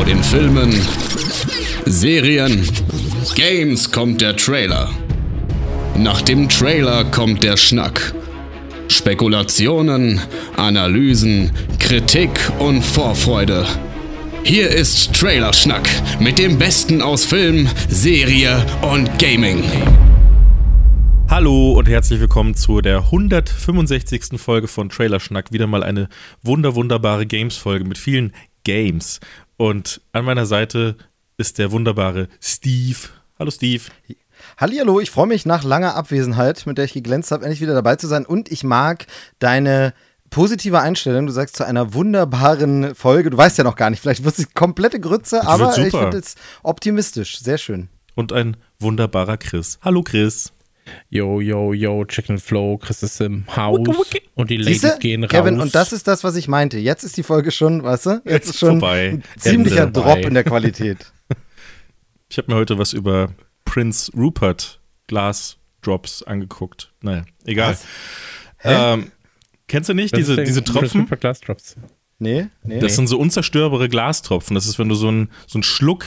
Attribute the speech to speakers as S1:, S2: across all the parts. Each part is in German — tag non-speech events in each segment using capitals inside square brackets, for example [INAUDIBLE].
S1: Vor den Filmen, Serien, Games kommt der Trailer. Nach dem Trailer kommt der Schnack. Spekulationen, Analysen, Kritik und Vorfreude. Hier ist Trailerschnack mit dem Besten aus Film, Serie und Gaming.
S2: Hallo und herzlich willkommen zu der 165. Folge von Trailerschnack. Wieder mal eine wunder wunderbare Games-Folge mit vielen Games. Und an meiner Seite ist der wunderbare Steve. Hallo Steve.
S3: Hallihallo, ich freue mich nach langer Abwesenheit, mit der ich geglänzt habe, endlich wieder dabei zu sein. Und ich mag deine positive Einstellung. Du sagst zu einer wunderbaren Folge. Du weißt ja noch gar nicht, vielleicht wird es komplette Grütze, aber ich finde es optimistisch. Sehr schön.
S2: Und ein wunderbarer Chris. Hallo Chris.
S4: Yo, yo, yo, Chicken Flow, Chris ist im Haus wicke, wicke. und die Ladies Siehste? gehen raus.
S3: Kevin, und das ist das, was ich meinte. Jetzt ist die Folge schon, weißt du? Jetzt ist schon vorbei. ein ziemlicher Ende. Drop in der Qualität. [LAUGHS]
S2: Ich habe mir heute was über Prince Rupert Glas Drops angeguckt. Naja, egal. Ähm, kennst du nicht diese, diese Tropfen? Prince
S4: Glas Drops.
S3: Nee, nee.
S2: Das sind so unzerstörbare Glastropfen. Das ist, wenn du so einen so einen Schluck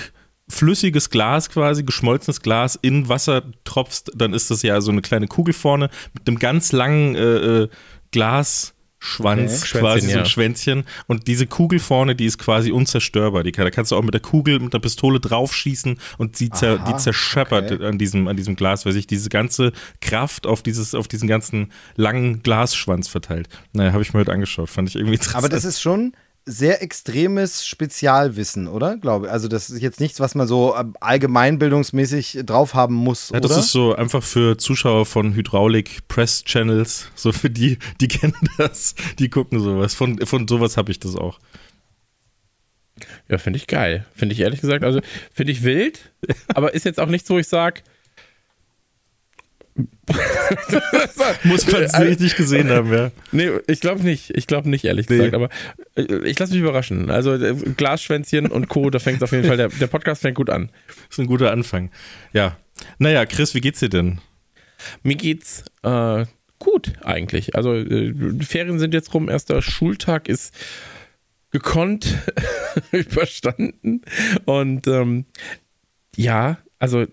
S2: flüssiges Glas quasi, geschmolzenes Glas in Wasser tropfst, dann ist das ja so eine kleine Kugel vorne mit einem ganz langen äh, äh Glasschwanz, okay. quasi so ein Schwänzchen. Und diese Kugel vorne, die ist quasi unzerstörbar. Die, da kannst du auch mit der Kugel, mit der Pistole draufschießen und die, zer, die zerscheppert okay. an, diesem, an diesem Glas, weil sich diese ganze Kraft auf, dieses, auf diesen ganzen langen Glasschwanz verteilt. Naja, habe ich mir heute angeschaut, fand ich irgendwie interessant.
S3: Aber das ist schon, sehr extremes Spezialwissen, oder? Glaube Also das ist jetzt nichts, was man so ähm, allgemeinbildungsmäßig drauf haben muss,
S2: ja,
S3: das
S2: ist so einfach für Zuschauer von Hydraulik Press Channels, [LAUGHS] so für die, die kennen das, die gucken sowas. Von, von sowas habe ich das auch.
S4: Ja, finde ich geil. Finde ich ehrlich gesagt, also finde ich wild, [LAUGHS] aber ist jetzt auch nichts, wo ich sage, [LAUGHS]
S2: Muss man es richtig gesehen haben, ja.
S4: Nee, ich glaube nicht. Ich glaube nicht, ehrlich nee. gesagt. Aber äh, ich lasse mich überraschen. Also äh, Glasschwänzchen und Co., da fängt es auf jeden Fall, der, der Podcast fängt gut an.
S2: Das ist ein guter Anfang. Ja. Naja, Chris, wie geht's dir denn?
S4: Mir geht's äh, gut eigentlich. Also äh, die Ferien sind jetzt rum, erster Schultag ist gekonnt [LAUGHS] überstanden. Und ähm, ja, also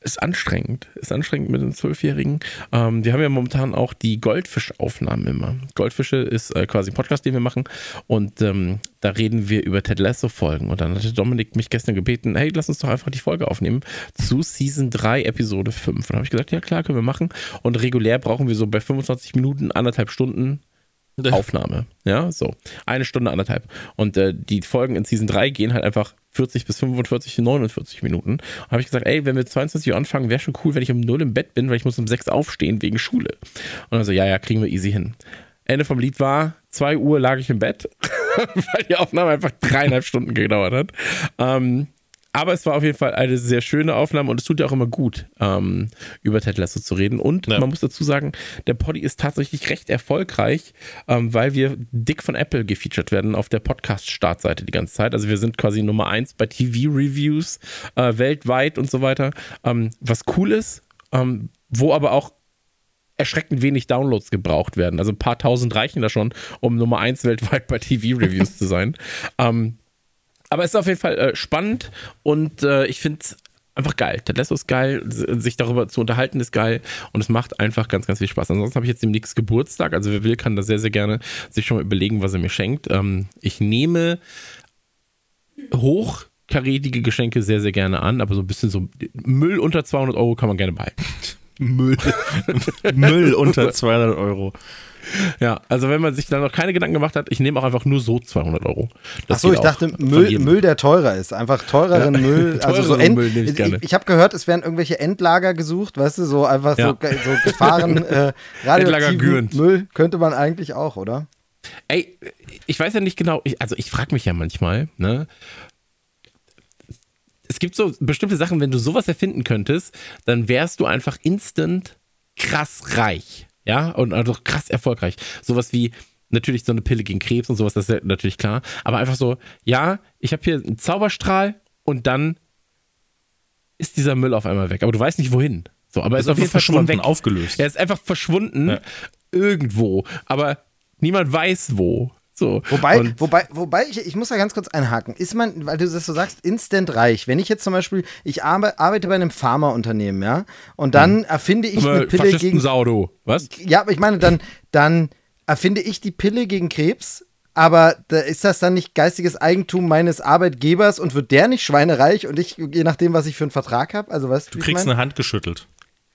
S4: ist anstrengend. Ist anstrengend mit den Zwölfjährigen. Ähm, wir haben ja momentan auch die Goldfischaufnahmen immer. Goldfische ist äh, quasi ein Podcast, den wir machen. Und ähm, da reden wir über Ted Lasso-Folgen. Und dann hatte Dominik mich gestern gebeten, hey, lass uns doch einfach die Folge aufnehmen zu Season 3, Episode 5. Und dann habe ich gesagt, ja klar, können wir machen. Und regulär brauchen wir so bei 25 Minuten, anderthalb Stunden Aufnahme. Ja, so. Eine Stunde, anderthalb. Und äh, die Folgen in Season 3 gehen halt einfach 40 bis 45, 49 Minuten. habe ich gesagt, ey, wenn wir 22 Uhr anfangen, wäre schon cool, wenn ich um 0 im Bett bin, weil ich muss um 6 aufstehen wegen Schule. Und dann so, ja, ja, kriegen wir easy hin. Ende vom Lied war, 2 Uhr lag ich im Bett, [LAUGHS] weil die Aufnahme einfach dreieinhalb Stunden gedauert hat. Ähm, aber es war auf jeden Fall eine sehr schöne Aufnahme und es tut ja auch immer gut, ähm, über Ted Lasso zu reden. Und ja. man muss dazu sagen, der Poddy ist tatsächlich recht erfolgreich, ähm, weil wir dick von Apple gefeatured werden auf der Podcast-Startseite die ganze Zeit. Also wir sind quasi Nummer eins bei TV-Reviews äh, weltweit und so weiter. Ähm, was cool ist, ähm, wo aber auch erschreckend wenig Downloads gebraucht werden. Also ein paar tausend reichen da schon, um Nummer eins weltweit bei TV-Reviews zu sein. [LAUGHS] Ähm, aber es ist auf jeden Fall äh, spannend und äh, ich finde es einfach geil. Ted Lasso ist geil, sich darüber zu unterhalten ist geil und es macht einfach ganz, ganz viel Spaß. Ansonsten habe ich jetzt demnächst Geburtstag, also wer will, kann da sehr, sehr gerne sich schon mal überlegen, was er mir schenkt. Ähm, ich nehme hochkarätige Geschenke sehr, sehr gerne an, aber so ein bisschen so Müll unter 200 Euro kann man gerne behalten. [LAUGHS]
S2: Müll. Müll unter 200 Euro.
S4: Ja, also wenn man sich da noch keine Gedanken gemacht hat, ich nehme auch einfach nur so 200 Euro.
S3: Achso, ich dachte Müll, Müll, der teurer ist. Einfach teureren ja, Müll. [LAUGHS] Also so End, Müll nehme ich gerne. Ich, ich habe gehört, es werden irgendwelche Endlager gesucht, weißt du, so einfach ja. so, so gefahren [LAUGHS] äh, radioaktiven Müll könnte man eigentlich auch, oder?
S4: Ey, ich weiß ja nicht genau, ich, also ich frage mich ja manchmal, ne? Es gibt so bestimmte Sachen, wenn du sowas erfinden könntest, dann wärst du einfach instant krass reich. Ja, und also krass erfolgreich. Sowas wie natürlich so eine Pille gegen Krebs und sowas, das ist natürlich klar. Aber einfach so, ja, ich habe hier einen Zauberstrahl und dann ist dieser Müll auf einmal weg. Aber du weißt nicht wohin. So, aber ist, ist auf jeden Fall schon weg.
S2: aufgelöst.
S4: Er ist einfach verschwunden ja. irgendwo. Aber niemand weiß wo. So.
S3: Wobei,
S4: Und-
S3: wobei, wobei ich, ich muss da ganz kurz einhaken. Ist man, weil du das so sagst, instant reich. Wenn ich jetzt zum Beispiel, ich arbe, arbeite bei einem Pharmaunternehmen, ja, und dann erfinde ich eine
S4: Aber
S3: Pille
S4: Faschisten
S3: gegen.
S4: Sau, du. Was?
S3: Ja, aber ich meine, dann, dann erfinde ich die Pille gegen Krebs, aber da ist das dann nicht geistiges Eigentum meines Arbeitgebers und wird der nicht schweinereich und ich, je nachdem, was ich für einen Vertrag habe, also weißt
S2: Du kriegst
S3: eine
S2: eine Hand geschüttelt.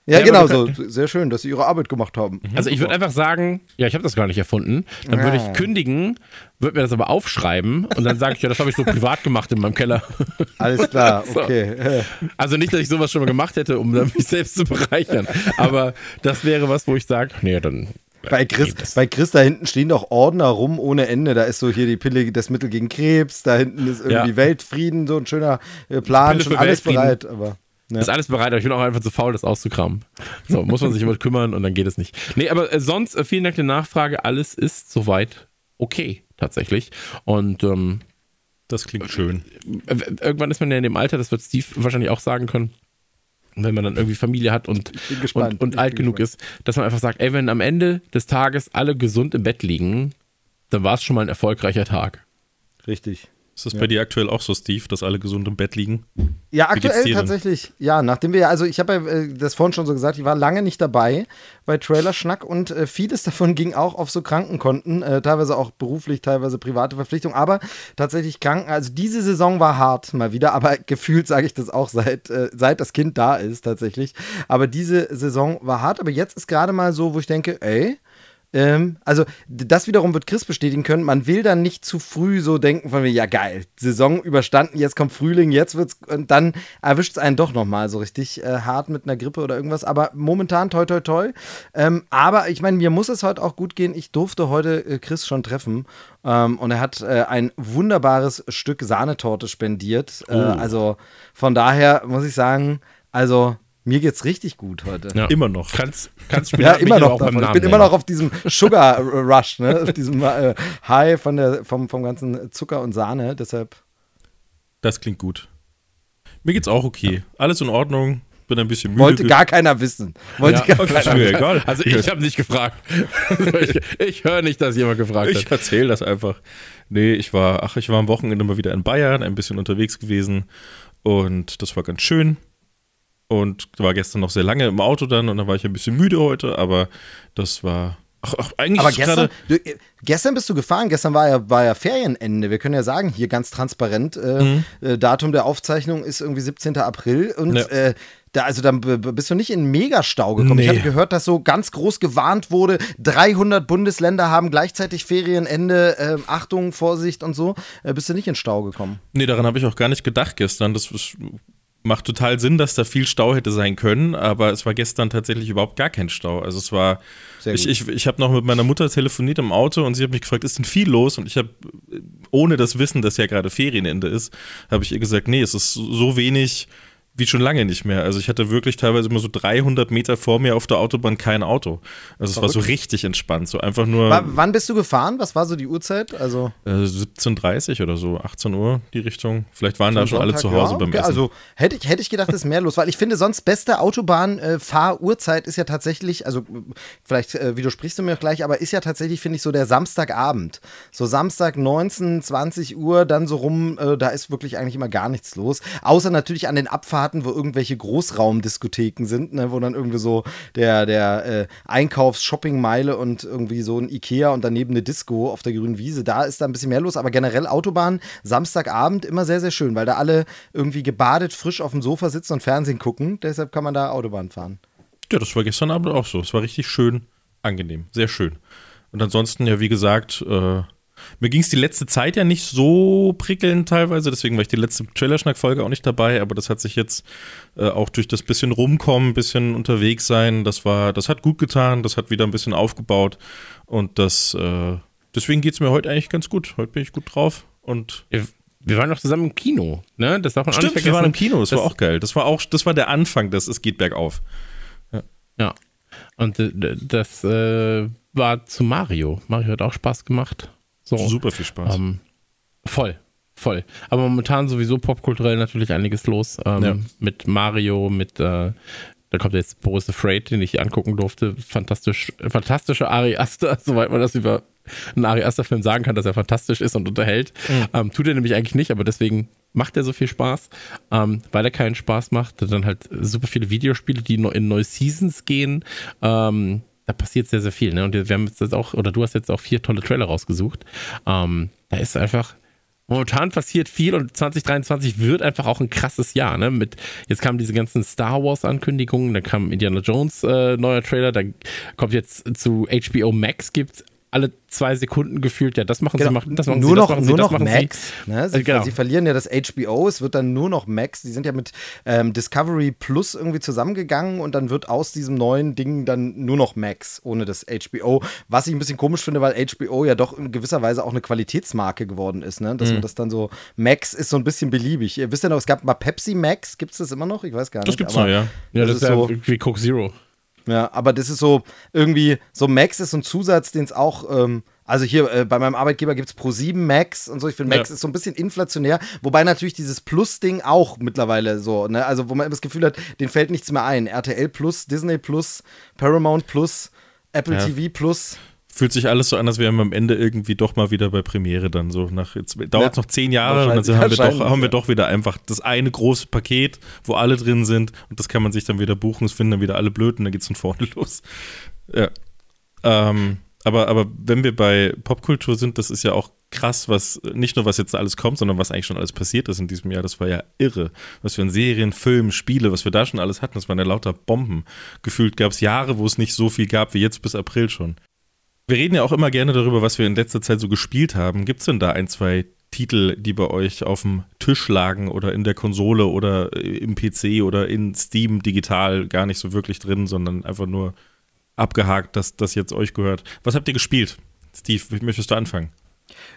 S3: Ja,
S4: Ja,
S3: genau, so. Sehr schön, dass sie ihre Arbeit gemacht haben.
S4: Also ich würde einfach sagen, ja, ich habe das gar nicht erfunden. Dann würde ich kündigen, würde mir das aber aufschreiben und dann sage ich, ja, das habe ich so privat gemacht in meinem Keller. [LAUGHS]
S3: Alles klar, [LAUGHS] okay.
S4: Also nicht, dass ich sowas schon mal gemacht hätte, um mich selbst zu bereichern. Aber das wäre was, wo ich sage, nee, dann.
S3: Bei Chris, bei Chris da hinten stehen doch Ordner rum ohne Ende. Da ist so hier die Pille, das Mittel gegen Krebs, da hinten ist irgendwie
S4: Ja.
S3: Weltfrieden, so ein schöner äh, Plan, schon alles
S4: Weltfrieden.
S3: bereit. Aber
S4: Ist alles bereit, aber ich bin auch einfach zu faul, das auszukramen. So, muss man sich immer [LAUGHS] kümmern und dann geht es nicht. Nee, aber äh, sonst, äh, vielen Dank für die Nachfrage. Alles ist soweit okay, tatsächlich. Und ähm,
S2: Das klingt schön.
S4: äh, irgendwann ist man ja in dem Alter, das wird Steve wahrscheinlich auch sagen können, wenn man dann irgendwie Familie hat und,
S3: gespannt.
S4: und, und alt genug ist, dass man einfach sagt, ey, wenn am Ende des Tages alle gesund im Bett liegen, dann war es schon mal ein erfolgreicher Tag.
S3: richtig.
S2: Ist das bei dir aktuell auch so, Steve, dass alle gesund im Bett liegen?
S3: Ja, aktuell tatsächlich, ja, nachdem wir ja, also ich habe ja äh, das vorhin schon so gesagt, ich war lange nicht dabei bei Trailerschnack und äh, vieles [LAUGHS] davon ging auch auf so Krankenkonten, äh, teilweise auch beruflich, teilweise private Verpflichtungen, aber tatsächlich Kranken, also diese Saison war hart mal wieder, [LAUGHS] aber gefühlt sage ich das auch seit, äh, seit das Kind da ist tatsächlich, aber diese Saison war hart, aber jetzt ist gerade mal so, wo ich denke, ey, ähm, also das wiederum wird Chris bestätigen können. Man will dann nicht zu früh so denken von mir, ja geil, Saison überstanden, jetzt kommt Frühling, jetzt wird's und dann erwischt es einen doch noch mal so richtig äh, hart mit einer Grippe oder irgendwas. Aber momentan toi toi toi. Ähm, aber ich meine, mir muss es heute auch gut gehen. Ich durfte heute äh, Chris schon treffen ähm, und er hat äh, ein wunderbares Stück Sahnetorte spendiert. Äh, also von daher muss ich sagen, also mir geht's richtig gut heute.
S4: Ja.
S2: Immer noch.
S4: Kannst, kannst du
S3: Ja, immer noch
S4: auch.
S3: Ich bin immer
S4: nennen.
S3: noch auf diesem Sugar Rush, ne? Auf diesem äh, High von der, vom, vom ganzen Zucker und Sahne. Deshalb.
S2: Das klingt gut. Mir geht's auch okay. Alles in Ordnung. Bin ein bisschen müde.
S3: Wollte gar keiner wissen. Wollte
S4: Ja,
S3: gar
S2: okay, ist mir egal.
S4: Also ich habe nicht gefragt. ich ich höre nicht, dass jemand gefragt
S2: Ich
S4: hat.
S2: erzähle das einfach. Nee, ich war, ach, ich war am Wochenende mal wieder in Bayern, ein bisschen unterwegs gewesen und das war ganz schön. Und war gestern noch sehr lange im Auto dann und dann war ich ein bisschen müde heute, aber das war, ach, ach eigentlich
S3: Aber gestern, du, äh, gestern bist du gefahren. Gestern war ja, war ja Ferienende. Wir können ja sagen, hier ganz transparent, äh, äh, Datum der Aufzeichnung ist irgendwie 17. April. Und
S2: Mhm. Ja.
S3: äh, da, also dann bist du nicht in Megastau gekommen. Ich
S2: Nee.
S3: habe gehört, dass so ganz groß gewarnt wurde, 300 Bundesländer haben gleichzeitig Ferienende, äh, Achtung, Vorsicht und so. Äh, bist du nicht in Stau gekommen?
S2: nee, daran habe ich auch gar nicht gedacht gestern. Das ist, macht total Sinn, dass da viel Stau hätte sein können, aber es war gestern tatsächlich überhaupt gar kein Stau. Also es war,
S3: Sehr
S2: ich, ich, ich habe noch mit meiner Mutter telefoniert im Auto und sie hat mich gefragt, ist denn viel los? Und ich habe, ohne das Wissen, dass ja gerade Ferienende ist, habe ich ihr gesagt, nee, es ist so wenig wie schon lange nicht mehr. Also ich hatte wirklich teilweise immer so 300 Meter vor mir auf der Autobahn kein Auto. Also es war so richtig entspannt, so einfach nur
S3: Wa- wann bist du gefahren? Was war so die Uhrzeit? Also
S2: äh, 17.30 oder so, 18 Uhr die Richtung. Vielleicht waren da schon alle
S3: Sonntag,
S2: zu Hause
S3: ja,
S2: beim
S3: okay,
S2: Essen.
S3: Also hätte ich, hätte ich gedacht, ist mehr los, weil ich finde, sonst beste Autobahn-Fahruhrzeit ist ja tatsächlich, also vielleicht äh, widersprichst du mir auch gleich, aber ist ja tatsächlich, finde ich, so der Samstagabend. So Samstag 19, 20 Uhr, dann so rum, äh, da ist wirklich eigentlich immer gar nichts los. Außer natürlich an den Abfahrten, wo irgendwelche Großraumdiskotheken sind, ne, wo dann irgendwie so der, der äh, Einkaufs-Shopping-Meile und irgendwie so ein Ikea und daneben eine Disco auf der grünen Wiese, da ist da ein bisschen mehr los, aber generell Autobahn, Samstagabend immer sehr, sehr schön, weil da alle irgendwie gebadet frisch auf dem Sofa sitzen und Fernsehen gucken. Deshalb kann man da Autobahn fahren.
S2: Ja, das war gestern Abend auch so. Es war richtig schön angenehm, sehr schön. Und ansonsten, ja, wie gesagt, äh, mir ging es die letzte Zeit ja nicht so prickelnd teilweise, deswegen war ich die letzte Trailerschnack-Folge auch nicht dabei, aber das hat sich jetzt äh, auch durch das bisschen rumkommen, bisschen unterwegs sein, das war, das hat gut getan, das hat wieder ein bisschen aufgebaut und das, äh, deswegen geht es mir heute eigentlich ganz gut. Heute bin ich gut drauf und
S4: Wir, wir waren doch zusammen im Kino, ne? Das darf man auch
S2: Stimmt,
S4: nicht
S2: wir
S4: vergessen.
S2: waren im Kino, das,
S4: Das-
S2: war auch geil. Das war auch, das war der Anfang des Es geht bergauf.
S4: Ja. Und äh, das äh, war zu Mario. Mario hat auch Spaß gemacht. So.
S2: Super viel Spaß.
S4: Ähm, voll, voll. Aber momentan sowieso popkulturell natürlich einiges los. Ähm,
S2: Ja.
S4: Mit Mario, mit äh, da kommt jetzt Boris the Afraid, den ich angucken durfte. Fantastisch, fantastische Ari Aster, [LAUGHS] soweit man das über ein Ari Aster Film sagen kann, dass er fantastisch ist und unterhält. Mhm. Ähm, tut er nämlich eigentlich nicht, aber deswegen macht er so viel Spaß, ähm, weil er keinen Spaß macht. Dann halt super viele Videospiele, die in neue Seasons gehen. Ähm, da passiert sehr, sehr viel. Ne? Und wir haben jetzt auch, oder du hast jetzt auch vier tolle Trailer rausgesucht. Ähm, da ist einfach, momentan passiert viel und 2023 wird einfach auch ein krasses Jahr. Ne? Mit, jetzt kamen diese ganzen Star Wars-Ankündigungen, dann kam Indiana Jones äh, neuer Trailer, dann kommt jetzt zu HBO Max gibt alle zwei Sekunden gefühlt, ja, das machen
S3: genau.
S4: sie, machen, das machen
S3: nur
S4: sie,
S3: noch,
S4: das machen
S3: nur
S4: sie,
S3: noch
S4: machen
S3: Max.
S4: sie.
S3: Ne? Sie,
S4: Äh, genau.
S3: sie verlieren ja das HBO, es wird dann nur noch Max. Die sind ja mit ähm, Discovery Plus irgendwie zusammengegangen und dann wird aus diesem neuen Ding dann nur noch Max ohne das HBO. Was ich ein bisschen komisch finde, weil HBO ja doch in gewisser Weise auch eine Qualitätsmarke geworden ist. Ne? Dass
S4: Mhm.
S3: man das dann so, Max ist so ein bisschen beliebig. Ihr wisst ja noch, es gab mal Pepsi Max, gibt es das immer noch? Ich weiß gar nicht.
S2: Das gibt's noch, ja.
S4: Ja, das,
S3: das
S4: ist
S3: ist
S4: ja
S3: so-
S4: wie Coke Zero.
S3: Ja, aber das ist so irgendwie, so Max ist so ein Zusatz, den es auch, ähm, also hier äh, bei meinem Arbeitgeber gibt es Pro7 Max und so. Ich finde, Max
S2: Ja.
S3: ist so ein bisschen inflationär, wobei natürlich dieses Plus-Ding auch mittlerweile so, ne, also wo man immer das Gefühl hat, denen fällt nichts mehr ein. RTL Plus, Disney Plus, Paramount Plus, Apple
S2: Ja.
S3: TV Plus.
S2: Fühlt sich alles so an, als wären wir am Ende irgendwie doch mal wieder bei Premiere dann so. Nach, jetzt dauert es
S3: Ja.
S2: noch zehn Jahre und dann haben wir, doch, haben wir doch wieder einfach das eine große Paket, wo alle drin sind und das kann man sich dann wieder buchen, es finden dann wieder alle blöd und dann geht's von vorne [LAUGHS] los. Ja. Ähm, aber, aber wenn wir bei Popkultur sind, das ist ja auch krass, was nicht nur was jetzt alles kommt, sondern was eigentlich schon alles passiert ist in diesem Jahr. Das war ja irre. Was für ein Serien, Film, Spiele, was wir da schon alles hatten, das waren ja lauter Bomben. Gefühlt gab es Jahre, wo es nicht so viel gab wie jetzt bis April schon. Wir reden ja auch immer gerne darüber, was wir in letzter Zeit so gespielt haben. Gibt es denn da ein, zwei Titel, die bei euch auf dem Tisch lagen oder in der Konsole oder äh, im PC oder in Steam digital gar nicht so wirklich drin, sondern einfach nur abgehakt, dass das jetzt euch gehört? Was habt ihr gespielt? Steve, möchtest du anfangen?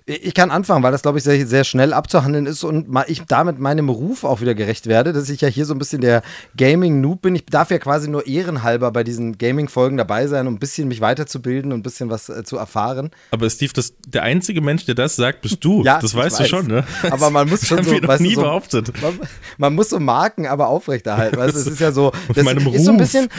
S3: Ich kann anfangen, weil das, glaube ich, sehr, sehr schnell abzuhandeln ist und ich damit meinem Ruf auch wieder gerecht werde, dass ich ja hier so ein bisschen der Gaming-Noob bin. Ich darf ja quasi nur ehrenhalber bei diesen Gaming-Folgen dabei sein, um ein bisschen mich weiterzubilden und ein bisschen was äh, zu erfahren.
S2: Aber Steve, das, der einzige Mensch, der das sagt, bist du. [LAUGHS]
S3: Ja,
S2: das weißt
S3: weiß.
S2: du schon, ne? [LAUGHS]
S3: Aber man muss schon so,
S2: wir
S3: weißt
S2: nie
S3: so-
S2: behauptet.
S3: Man, man muss so Marken aber aufrechterhalten. Weißt? Es ist ja so, [LAUGHS] das
S2: meinem
S3: ist so ein
S2: Ruf.
S3: bisschen,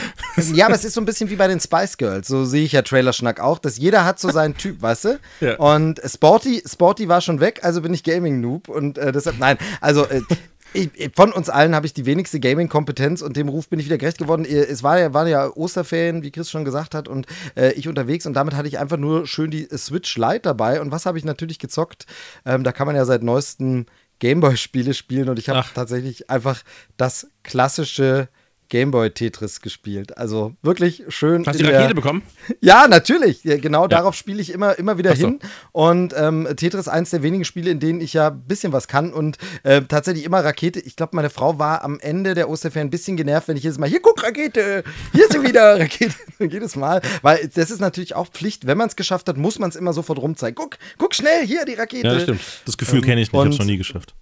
S3: ja, aber es ist so ein bisschen wie bei den Spice Girls. So sehe ich ja Trailer-Schnack auch, dass jeder hat so seinen Typ, weißt du?
S2: Ja.
S3: Und Sporty, Sporty war schon weg, also bin ich Gaming-Noob und äh, deshalb, nein, also äh, [LAUGHS] ich, von uns allen habe ich die wenigste Gaming-Kompetenz und dem Ruf bin ich wieder gerecht geworden. Es war ja, waren ja Osterferien, wie Chris schon gesagt hat, und äh, ich unterwegs und damit hatte ich einfach nur schön die Switch Lite dabei. Und was habe ich natürlich gezockt? Ähm, da kann man ja seit neuestem Gameboy-Spiele spielen und ich habe tatsächlich einfach das klassische Gameboy-Tetris gespielt. Also wirklich schön.
S4: Hast du die Rakete bekommen? [LAUGHS]
S3: ja, natürlich. Ja, genau darauf spiele ich immer, immer wieder
S4: so.
S3: hin. Und ähm, Tetris ist eines der wenigen Spiele, in denen ich ja ein bisschen was kann und äh, tatsächlich immer Rakete. Ich glaube, meine Frau war am Ende der Osterferien ein bisschen genervt, wenn ich jedes Mal, hier guck, Rakete, hier ist sie wieder, [LAUGHS] Rakete, [LAUGHS] jedes Mal. Weil das ist natürlich auch Pflicht, wenn man es geschafft hat, muss man es immer sofort rumzeigen. Guck, guck schnell, hier die Rakete.
S4: Ja, das stimmt.
S2: Das Gefühl
S3: Ähm,
S2: kenne ich nicht, ich habe es noch nie geschafft.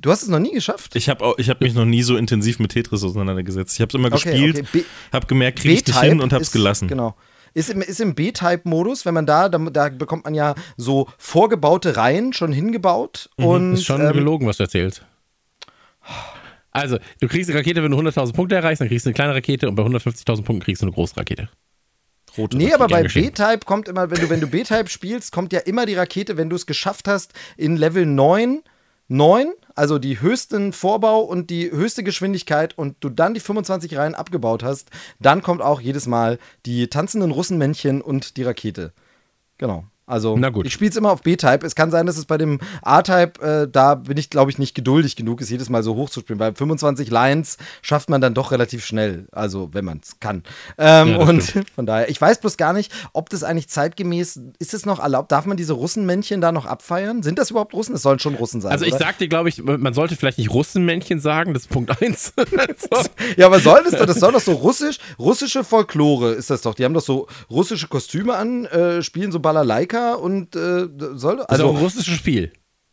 S3: Du hast es noch nie geschafft?
S2: Ich habe hab mich noch nie so intensiv mit Tetris auseinandergesetzt. Ich habe es immer
S3: Okay,
S2: gespielt,
S3: okay.
S2: Habe gemerkt, kriege ich nicht hin und habe es gelassen.
S3: Genau. Ist im, ist im B-Type-Modus, wenn man da, da, da bekommt man ja so vorgebaute Reihen schon hingebaut. Und,
S4: Mhm, Ist schon
S3: ähm,
S4: gelogen, was du erzählst. Also, du kriegst eine Rakete, wenn du 100.000 Punkte erreichst, dann kriegst du eine kleine Rakete und bei 150.000 Punkten kriegst du eine große Rakete.
S2: Rote
S3: Nee, aber bei. B-Type kommt immer, wenn du, wenn du B-Type spielst, kommt ja immer die Rakete, wenn du es geschafft hast, in Level 9, 9, also die höchsten Vorbau und die höchste Geschwindigkeit und du dann die 25 Reihen abgebaut hast, dann kommt auch jedes Mal die tanzenden Russenmännchen und die Rakete. Genau. Also
S4: Na gut.
S3: ich spiele es immer auf B-Type. Es kann sein, dass es bei dem A-Type, äh, da bin ich, glaube ich, nicht geduldig genug, es jedes Mal so hoch zu spielen. Bei 25 Lines schafft man dann doch relativ schnell, also wenn man es kann. Ähm,
S4: Ja,
S3: und [LAUGHS] von daher, ich weiß bloß gar nicht, ob das eigentlich zeitgemäß, ist es noch erlaubt, darf man diese Russenmännchen da noch abfeiern? Sind das überhaupt Russen? Es sollen schon Russen sein.
S4: Also ich
S3: oder?
S4: sag dir, glaube ich, man sollte vielleicht nicht Russenmännchen sagen, das ist Punkt 1. [LAUGHS] so.
S3: Ja, aber soll das doch, das soll doch so russisch, russische Folklore ist das doch. Die haben doch so russische Kostüme an, äh, spielen so Balalaika und äh, soll
S4: Also
S3: also
S4: ein russisches Spiel.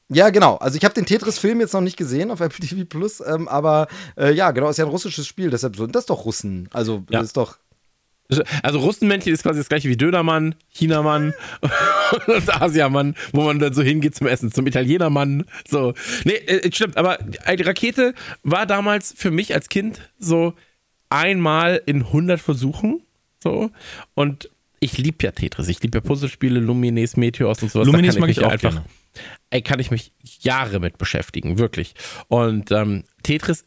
S3: Ja, genau. Also ich habe den Tetris-Film jetzt noch nicht gesehen auf Apple TV Plus, ähm, aber äh, ja, genau, ist ja ein russisches Spiel, deshalb sind das doch Russen. Also
S4: Ja.
S3: das ist doch.
S4: Also Russenmännchen ist quasi das gleiche wie Dönermann, Chinamann [LAUGHS] und Asiamann, wo man dann so hingeht zum Essen, zum Italienermann. So. Nee, äh, stimmt, aber die Rakete war damals für mich als Kind so einmal in 100 Versuchen. So. Und ich liebe ja Tetris. Ich liebe ja Puzzlespiele, Lumines, Meteors und sowas.
S2: Lumines
S4: Da kann
S2: mag ich
S4: mich
S2: auch
S4: einfach,
S2: gerne.
S4: ey, kann ich mich Jahre mit beschäftigen, wirklich. Und ähm, Tetris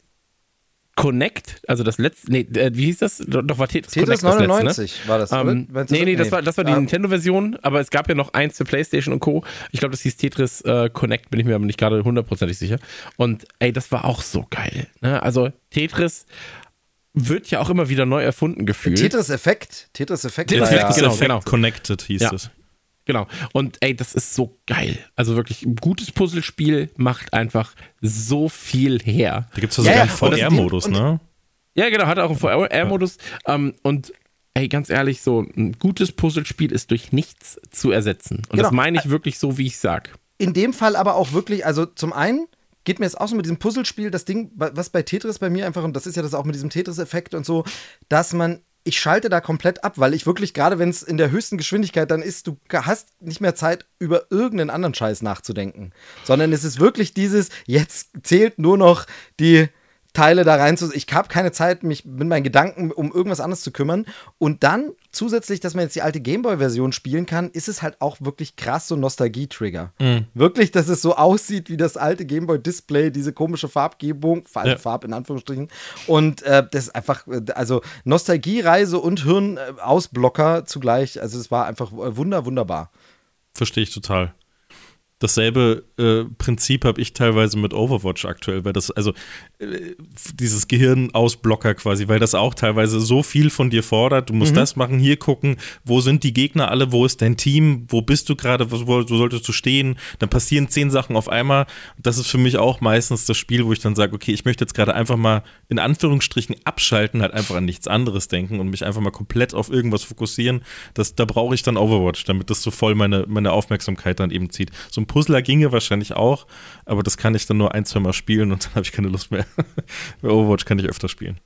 S4: Connect, also das letzte, nee, äh, wie hieß das? Doch, war Tetris,
S3: Tetris
S4: Connect das letzte, ne?
S3: 99 war das?
S4: Ähm,
S3: Wenn's-
S4: nee, nee, das war, das war die
S3: Ah,
S4: Nintendo-Version, aber es gab ja noch eins für PlayStation und Co. Ich glaube, das hieß Tetris äh, Connect, bin ich mir aber nicht gerade hundertprozentig sicher. Und ey, das war auch so geil. Ne? Also Tetris wird ja auch immer wieder neu erfunden gefühlt.
S3: Tetris-Effekt. Tetris-Effekt
S4: Tetris-
S3: ja,
S2: Tetris
S4: genau,
S2: Effect
S4: genau.
S2: Connected hieß
S4: Ja.
S2: es.
S4: Genau. Und ey, das ist so geil. Also wirklich, ein gutes Puzzlespiel macht einfach so viel her.
S2: Da gibt es ja
S3: Ja,
S2: sogar
S3: ja, das
S2: einen VR-Modus, ne?
S4: Ja, genau, hat auch einen VR-Modus. Ähm, und ey, ganz ehrlich, so ein gutes Puzzlespiel ist durch nichts zu ersetzen. Und das
S3: Genau.
S4: meine ich wirklich so, wie ich sag.
S3: in dem Fall aber auch wirklich, also zum einen geht mir jetzt auch so mit diesem Puzzlespiel, das Ding, was bei Tetris bei mir einfach, und das ist ja das auch mit diesem Tetris-Effekt und so, dass man, ich schalte da komplett ab, weil ich wirklich, gerade wenn es in der höchsten Geschwindigkeit dann ist, du hast nicht mehr Zeit, über irgendeinen anderen Scheiß nachzudenken. Sondern es ist wirklich dieses, jetzt zählt nur noch die Teile da rein zu. Ich habe keine Zeit, mich mit meinen Gedanken um irgendwas anderes zu kümmern. Und dann zusätzlich, dass man jetzt die alte Gameboy-Version spielen kann, ist es halt auch wirklich krass so ein Nostalgie-Trigger. Wirklich, dass es so aussieht wie das alte Gameboy-Display, diese komische Farbgebung, Farb,
S2: Ja.
S3: Farb in Anführungsstrichen. Und äh, das ist einfach, äh, also Nostalgiereise und Hirnausblocker zugleich. Also es war einfach äh, wunder, wunderbar.
S2: Verstehe ich total. Dasselbe äh, Prinzip habe ich teilweise mit Overwatch aktuell, weil das, also äh, dieses Gehirnausblocker quasi, weil das auch teilweise so viel von dir fordert. Du musst das machen, hier gucken, wo sind die Gegner alle, wo ist dein Team, wo bist du gerade, wo, wo solltest du stehen. Dann passieren zehn Sachen auf einmal. Das ist für mich auch meistens das Spiel, wo ich dann sage, okay, ich möchte jetzt gerade einfach mal in Anführungsstrichen abschalten, halt einfach an nichts anderes denken und mich einfach mal komplett auf irgendwas fokussieren. Das, da brauche ich dann Overwatch, damit das so voll meine, meine Aufmerksamkeit dann eben zieht. So ein Puzzler ginge wahrscheinlich auch, aber das kann ich dann nur ein, zwei Mal spielen und dann habe ich keine Lust mehr. [LAUGHS] Bei Overwatch kann ich öfter spielen.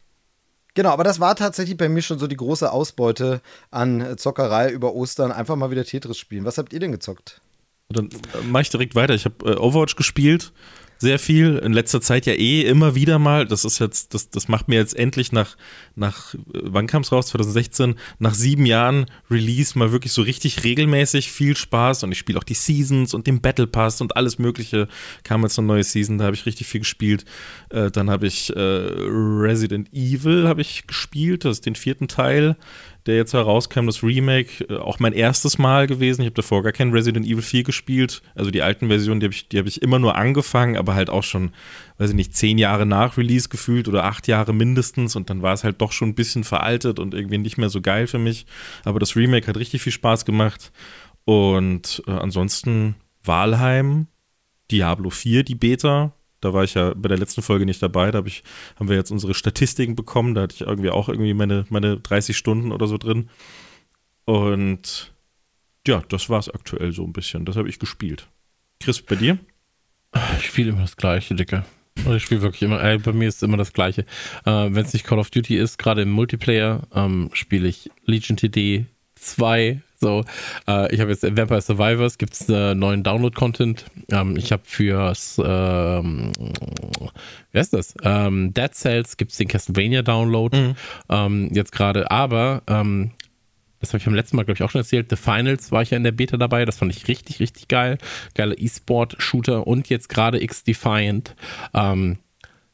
S3: Genau, aber das war tatsächlich bei mir schon so die große Ausbeute an Zockerei über Ostern. Einfach mal wieder Tetris spielen. Was habt ihr denn gezockt?
S2: Dann äh, mache ich direkt weiter. Ich habe äh, Overwatch gespielt, sehr viel. In letzter Zeit ja eh immer wieder mal. Das ist jetzt, das, das macht mir jetzt endlich nach, nach äh, wann kam es raus? 2016, nach sieben Jahren Release mal wirklich so richtig regelmäßig viel Spaß. Und ich spiele auch die Seasons und den Battle Pass und alles Mögliche. Kam jetzt eine neue Season, da habe ich richtig viel gespielt. Äh, dann habe ich äh, Resident Evil habe ich gespielt, das ist den vierten Teil der jetzt herauskam, das Remake, äh, auch mein erstes Mal gewesen. Ich habe davor gar kein Resident Evil 4 gespielt. Also die alten Versionen, die habe ich, hab ich immer nur angefangen, aber halt auch schon, weiß ich nicht, zehn Jahre nach Release gefühlt oder acht Jahre mindestens. Und dann war es halt doch schon ein bisschen veraltet und irgendwie nicht mehr so geil für mich. Aber das Remake hat richtig viel Spaß gemacht. Und äh, ansonsten Walheim, Diablo 4, die Beta. Da war ich ja bei der letzten Folge nicht dabei. Da hab ich, haben wir jetzt unsere Statistiken bekommen. Da hatte ich irgendwie auch irgendwie meine, meine 30 Stunden oder so drin. Und ja, das war es aktuell so ein bisschen. Das habe ich gespielt. Chris, bei dir?
S4: Ich spiele immer das Gleiche, Dicke. Also Ich spiele wirklich immer, ey, bei mir ist immer das Gleiche. Äh, Wenn es nicht Call of Duty ist, gerade im Multiplayer, ähm, spiele ich Legion TD 2. So, äh, ich habe jetzt Vampire Survivors, gibt es äh, neuen Download-Content. Ähm, ich habe fürs, ähm, wie heißt das? Ähm, Dead Cells gibt es den Castlevania-Download ähm, jetzt gerade, aber ähm, das habe ich beim letzten Mal, glaube ich, auch schon erzählt. The Finals war ich ja in der Beta dabei. Das fand ich richtig, richtig geil. Geiler E-Sport-Shooter und jetzt gerade X-Defiant, ähm,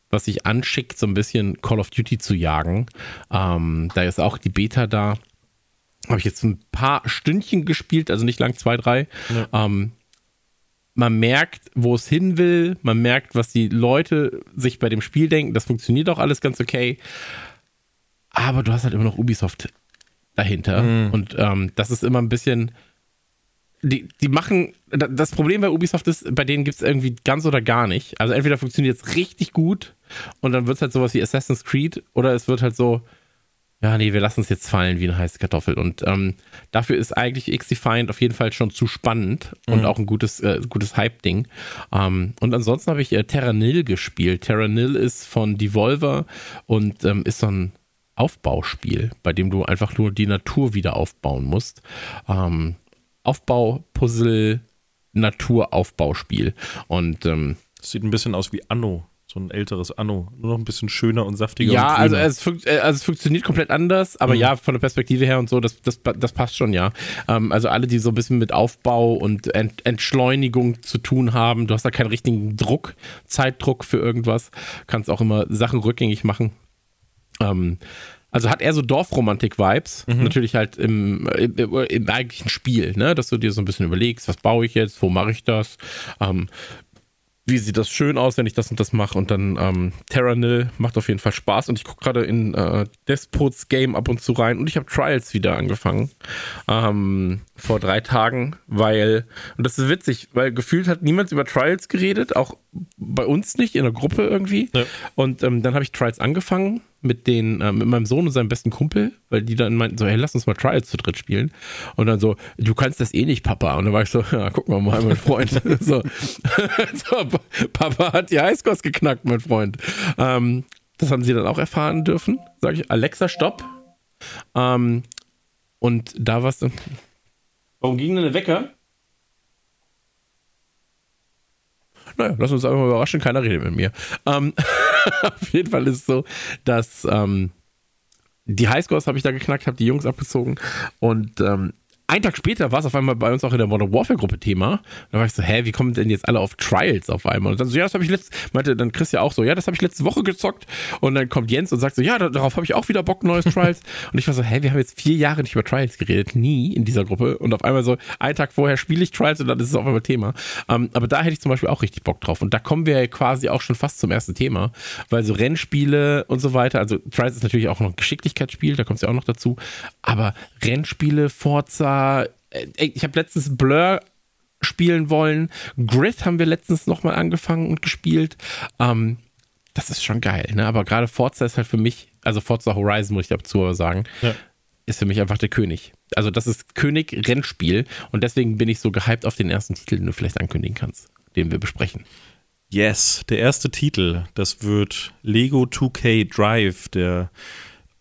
S4: was sich anschickt, so ein bisschen Call of Duty zu jagen. Ähm, da ist auch die Beta da. Habe ich jetzt ein paar Stündchen gespielt, also nicht lang, zwei, drei. Ähm, man merkt, wo es hin will. Man merkt, was die Leute sich bei dem Spiel denken. Das funktioniert auch alles ganz okay. Aber du hast halt immer noch Ubisoft dahinter. Und ähm, das ist immer ein bisschen. Die, die machen. da- Das Problem bei Ubisoft ist, bei denen gibt es irgendwie ganz oder gar nicht. Also entweder funktioniert es richtig gut und dann wird es halt sowas wie Assassin's Creed oder es wird halt so. Ja, nee, wir lassen es jetzt fallen wie eine heiße Kartoffel. Und ähm, dafür ist eigentlich X-Defiant auf jeden Fall schon zu spannend und auch ein gutes, äh, gutes Hype-Ding. Ähm, und ansonsten habe ich äh, Terra Nil gespielt. Terra Nil ist von Devolver und ähm, ist so ein Aufbauspiel, bei dem du einfach nur die Natur wieder aufbauen musst. Ähm, Aufbau, Puzzle, Naturaufbauspiel. Und ähm,
S2: sieht ein bisschen aus wie Anno. So ein älteres Anno. Nur noch ein bisschen schöner und saftiger.
S4: Ja,
S2: und
S4: also es, äh, also es funktioniert komplett anders, aber
S2: Mhm.
S4: ja, von der Perspektive her und so, das, das, das passt schon, ja. Ähm, also alle, die so ein bisschen mit Aufbau und Ent, Entschleunigung zu tun haben, du hast da keinen richtigen Druck, Zeitdruck für irgendwas, kannst auch immer Sachen rückgängig machen. Ähm, also hat eher so Dorfromantik-Vibes, natürlich halt im, im, im eigentlichen Spiel, ne? dass du dir so ein bisschen überlegst, was baue ich jetzt, wo mache ich das, ähm, wie sieht das schön aus, wenn ich das und das mache. Und dann ähm, Terranil macht auf jeden Fall Spaß. Und ich gucke gerade in äh, Despots Game ab und zu rein. Und ich habe Trials wieder angefangen. Ähm, vor drei Tagen, weil, und das ist witzig, weil gefühlt hat niemand über Trials geredet, auch bei uns nicht, in der Gruppe irgendwie.
S2: Ja.
S4: Und ähm, dann habe ich Trials angefangen mit den, äh, mit meinem Sohn und seinem besten Kumpel, weil die dann meinten so, hey, lass uns mal Trials zu dritt spielen. Und dann so, du kannst das eh nicht, Papa. Und dann war ich so, [LAUGHS] ja, gucken wir mal, mein Freund. [LAUGHS] so. [LAUGHS] so, Papa hat die Highscores geknackt, mein Freund. Ähm, das haben sie dann auch erfahren dürfen. Sag ich, Alexa, stopp. Ähm, und da war es dann. Warum ging denn der Wecker? Naja, lass uns einfach mal überraschen, keiner redet mit mir. Ähm, [LAUGHS] auf jeden Fall ist es so, dass ähm, die Highscores habe ich da geknackt, habe die Jungs abgezogen und ähm, einen Tag später war es auf einmal bei uns auch in der Modern Warfare Gruppe Thema. Da war ich so, hä, wie kommen denn jetzt alle auf Trials auf einmal? Und dann so, ja, das habe ich letzt, meinte dann Chris ja auch so, ja, das habe ich letzte Woche gezockt. Und dann kommt Jens und sagt so, ja, da- darauf habe ich auch wieder Bock, neues Trials. [LAUGHS] und ich war so, hä, wir haben jetzt vier Jahre nicht über Trials geredet, nie in dieser Gruppe. Und auf einmal so, einen Tag vorher spiele ich Trials und dann ist es auf einmal Thema. Ähm, aber da hätte ich zum Beispiel auch richtig Bock drauf. Und da kommen wir ja quasi auch schon fast zum ersten Thema, weil so Rennspiele und so weiter, also Trials ist natürlich auch noch ein Geschicklichkeitsspiel, da kommt es ja auch noch dazu. Aber Rennspiele, Forza, äh, ich habe letztens Blur spielen wollen. Grid haben wir letztens nochmal angefangen und gespielt. Ähm, das ist schon geil, ne? Aber gerade Forza ist halt für mich, also Forza Horizon muss ich dazu sagen,
S2: Ja.
S4: ist für mich einfach der König. Also das ist König Rennspiel und deswegen bin ich so gehypt auf den ersten Titel, den du vielleicht ankündigen kannst, den wir besprechen.
S2: Yes, der erste Titel, das wird Lego 2K Drive, der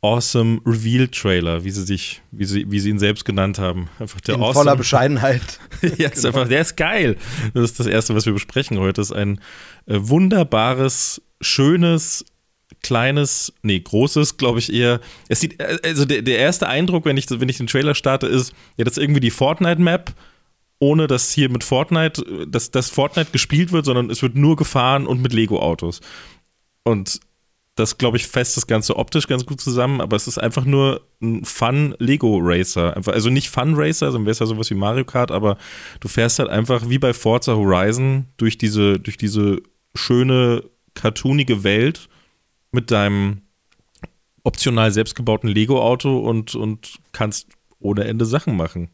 S2: Awesome Reveal Trailer, wie sie sich, wie sie, wie sie ihn selbst genannt haben. Einfach der
S3: In
S2: awesome
S3: voller Bescheidenheit. [LAUGHS]
S2: ja, ist einfach, der ist geil. Das ist das erste, was wir besprechen heute. Das ist ein äh, wunderbares, schönes, kleines, nee, großes, glaube ich eher. Es sieht, äh, also der, der erste Eindruck, wenn ich, wenn ich den Trailer starte, ist, ja, das ist irgendwie die Fortnite-Map, ohne dass hier mit Fortnite, äh, dass, dass Fortnite gespielt wird, sondern es wird nur gefahren und mit Lego-Autos. Und das, glaube ich, fasst das Ganze optisch ganz gut zusammen, aber es ist einfach nur ein Fun-Lego-Racer. Also nicht Fun-Racer, dann wäre es ja sowas wie Mario Kart, aber du fährst halt einfach wie bei Forza Horizon durch diese, durch diese schöne, cartoonige Welt mit deinem optional selbstgebauten Lego-Auto und, und kannst ohne Ende Sachen machen.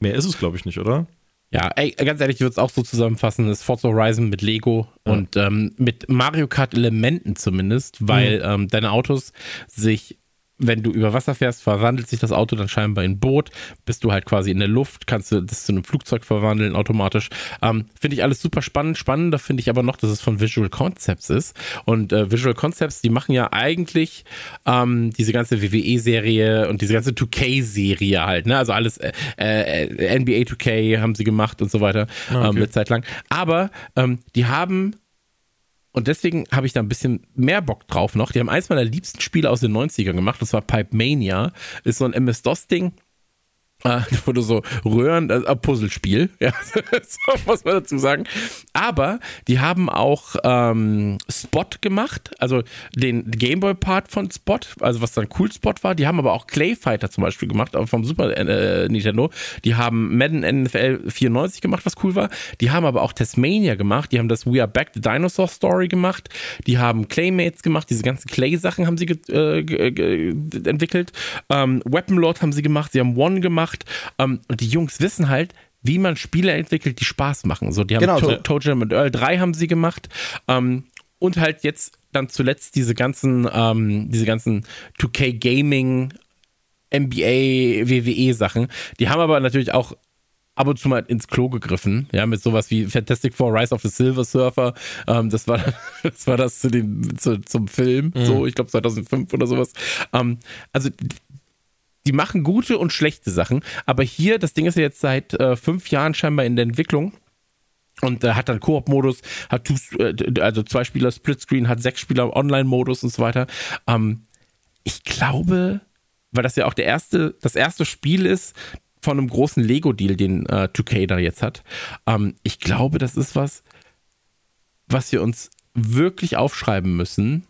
S2: Mehr ist es, glaube ich, nicht, oder?
S4: Ja, ey, ganz ehrlich, ich würde es auch so zusammenfassen, das ist Forza Horizon mit Lego und ähm, mit Mario Kart Elementen zumindest, weil ähm, deine Autos sich, wenn du über Wasser fährst, verwandelt sich das Auto dann scheinbar in Boot, bist du halt quasi in der Luft, kannst du das zu einem Flugzeug verwandeln automatisch. Ähm, finde ich alles super spannend. Spannender finde ich aber noch, dass es von Visual Concepts ist und äh, Visual Concepts, die machen ja eigentlich ähm, diese ganze WWE-Serie und diese ganze 2K-Serie halt, ne? Also alles äh, äh, NBA 2K haben sie gemacht und so weiter ähm, eine Zeit lang. Aber ähm, die haben und deswegen habe ich da ein bisschen mehr Bock drauf noch. Die haben eins meiner liebsten Spiele aus den 90ern gemacht, das war Pipe Mania. Ist so ein MS-DOS-Ding. Äh, wo du so Röhren, also ein Puzzlespiel, [LAUGHS] ja, so muss man dazu sagen. Aber die haben auch ähm, Spot gemacht, also den Gameboy-Part von Spot, also was dann Cool Spot war. Die haben aber auch Clay Fighter zum Beispiel gemacht, vom Super äh, Nintendo. Die haben Madden NFL 94 gemacht, was cool war. Die haben aber auch Tasmania gemacht. Die haben das We Are Back the Dinosaur Story gemacht. Die haben Claymates gemacht. Diese ganzen Clay-Sachen haben sie äh, ge entwickelt. Ähm, Weapon Lord haben sie gemacht. Sie haben One gemacht. Ähm, und die Jungs wissen halt, wie man Spiele entwickelt, die Spaß machen. So, die haben
S3: Genau so.
S4: Toe Jam und Earl 3 haben sie gemacht. Ähm, und halt jetzt dann zuletzt diese ganzen, ähm, diese ganzen 2K Gaming, NBA, WWE Sachen. Die haben aber natürlich auch ab und zu mal ins Klo gegriffen, ja, mit sowas wie Fantastic Four Rise of the Silver Surfer. Ähm, das war [LAUGHS] das war das zu dem zu, zum Film, so ich glaube 2005 oder sowas. Ähm, also die machen gute und schlechte Sachen, aber hier das Ding ist ja jetzt seit äh, fünf Jahren scheinbar in der Entwicklung. und äh, hat dann Koop-Modus, hat äh, also zwei Spieler Splitscreen, hat sechs Spieler Online-Modus und so weiter. Ähm, ich glaube, weil das ja auch der erste, das erste Spiel ist von einem großen Lego-Deal, den äh, 2K da jetzt hat. Ähm, ich glaube, das ist was, was wir uns wirklich aufschreiben müssen,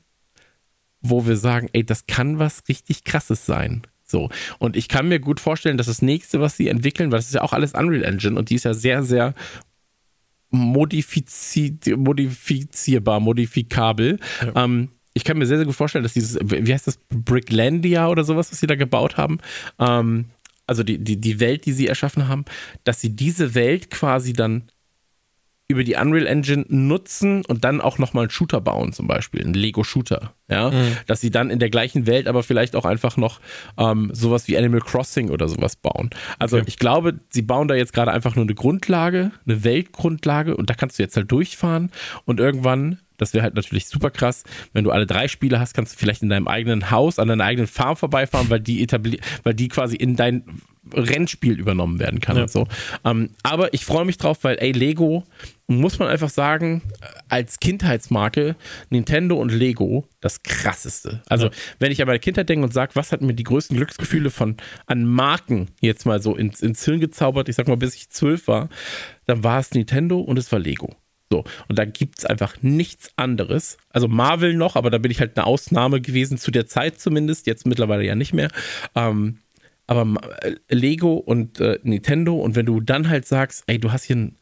S4: wo wir sagen, ey, das kann was richtig krasses sein. So. Und ich kann mir gut vorstellen, dass das nächste, was sie entwickeln, weil das ist ja auch alles Unreal Engine und die ist ja sehr, sehr modifizi modifizierbar, modifikabel. Ja. Ähm, ich kann mir sehr, sehr gut vorstellen, dass dieses, wie heißt das, Bricklandia oder sowas, was sie da gebaut haben, ähm, also die, die, die Welt, die sie erschaffen haben, dass sie diese Welt quasi dann über die Unreal Engine nutzen und dann auch nochmal einen Shooter bauen, zum Beispiel, einen Lego-Shooter. Ja, mhm. dass sie dann in der gleichen Welt aber vielleicht auch einfach noch ähm, sowas wie Animal Crossing oder sowas bauen. Also okay. ich glaube, sie bauen da jetzt gerade einfach nur eine Grundlage, eine Weltgrundlage und da kannst du jetzt halt durchfahren und irgendwann das wäre halt natürlich super krass. Wenn du alle drei Spiele hast, kannst du vielleicht in deinem eigenen Haus, an deiner eigenen Farm vorbeifahren, weil die etabliert, weil die quasi in dein Rennspiel übernommen werden kann ja. und so. Ähm, aber ich freue mich drauf, weil, ey, Lego, muss man einfach sagen, als Kindheitsmarke, Nintendo und Lego das krasseste. Also, ja. wenn ich an meine Kindheit denke und sage, was hat mir die größten Glücksgefühle von an Marken jetzt mal so ins, ins Hirn gezaubert, ich sag mal, bis ich zwölf war, dann war es Nintendo und es war Lego. So, und da gibt es einfach nichts anderes. Also Marvel noch, aber da bin ich halt eine Ausnahme gewesen, zu der Zeit zumindest, jetzt mittlerweile ja nicht mehr. Ähm, aber äh, Lego und äh, Nintendo und wenn du dann halt sagst, ey, du hast hier ein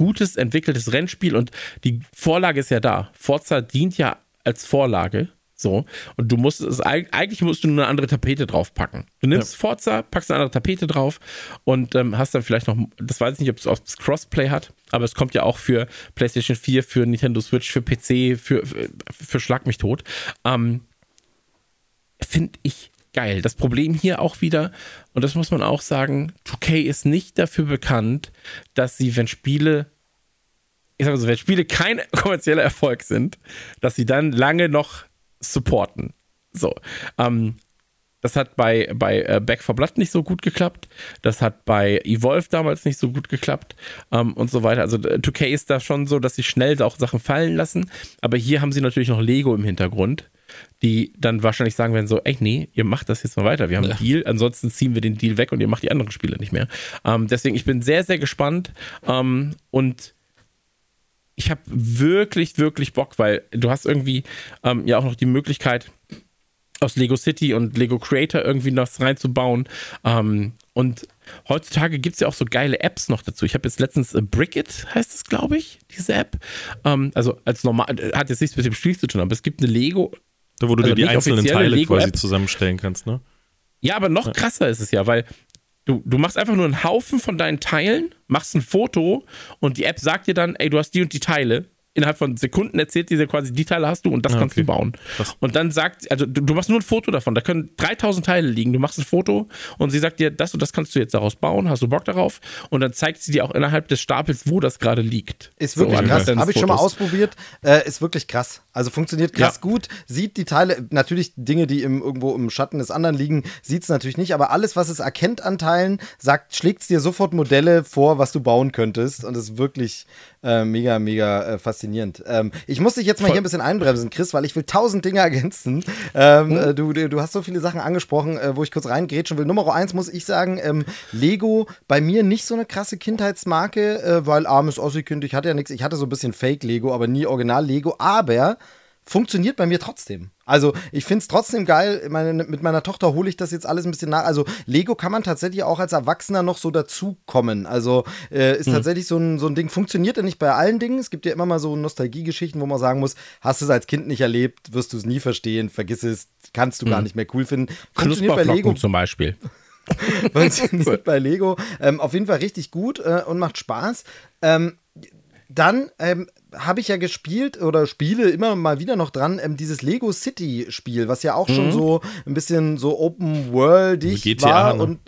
S4: gutes, entwickeltes Rennspiel und die Vorlage ist ja da. Forza dient ja als Vorlage. So. Und du musst es, eigentlich musst du nur eine andere Tapete draufpacken. Du nimmst ja. Forza, packst eine andere Tapete drauf und ähm, hast dann vielleicht noch, das weiß ich nicht, ob es Crossplay hat, aber es kommt ja auch für PlayStation 4, für Nintendo Switch, für PC, für, für, für Schlag mich tot. Ähm, Finde ich geil. Das Problem hier auch wieder, und das muss man auch sagen, 2K ist nicht dafür bekannt, dass sie, wenn Spiele, ich sag mal so, wenn Spiele kein [LAUGHS] kommerzieller Erfolg sind, dass sie dann lange noch supporten. So. Ähm, das hat bei, bei äh, Back for Blood nicht so gut geklappt. Das hat bei Evolve damals nicht so gut geklappt ähm, und so weiter. Also 2K ist da schon so, dass sie schnell auch Sachen fallen lassen. Aber hier haben sie natürlich noch Lego im Hintergrund die dann wahrscheinlich sagen werden so, ey, nee, ihr macht das jetzt mal weiter. Wir haben ja. einen Deal, ansonsten ziehen wir den Deal weg und ihr macht die anderen Spiele nicht mehr. Ähm, deswegen, ich bin sehr, sehr gespannt ähm, und ich habe wirklich, wirklich Bock, weil du hast irgendwie ähm, ja auch noch die Möglichkeit, aus Lego City und Lego Creator irgendwie noch reinzubauen. Ähm, und heutzutage gibt es ja auch so geile Apps noch dazu. Ich habe jetzt letztens äh, Brickit, heißt es, glaube ich, diese App. Ähm, also als normal, hat jetzt nichts mit dem Spiel zu tun, aber es gibt eine Lego
S2: da, wo du also dir die einzelnen Teile quasi zusammenstellen kannst, ne?
S4: Ja, aber noch krasser ist es ja, weil du, du machst einfach nur einen Haufen von deinen Teilen, machst ein Foto und die App sagt dir dann, ey, du hast die und die Teile innerhalb von Sekunden erzählt dir quasi, die Teile hast du und das ah, kannst okay. du bauen. Krass. Und dann sagt, also du, du, machst nur ein Foto davon, da können 3000 Teile liegen, du machst ein Foto und sie sagt dir, das und das kannst du jetzt daraus bauen, hast du Bock darauf? Und dann zeigt sie dir auch innerhalb des Stapels, wo das gerade liegt.
S3: Ist wirklich so, krass, habe ich schon mal ausprobiert, äh, ist wirklich krass. Also funktioniert krass ja. gut, sieht die Teile, natürlich Dinge, die im, irgendwo im Schatten des anderen liegen, sieht es natürlich nicht, aber alles, was es erkennt an Teilen, sagt, schlägt es dir sofort Modelle vor, was du bauen könntest und ist wirklich äh, mega, mega äh, faszinierend. Ähm, ich muss dich jetzt mal Voll. hier ein bisschen einbremsen, Chris, weil ich will tausend Dinge ergänzen. Ähm, mhm. du, du hast so viele Sachen angesprochen, äh, wo ich kurz reingrätschen will. Nummer eins muss ich sagen, ähm, Lego bei mir nicht so eine krasse Kindheitsmarke, äh, weil armes Ossi-Kind, ich hatte ja nichts, ich hatte so ein bisschen Fake-Lego, aber nie Original-Lego, aber funktioniert bei mir trotzdem. Also ich finde es trotzdem geil. Meine, mit meiner Tochter hole ich das jetzt alles ein bisschen nach. Also Lego kann man tatsächlich auch als Erwachsener noch so dazukommen. Also äh, ist mhm. tatsächlich so ein, so ein Ding. Funktioniert ja nicht bei allen Dingen. Es gibt ja immer mal so Nostalgiegeschichten, wo man sagen muss, hast du es als Kind nicht erlebt, wirst du es nie verstehen, vergiss es, kannst du mhm. gar nicht mehr cool finden.
S4: Funktioniert bei Lego zum Beispiel. [LAUGHS] [LAUGHS]
S3: Funktioniert bei Lego ähm, auf jeden Fall richtig gut äh, und macht Spaß. Ähm, dann ähm, habe ich ja gespielt oder spiele immer mal wieder noch dran, ähm, dieses Lego City Spiel, was ja auch mhm. schon so ein bisschen so Open Worldig GTA, war ne? und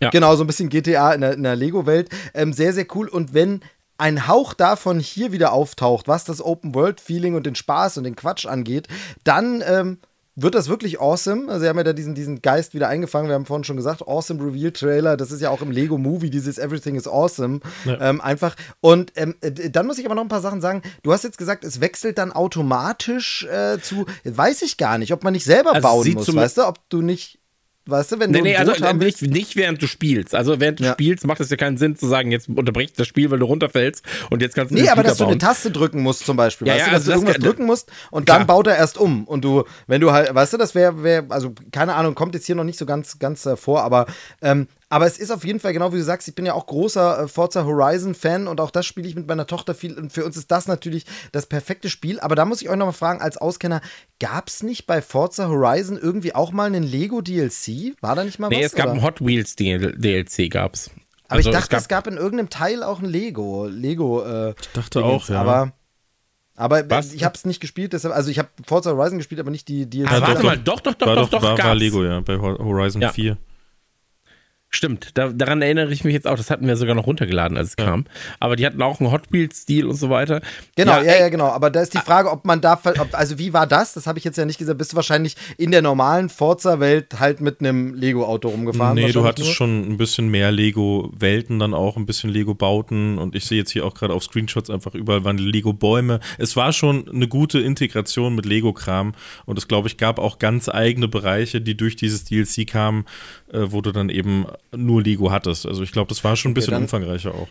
S3: ja. genau, so ein bisschen GTA in der, der Lego-Welt. Ähm, sehr, sehr cool. Und wenn ein Hauch davon hier wieder auftaucht, was das Open World Feeling und den Spaß und den Quatsch angeht, dann ähm, wird das wirklich awesome. Also, sie haben ja da diesen, diesen Geist wieder eingefangen. Wir haben vorhin schon gesagt, awesome Reveal Trailer. Das ist ja auch im Lego Movie, dieses Everything is awesome. Ja. Ähm, einfach. Und ähm, äh, dann muss ich aber noch ein paar Sachen sagen. Du hast jetzt gesagt, es wechselt dann automatisch äh, zu, weiß ich gar nicht, ob man nicht selber also bauen muss, weißt du, ob du nicht Weißt du, wenn
S4: nee,
S3: du
S4: nee, also nicht, nicht während du spielst. Also während du ja. spielst, macht es ja keinen Sinn zu sagen, jetzt unterbricht das Spiel, weil du runterfällst und jetzt kannst du
S3: Nee, aber dass bauen. du eine Taste drücken musst zum Beispiel. Ja, weißt ja, du, dass also du irgendwas das drücken musst und klar. dann baut er erst um. Und du, wenn du halt, weißt du, das wäre, wär, also keine Ahnung, kommt jetzt hier noch nicht so ganz, ganz vor, aber ähm, aber es ist auf jeden Fall, genau wie du sagst, ich bin ja auch großer äh, Forza Horizon-Fan und auch das spiele ich mit meiner Tochter viel. Und für uns ist das natürlich das perfekte Spiel. Aber da muss ich euch nochmal fragen, als Auskenner, gab es nicht bei Forza Horizon irgendwie auch mal einen Lego-DLC? War da nicht mal
S4: nee, was?
S3: Nee,
S4: es gab oder? einen Hot Wheels-DLC, gab's.
S3: Aber also ich dachte, es gab, es gab, in irgendeinem Teil auch ein Lego. Lego. Äh,
S2: ich dachte auch, ja.
S3: Aber. Aber Was? ich habe es nicht gespielt, deshalb, also ich habe Forza Horizon gespielt, aber nicht die DLC.
S4: Ah, warte mal, doch, doch, doch,
S2: war
S4: doch, doch,
S2: war, war Lego, ja, bei Horizon ja. 4.
S4: Stimmt, da, daran erinnere ich mich jetzt auch. Das hatten wir sogar noch runtergeladen, als es ja. kam. Aber die hatten auch einen Hot Wheels-Stil und so weiter.
S3: Genau, ja, ja, ja, genau. Aber da ist die. Frage, ob man da, ob, also wie war das? Das habe ich jetzt ja nicht gesagt. Bist du wahrscheinlich in der normalen Forza-Welt halt mit einem Lego-Auto rumgefahren?
S2: Nee, du hattest nur? schon ein bisschen mehr Lego-Welten dann auch, ein bisschen Lego-Bauten. Und ich sehe jetzt hier auch gerade auf Screenshots einfach überall waren Lego-Bäume. Es war schon eine gute Integration mit Lego-Kram. Und es, glaube ich, gab auch ganz eigene Bereiche, die durch dieses DLC kamen, äh, wo du dann eben nur Lego hattest. Also ich glaube, das war schon ein bisschen okay, umfangreicher auch.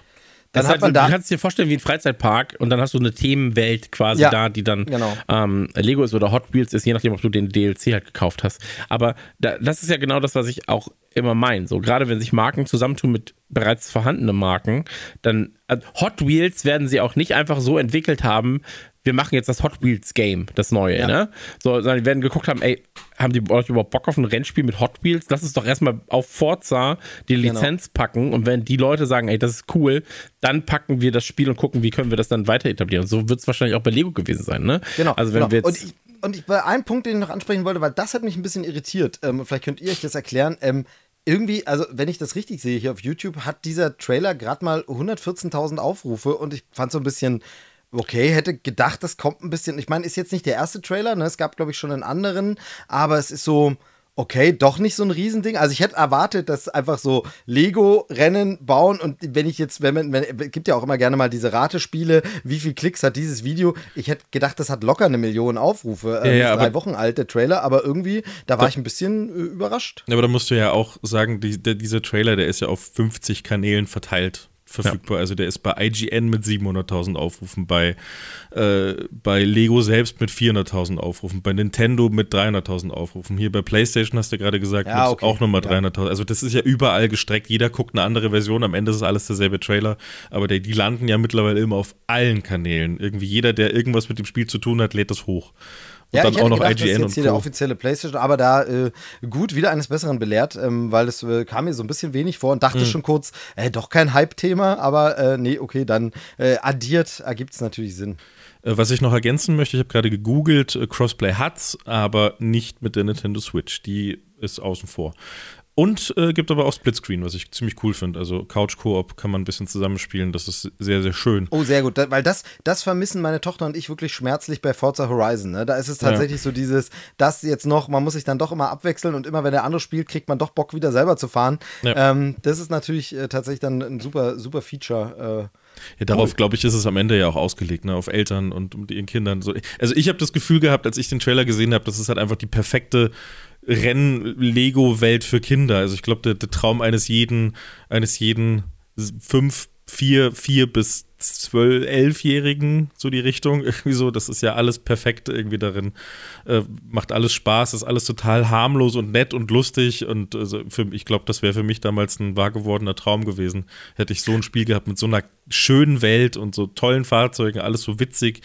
S4: Dann hat man da du kannst dir vorstellen wie ein Freizeitpark und dann hast du eine Themenwelt quasi ja, da, die dann genau. ähm, Lego ist oder Hot Wheels ist, je nachdem, ob du den DLC halt gekauft hast. Aber da, das ist ja genau das, was ich auch immer meine. So gerade wenn sich Marken zusammentun mit bereits vorhandenen Marken, dann also Hot Wheels werden sie auch nicht einfach so entwickelt haben, wir machen jetzt das Hot Wheels Game, das neue, ja. ne? So, sondern die werden geguckt haben, ey, haben die euch überhaupt Bock auf ein Rennspiel mit Hot Wheels? Lass uns doch erstmal auf Forza die genau. Lizenz genau. packen und wenn die Leute sagen, ey, das ist cool, dann packen wir das Spiel und gucken, wie können wir das dann weiter etablieren. So wird es wahrscheinlich auch bei Lego gewesen sein, ne?
S3: Genau.
S4: Also wenn
S3: genau.
S4: wir jetzt
S3: und ich, und ich, bei einem Punkt, den ich noch ansprechen wollte, weil das hat mich ein bisschen irritiert, ähm, vielleicht könnt ihr euch das erklären, ähm, irgendwie, also wenn ich das richtig sehe hier auf YouTube, hat dieser Trailer gerade mal 114.000 Aufrufe und ich fand so ein bisschen, okay, hätte gedacht, das kommt ein bisschen. Ich meine, ist jetzt nicht der erste Trailer, ne? Es gab, glaube ich, schon einen anderen, aber es ist so. Okay, doch nicht so ein Riesending. Also ich hätte erwartet, dass einfach so Lego-Rennen bauen und wenn ich jetzt, wenn man, wenn, es gibt ja auch immer gerne mal diese Ratespiele, wie viel Klicks hat dieses Video? Ich hätte gedacht, das hat locker eine Million Aufrufe. Äh, ja, ja, drei Wochen alt, der Trailer, aber irgendwie, da war da, ich ein bisschen äh, überrascht.
S2: Aber da musst du ja auch sagen, die, der, dieser Trailer, der ist ja auf 50 Kanälen verteilt verfügbar. Ja. Also der ist bei IGN mit 700.000 Aufrufen, bei, äh, bei Lego selbst mit 400.000 Aufrufen, bei Nintendo mit 300.000 Aufrufen. Hier bei PlayStation hast du gerade gesagt, ja, okay. auch nochmal 300.000. Ja. Also das ist ja überall gestreckt. Jeder guckt eine andere Version. Am Ende ist es alles derselbe Trailer. Aber der, die landen ja mittlerweile immer auf allen Kanälen. Irgendwie jeder, der irgendwas mit dem Spiel zu tun hat, lädt das hoch.
S3: Und ja, dann ich auch noch gedacht, IGN das ist jetzt hier der offizielle PlayStation, aber da äh, gut wieder eines Besseren belehrt, ähm, weil es äh, kam mir so ein bisschen wenig vor und dachte mhm. schon kurz, äh, doch kein Hype-Thema, aber äh, nee, okay, dann äh, addiert ergibt es natürlich Sinn.
S2: Äh, was ich noch ergänzen möchte, ich habe gerade gegoogelt, Crossplay hat's, aber nicht mit der Nintendo Switch. Die ist außen vor. Und äh, gibt aber auch Splitscreen, was ich ziemlich cool finde. Also Couch Koop kann man ein bisschen zusammenspielen. Das ist sehr, sehr schön.
S3: Oh, sehr gut. Da, weil das, das vermissen meine Tochter und ich wirklich schmerzlich bei Forza Horizon. Ne? Da ist es tatsächlich ja. so dieses, das jetzt noch, man muss sich dann doch immer abwechseln und immer, wenn der andere spielt, kriegt man doch Bock, wieder selber zu fahren. Ja. Ähm, das ist natürlich äh, tatsächlich dann ein super, super Feature. Äh,
S2: ja, darauf, glaube ich, ist es am Ende ja auch ausgelegt, ne? auf Eltern und, und ihren Kindern. So. Also ich habe das Gefühl gehabt, als ich den Trailer gesehen habe, das ist halt einfach die perfekte Renn-Lego-Welt für Kinder. Also ich glaube, der, der, Traum eines jeden, eines jeden fünf, vier, vier bis zwölf, elfjährigen, so die Richtung, [LAUGHS] irgendwie so, das ist ja alles perfekt irgendwie darin. Äh, macht alles Spaß, ist alles total harmlos und nett und lustig und also für, ich glaube, das wäre für mich damals ein wahr gewordener Traum gewesen. Hätte ich so ein Spiel gehabt mit so einer schönen Welt und so tollen Fahrzeugen, alles so witzig.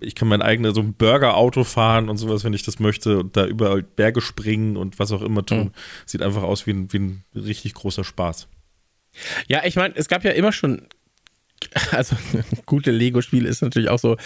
S2: Ich kann mein eigenes so ein Burger-Auto fahren und sowas, wenn ich das möchte und da überall Berge springen und was auch immer tun. Mhm. Sieht einfach aus wie ein, wie ein richtig großer Spaß.
S4: Ja, ich meine, es gab ja immer schon [LAUGHS] also gute Lego-Spiele ist natürlich auch so,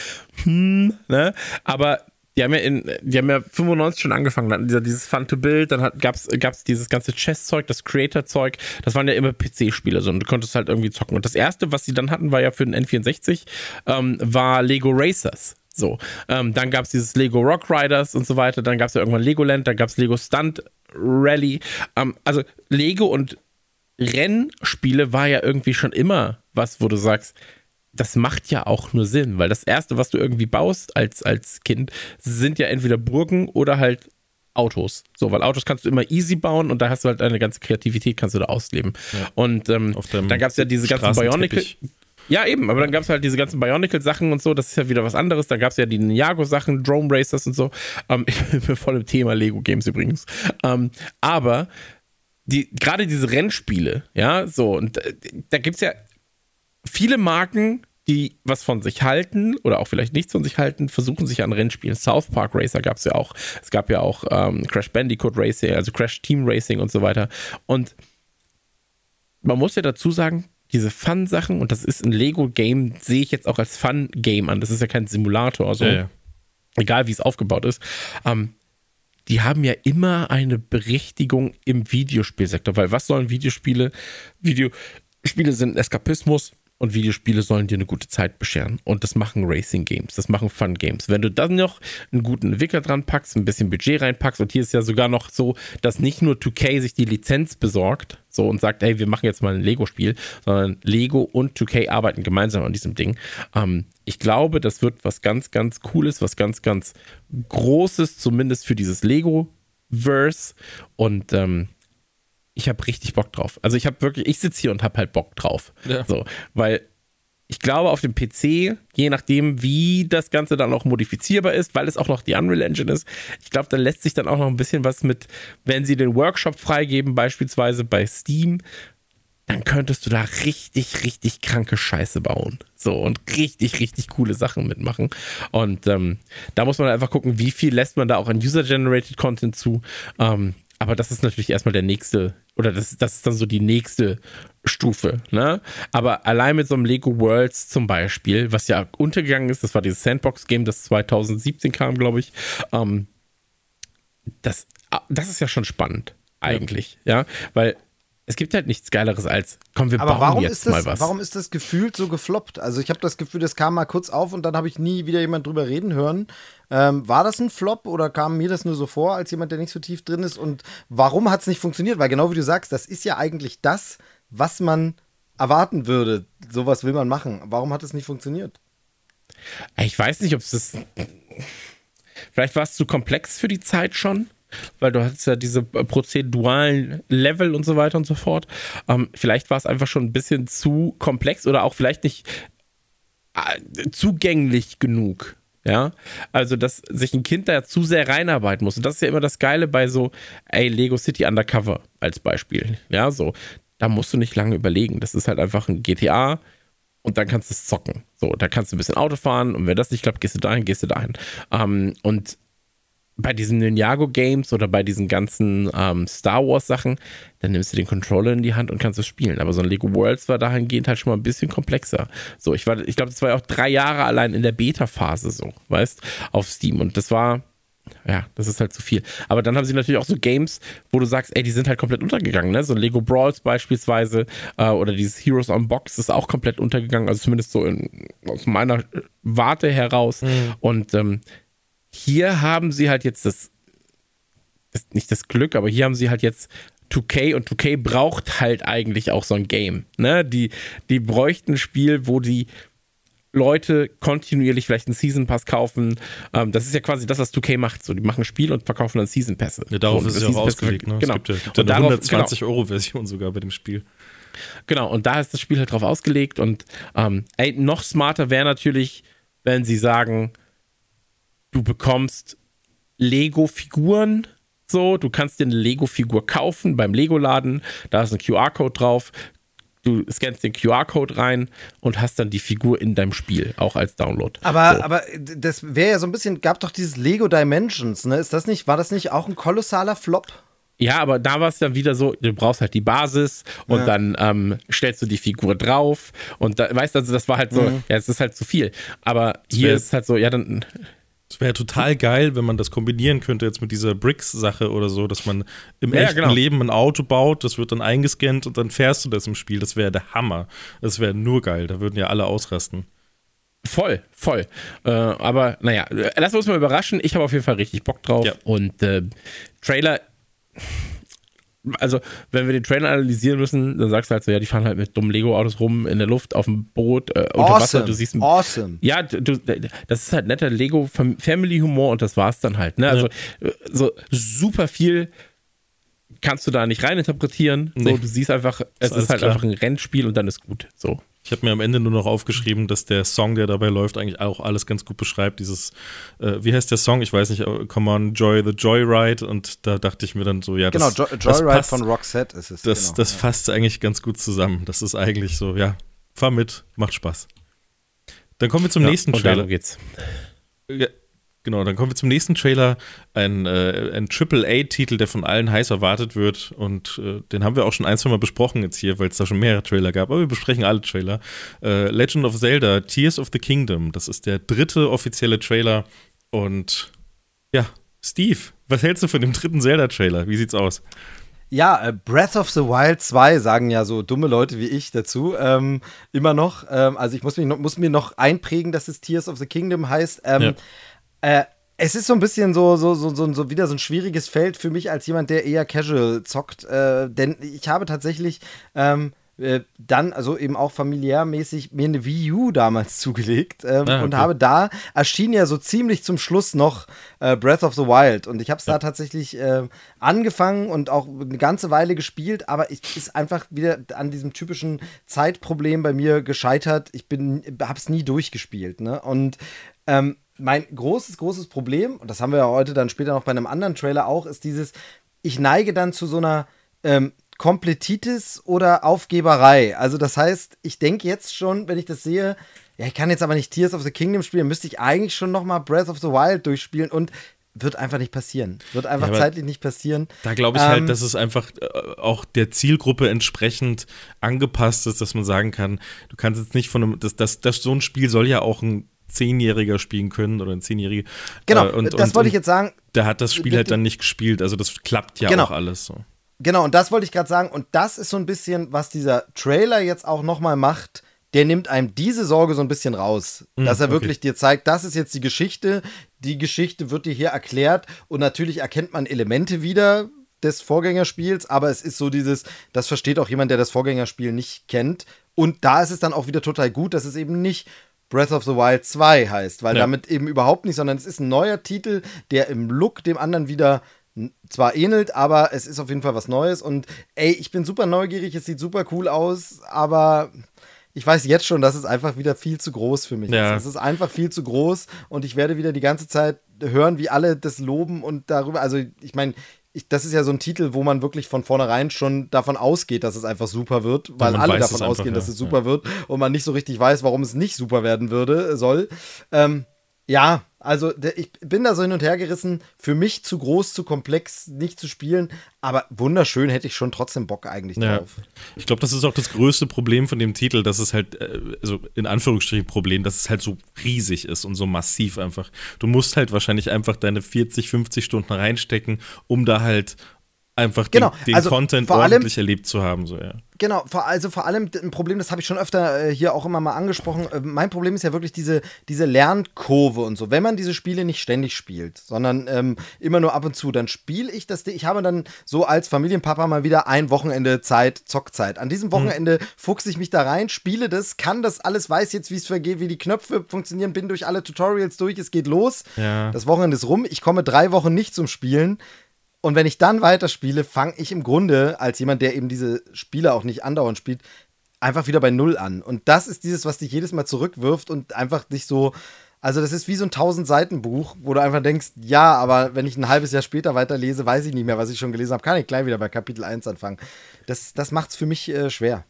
S4: hm, ne? Aber die haben ja in, die haben ja 95 schon angefangen, dann dieser, dieses Fun to Build, dann gab es dieses ganze Chess-Zeug, das Creator-Zeug, das waren ja immer PC-Spiele, so, und du konntest halt irgendwie zocken. Und das erste, was sie dann hatten, war ja für den N64, ähm, war Lego Racers. So, ähm, dann gab es dieses Lego Rock Riders und so weiter, dann gab es ja irgendwann Legoland, dann gab es Lego Stunt Rally. Ähm, also Lego und Rennspiele war ja irgendwie schon immer was, wo du sagst, das macht ja auch nur Sinn, weil das Erste, was du irgendwie baust als, als Kind, sind ja entweder Burgen oder halt Autos. So, weil Autos kannst du immer easy bauen und da hast du halt deine ganze Kreativität, kannst du da ausleben. Ja. Und ähm, dann gab es ja diese ganzen Bionicle. Ja, eben, aber dann gab es halt diese ganzen Bionicle-Sachen und so, das ist ja wieder was anderes. Dann gab es ja die Ninjago-Sachen, Drone Racers und so. Ähm, [LAUGHS] ich bin voll im Thema Lego-Games übrigens. Ähm, aber die, gerade diese Rennspiele, ja, so, und äh, da gibt es ja viele Marken, die was von sich halten oder auch vielleicht nichts von sich halten, versuchen sich an Rennspielen. South Park Racer gab es ja auch. Es gab ja auch ähm, Crash Bandicoot Racing, also Crash Team Racing und so weiter. Und man muss ja dazu sagen, diese Fun-Sachen, und das ist ein Lego-Game, sehe ich jetzt auch als Fun-Game an. Das ist ja kein Simulator, also ja, ja. egal wie es aufgebaut ist. Ähm, die haben ja immer eine Berechtigung im Videospielsektor, weil was sollen Videospiele? Videospiele sind Eskapismus und Videospiele sollen dir eine gute Zeit bescheren. Und das machen Racing Games, das machen Fun Games. Wenn du dann noch einen guten Entwickler dran packst, ein bisschen Budget reinpackst, und hier ist ja sogar noch so, dass nicht nur 2K sich die Lizenz besorgt, so und sagt, hey, wir machen jetzt mal ein Lego-Spiel, sondern Lego und 2K arbeiten gemeinsam an diesem Ding. Ähm, ich glaube, das wird was ganz, ganz Cooles, was ganz, ganz Großes, zumindest für dieses Lego-Verse. Und ähm, ich habe richtig Bock drauf. Also ich habe wirklich, ich sitze hier und habe halt Bock drauf. Ja. So, weil ich glaube, auf dem PC, je nachdem, wie das Ganze dann auch modifizierbar ist, weil es auch noch die Unreal Engine ist, ich glaube, da lässt sich dann auch noch ein bisschen was mit, wenn sie den Workshop freigeben, beispielsweise bei Steam, dann könntest du da richtig, richtig kranke Scheiße bauen. So und richtig, richtig coole Sachen mitmachen. Und ähm, da muss man einfach gucken, wie viel lässt man da auch an User-Generated Content zu. Ähm, aber das ist natürlich erstmal der nächste, oder das, das ist dann so die nächste Stufe, ne? Aber allein mit so einem Lego Worlds zum Beispiel, was ja untergegangen ist, das war dieses Sandbox-Game, das 2017 kam, glaube ich. Ähm, das, das ist ja schon spannend, eigentlich, ja, ja? weil es gibt halt nichts Geileres als, komm, wir Aber bauen warum jetzt
S3: das,
S4: mal was.
S3: Warum ist das gefühlt so gefloppt? Also ich habe das Gefühl, das kam mal kurz auf und dann habe ich nie wieder jemand drüber reden hören. Ähm, war das ein Flop oder kam mir das nur so vor, als jemand, der nicht so tief drin ist? Und warum hat es nicht funktioniert? Weil genau wie du sagst, das ist ja eigentlich das, was man erwarten würde. Sowas will man machen. Warum hat es nicht funktioniert?
S4: Ich weiß nicht, ob es das. Vielleicht war es zu komplex für die Zeit schon weil du hast ja diese prozeduralen Level und so weiter und so fort. Ähm, vielleicht war es einfach schon ein bisschen zu komplex oder auch vielleicht nicht äh, zugänglich genug. Ja, also dass sich ein Kind da zu sehr reinarbeiten muss. Und das ist ja immer das Geile bei so, ey, Lego City Undercover als Beispiel. Ja, so, da musst du nicht lange überlegen. Das ist halt einfach ein GTA und dann kannst du es zocken. So, da kannst du ein bisschen Auto fahren und wenn das nicht klappt, gehst du dahin, gehst du dahin. Ähm, und bei diesen Ninjago Games oder bei diesen ganzen ähm, Star Wars Sachen, dann nimmst du den Controller in die Hand und kannst es spielen. Aber so ein Lego Worlds war dahingehend halt schon mal ein bisschen komplexer. So, ich war, ich glaube, das war ja auch drei Jahre allein in der Beta-Phase so, weißt, auf Steam. Und das war, ja, das ist halt zu viel. Aber dann haben sie natürlich auch so Games, wo du sagst, ey, die sind halt komplett untergegangen, ne? So Lego Brawls beispielsweise äh, oder dieses Heroes on Box ist auch komplett untergegangen, also zumindest so in, aus meiner Warte heraus. Mhm. Und ähm, hier haben sie halt jetzt das, das, nicht das Glück, aber hier haben sie halt jetzt 2K und 2K braucht halt eigentlich auch so ein Game. Ne? Die, die bräuchten ein Spiel, wo die Leute kontinuierlich vielleicht einen Season Pass kaufen. Ähm, das ist ja quasi das, was 2K macht. So, die machen ein Spiel und verkaufen dann Season Pässe.
S2: Ja, darauf so, ist es ja auch ausgelegt. Ne?
S4: Genau.
S2: Es gibt ja, gibt ja eine darauf, 120 genau. Euro Version sogar bei dem Spiel.
S4: Genau, und da ist das Spiel halt drauf ausgelegt. Und ähm, ey, noch smarter wäre natürlich, wenn sie sagen, du bekommst Lego-Figuren. So, du kannst dir eine Lego-Figur kaufen beim Lego-Laden. Da ist ein QR-Code drauf. Du scannst den QR-Code rein und hast dann die Figur in deinem Spiel, auch als Download.
S3: Aber, so. aber das wäre ja so ein bisschen, gab doch dieses Lego Dimensions, ne? Ist das nicht, war das nicht auch ein kolossaler Flop?
S4: Ja, aber da war es dann wieder so, du brauchst halt die Basis und ja. dann ähm, stellst du die Figur drauf und da, weißt du, also das war halt so, mhm. ja, es ist halt zu viel. Aber hier ist es halt so, ja, dann
S2: es wäre total geil, wenn man das kombinieren könnte jetzt mit dieser Bricks-Sache oder so, dass man im ja, echten genau. Leben ein Auto baut, das wird dann eingescannt und dann fährst du das im Spiel. Das wäre der Hammer. Das wäre nur geil. Da würden ja alle ausrasten.
S4: Voll, voll. Äh, aber naja, lass uns mal überraschen. Ich habe auf jeden Fall richtig Bock drauf.
S2: Ja.
S4: Und äh, Trailer, also wenn wir den Trailer analysieren müssen, dann sagst du halt so, ja, die fahren halt mit dummen Lego-Autos rum in der Luft, auf dem Boot, äh, unter Wasser.
S3: Awesome.
S4: Du siehst
S3: awesome.
S4: ja, du, das ist halt netter Lego-Family-Humor und das war's dann halt. Ne? Also äh, so super viel kannst du da nicht reininterpretieren. So,
S2: Nee.
S4: du siehst einfach, es ist,
S2: alles
S4: halt
S2: klar.
S4: einfach ein Rennspiel und dann ist gut. So.
S2: Ich habe mir am Ende nur noch aufgeschrieben, dass der Song, der dabei läuft, eigentlich auch alles ganz gut beschreibt. Dieses, äh, wie heißt der Song? Ich weiß nicht, äh, Come on, Joy the Joyride. Und da dachte ich mir dann so, ja, das,
S3: Genau, jo
S2: das
S3: Joyride
S2: passt,
S3: von Roxette ist es.
S2: das,
S3: genau.
S2: das fasst eigentlich ganz gut zusammen. Das ist eigentlich so, ja, fahr mit, macht Spaß. Dann kommen wir zum nächsten
S4: und
S2: Trailer.
S4: darum geht's.
S2: Ja, genau, dann kommen wir zum nächsten Trailer. Ein, äh, ein Triple-A-Titel, der von allen heiß erwartet wird. Und äh, den haben wir auch schon ein, zwei Mal besprochen jetzt hier, weil es da schon mehrere Trailer gab. Aber wir besprechen alle Trailer. Äh, Legend of Zelda, Tears of the Kingdom. Das ist der dritte offizielle Trailer. Und ja, Steve, was hältst du von dem dritten Zelda-Trailer? Wie sieht's aus?
S3: Ja, äh, Breath of the Wild 2 sagen ja so dumme Leute wie ich dazu. Ähm, immer noch. Ähm, also ich muss, mich noch, muss mir noch einprägen, dass es Tears of the Kingdom heißt. Ähm,
S2: Ja.
S3: Äh, es ist so ein bisschen so, so, so, so, so wieder so ein schwieriges Feld für mich als jemand, der eher casual zockt. Äh, denn ich habe tatsächlich ähm, äh, dann, also eben auch familiärmäßig, mir eine Wii U damals [LAUGHS] zugelegt ähm,
S2: Ah, okay.
S3: und habe da erschien ja so ziemlich zum Schluss noch äh, Breath of the Wild und ich habe es da tatsächlich äh, angefangen und auch eine ganze Weile gespielt, aber es ist einfach wieder an diesem typischen Zeitproblem bei mir gescheitert. Ich bin, habe es nie durchgespielt, ne? Und ähm, mein großes, großes Problem, und das haben wir ja heute dann später noch bei einem anderen Trailer auch, ist dieses, ich neige dann zu so einer ähm, Kompletitis oder Aufgeberei. Also das heißt, ich denke jetzt schon, wenn ich das sehe, ja, ich kann jetzt aber nicht Tears of the Kingdom spielen, müsste ich eigentlich schon noch mal Breath of the Wild durchspielen und wird einfach nicht passieren. Wird einfach
S2: Ja,
S3: zeitlich nicht passieren.
S2: Da glaube ich
S3: Ähm,
S2: halt, dass es einfach äh, auch der Zielgruppe entsprechend angepasst ist, dass man sagen kann, du kannst jetzt nicht von einem, das, das, das, so ein Spiel soll ja auch ein Zehnjähriger spielen können oder ein Zehnjähriger.
S3: Genau,
S2: Äh, und,
S3: das
S2: und,
S3: wollte ich jetzt sagen.
S2: Der hat das Spiel halt dann nicht gespielt, also das klappt ja
S3: Genau.
S2: auch alles so.
S3: Genau, und das wollte ich gerade sagen. Und das ist so ein bisschen, was dieser Trailer jetzt auch nochmal macht. Der nimmt einem diese Sorge so ein bisschen raus. dass er
S2: okay.
S3: wirklich dir zeigt, das ist jetzt die Geschichte. Die Geschichte wird dir hier erklärt. Und natürlich erkennt man Elemente wieder des Vorgängerspiels. Aber es ist so dieses, das versteht auch jemand, der das Vorgängerspiel nicht kennt. Und da ist es dann auch wieder total gut, dass es eben nicht Breath of the Wild 2 heißt, weil
S2: Ja.
S3: damit eben überhaupt nicht, sondern es ist ein neuer Titel, der im Look dem anderen wieder zwar ähnelt, aber es ist auf jeden Fall was Neues und ey, ich bin super neugierig, es sieht super cool aus, aber ich weiß jetzt schon, dass es einfach wieder viel zu groß für mich
S2: Ja.
S3: ist. Es ist einfach viel zu groß und ich werde wieder die ganze Zeit hören, wie alle das loben und darüber, also ich meine, ich, das ist ja so ein Titel, wo man wirklich von vornherein schon davon ausgeht, dass es einfach super wird, weil alle davon
S2: es einfach,
S3: ausgehen, dass
S2: ja.
S3: es super wird und man nicht so richtig weiß, warum es nicht super werden würde, soll. Ähm, ja, also ich bin da so hin und her gerissen. Für mich zu groß, zu komplex, nicht zu spielen. Aber wunderschön hätte ich schon trotzdem Bock eigentlich
S2: Ja.
S3: drauf.
S2: Ich glaube, das ist auch das größte Problem von dem Titel, dass es halt, äh, also in Anführungsstrichen Problem, dass es halt so riesig ist und so massiv einfach. Du musst halt wahrscheinlich einfach deine 40, 50 Stunden reinstecken, um da halt einfach
S3: Genau,
S2: den, den
S3: also
S2: Content
S3: vor allem-
S2: ordentlich erlebt zu haben. So, ja.
S3: Genau, also vor allem ein Problem, das habe ich schon öfter äh, hier auch immer mal angesprochen. Äh, mein Problem ist ja wirklich diese, diese Lernkurve und so. Wenn man diese Spiele nicht ständig spielt, sondern ähm, immer nur ab und zu, dann spiele ich das. Ich habe dann so als Familienpapa mal wieder ein Wochenende Zeit, Zockzeit. An diesem Wochenende fuchse ich mich da rein, spiele das, kann das alles, weiß jetzt, wie es vergeht, wie die Knöpfe funktionieren, bin durch alle Tutorials durch, es geht los.
S2: Ja.
S3: Das Wochenende ist rum, ich komme drei Wochen nicht zum Spielen. Und wenn ich dann weiterspiele, fange ich im Grunde, als jemand, der eben diese Spiele auch nicht andauernd spielt, einfach wieder bei Null an. Und das ist dieses, was dich jedes Mal zurückwirft und einfach dich so. Also, das ist wie so ein 1000-Seiten-Buch, wo du einfach denkst, ja, aber wenn ich ein halbes Jahr später weiterlese, weiß ich nicht mehr, was ich schon gelesen habe, kann ich gleich wieder bei Kapitel 1 anfangen. Das, das macht es für mich äh, schwer.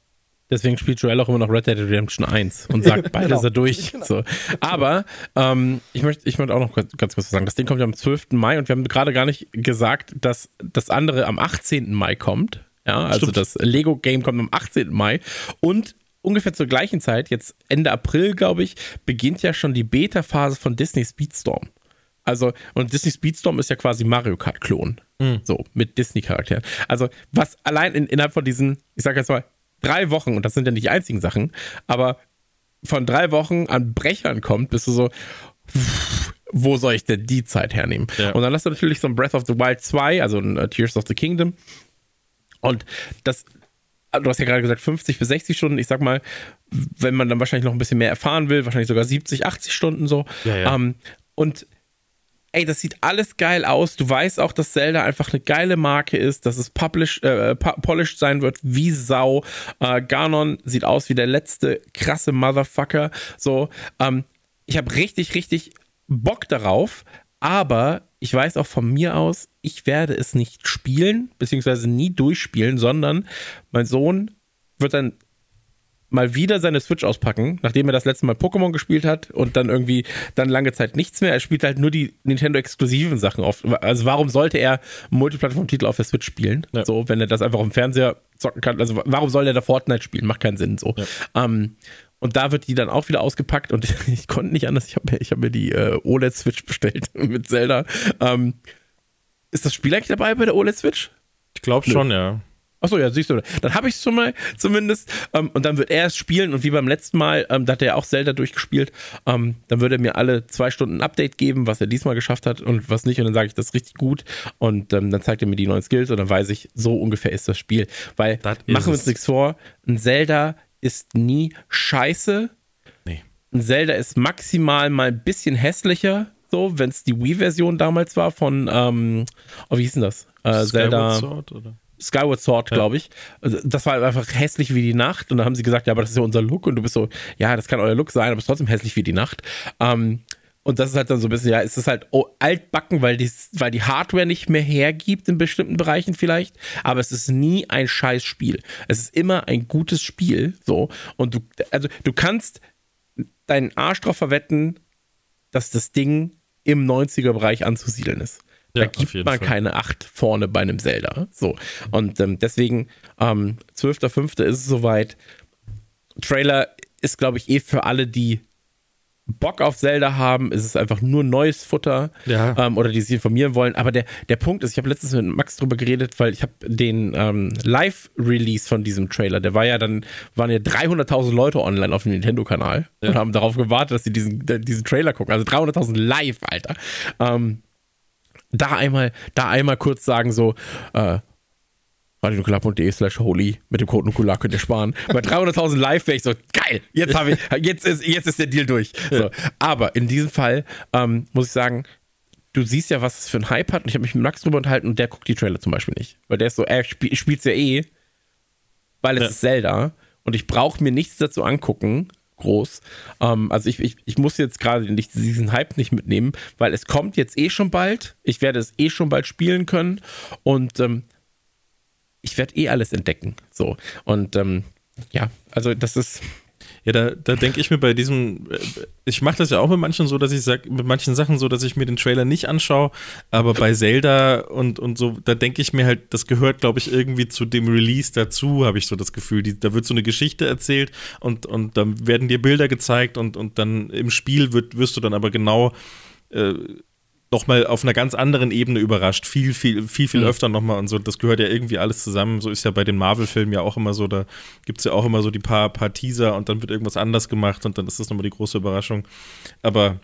S4: Deswegen spielt Joel auch immer noch Red Dead Redemption 1 und sagt, [LAUGHS] beide
S3: Genau.
S4: er durch. So. Aber ähm, ich möchte ich möchte auch noch ganz, ganz kurz sagen. Das Ding kommt ja am 12. Mai und wir haben gerade gar nicht gesagt, dass das andere am 18. Mai kommt. Ja, also
S2: Stimmt.
S4: das Lego-Game kommt am 18. Mai. Und ungefähr zur gleichen Zeit, jetzt Ende April, glaube ich, beginnt ja schon die Beta-Phase von Disney Speedstorm. Also, und Disney Speedstorm ist ja quasi Mario Kart-Klon. So, mit Disney-Charakteren. Also, was allein in, innerhalb von diesen, ich sag jetzt mal, drei Wochen, und das sind ja nicht die einzigen Sachen, aber von drei Wochen an Brechern kommt, bist du so, wo soll ich denn die Zeit hernehmen?
S2: Ja.
S4: Und dann hast du natürlich so ein Breath of the Wild 2, also ein uh, Tears of the Kingdom. Und das, du hast ja gerade gesagt 50 bis 60 Stunden. Ich sag mal, wenn man dann wahrscheinlich noch ein bisschen mehr erfahren will, wahrscheinlich sogar 70, 80 Stunden so.
S2: Ja, ja.
S4: Ähm, und ey, das sieht alles geil aus. Du weißt auch, dass Zelda einfach eine geile Marke ist, dass es publish, äh, polished sein wird wie Sau. Äh, Ganon sieht aus wie der letzte krasse Motherfucker. So, ähm, ich habe richtig, richtig Bock darauf, aber ich weiß auch von mir aus, ich werde es nicht spielen, beziehungsweise nie durchspielen, sondern mein Sohn wird dann mal wieder seine Switch auspacken, nachdem er das letzte Mal Pokémon gespielt hat und dann irgendwie dann lange Zeit nichts mehr. Er spielt halt nur die Nintendo-exklusiven Sachen auf. Also warum sollte er Multiplattform-Titel auf der Switch spielen?
S2: Ja.
S4: So, wenn er das einfach im Fernseher zocken kann. Also warum soll er da Fortnite spielen? Macht keinen Sinn so.
S2: Ja.
S4: Ähm, und da wird die dann auch wieder ausgepackt und [LAUGHS] ich konnte nicht anders. Ich habe mir, ich hab mir die äh, OLED-Switch bestellt [LAUGHS] mit Zelda. Ähm, ist das Spiel eigentlich dabei bei der OLED-Switch?
S2: Ich glaube schon, ja.
S4: Achso, ja, siehst du. Dann habe ich es schon mal zumindest. Ähm, und dann wird er es spielen und wie beim letzten Mal, ähm, da hat er ja auch Zelda durchgespielt, ähm, dann würde er mir alle zwei Stunden ein Update geben, was er diesmal geschafft hat und was nicht. Und dann sage ich, das ist richtig gut. Und ähm, dann zeigt er mir die neuen Skills und dann weiß ich, so ungefähr ist das Spiel. Weil,
S2: Das
S4: machen wir uns nichts vor, ein Zelda ist nie scheiße.
S2: Nee.
S4: Ein Zelda ist maximal mal ein bisschen hässlicher, so, wenn es die Wii-Version damals war von, ähm, oh, wie hieß denn das? Äh, Zelda.
S2: Sword, oder?
S4: Skyward Sword, glaube ich. Also, Das war einfach hässlich wie die Nacht. Und dann haben sie gesagt, ja, aber das ist ja unser Look. Und du bist so, ja, das kann euer Look sein, aber es ist trotzdem hässlich wie die Nacht. Ähm, und das ist halt dann so ein bisschen, ja, es ist halt oh, altbacken, weil die, weil die Hardware nicht mehr hergibt in bestimmten Bereichen vielleicht. Aber es ist nie ein scheiß Spiel. Es ist immer ein gutes Spiel. So. Und du, also du kannst deinen Arsch drauf verwetten, dass das Ding im 90er-Bereich anzusiedeln ist.
S2: Ja,
S4: da gibt man
S2: Fall.
S4: keine 8 vorne bei einem Zelda. So. Und ähm, deswegen, ähm, 12.05. ist es soweit. Trailer ist, glaube ich, eh für alle, die Bock auf Zelda haben. Es ist einfach nur neues Futter
S2: Ja.
S4: ähm, oder die sich informieren wollen. Aber der, der Punkt ist, ich habe letztens mit Max drüber geredet, weil ich habe den ähm, Live-Release von diesem Trailer, der war ja dann, waren ja 300.000 Leute online auf dem Nintendo-Kanal und haben darauf gewartet, dass sie diesen, diesen Trailer gucken. Also 300.000 live, Alter. Ähm, da einmal, da einmal kurz sagen so, äh, radionukular.de slash holy mit dem Code Nukular könnt ihr sparen. Bei 300.000 live wäre ich so, geil, jetzt habe ich, jetzt ist, jetzt ist der Deal durch. So. Aber in diesem Fall ähm, muss ich sagen, du siehst ja, was es für ein Hype hat und ich habe mich mit Max drüber unterhalten und der guckt die Trailer zum Beispiel nicht. Weil der ist so, er spiel, spielt's ja eh, weil es
S2: Ja.
S4: ist Zelda und ich brauche mir nichts dazu angucken, groß. Ähm, also ich, ich, ich muss jetzt gerade diesen Hype nicht mitnehmen, weil es kommt jetzt eh schon bald. Ich werde es eh schon bald spielen können und ähm, ich werde eh alles entdecken. So. Und ähm, ja, also das ist.
S2: Ja, da, da denke ich mir bei diesem, äh, ich mache das ja auch mit manchen so, dass ich sage, mit manchen Sachen so, dass ich mir den Trailer nicht anschaue, aber bei Zelda und, und so, da denke ich mir halt, das gehört, glaube ich, irgendwie zu dem Release dazu, habe ich so das Gefühl. Die, da wird so eine Geschichte erzählt und, und dann werden dir Bilder gezeigt und, und dann im Spiel wird, wirst du dann aber genau äh, nochmal auf einer ganz anderen Ebene überrascht. Viel, viel, viel, viel
S4: Mhm.
S2: öfter nochmal und so. Das gehört ja irgendwie alles zusammen. So ist ja bei den Marvel-Filmen ja auch immer so. Da gibt es ja auch immer so die paar, paar Teaser und dann wird irgendwas anders gemacht und dann ist das nochmal die große Überraschung. Aber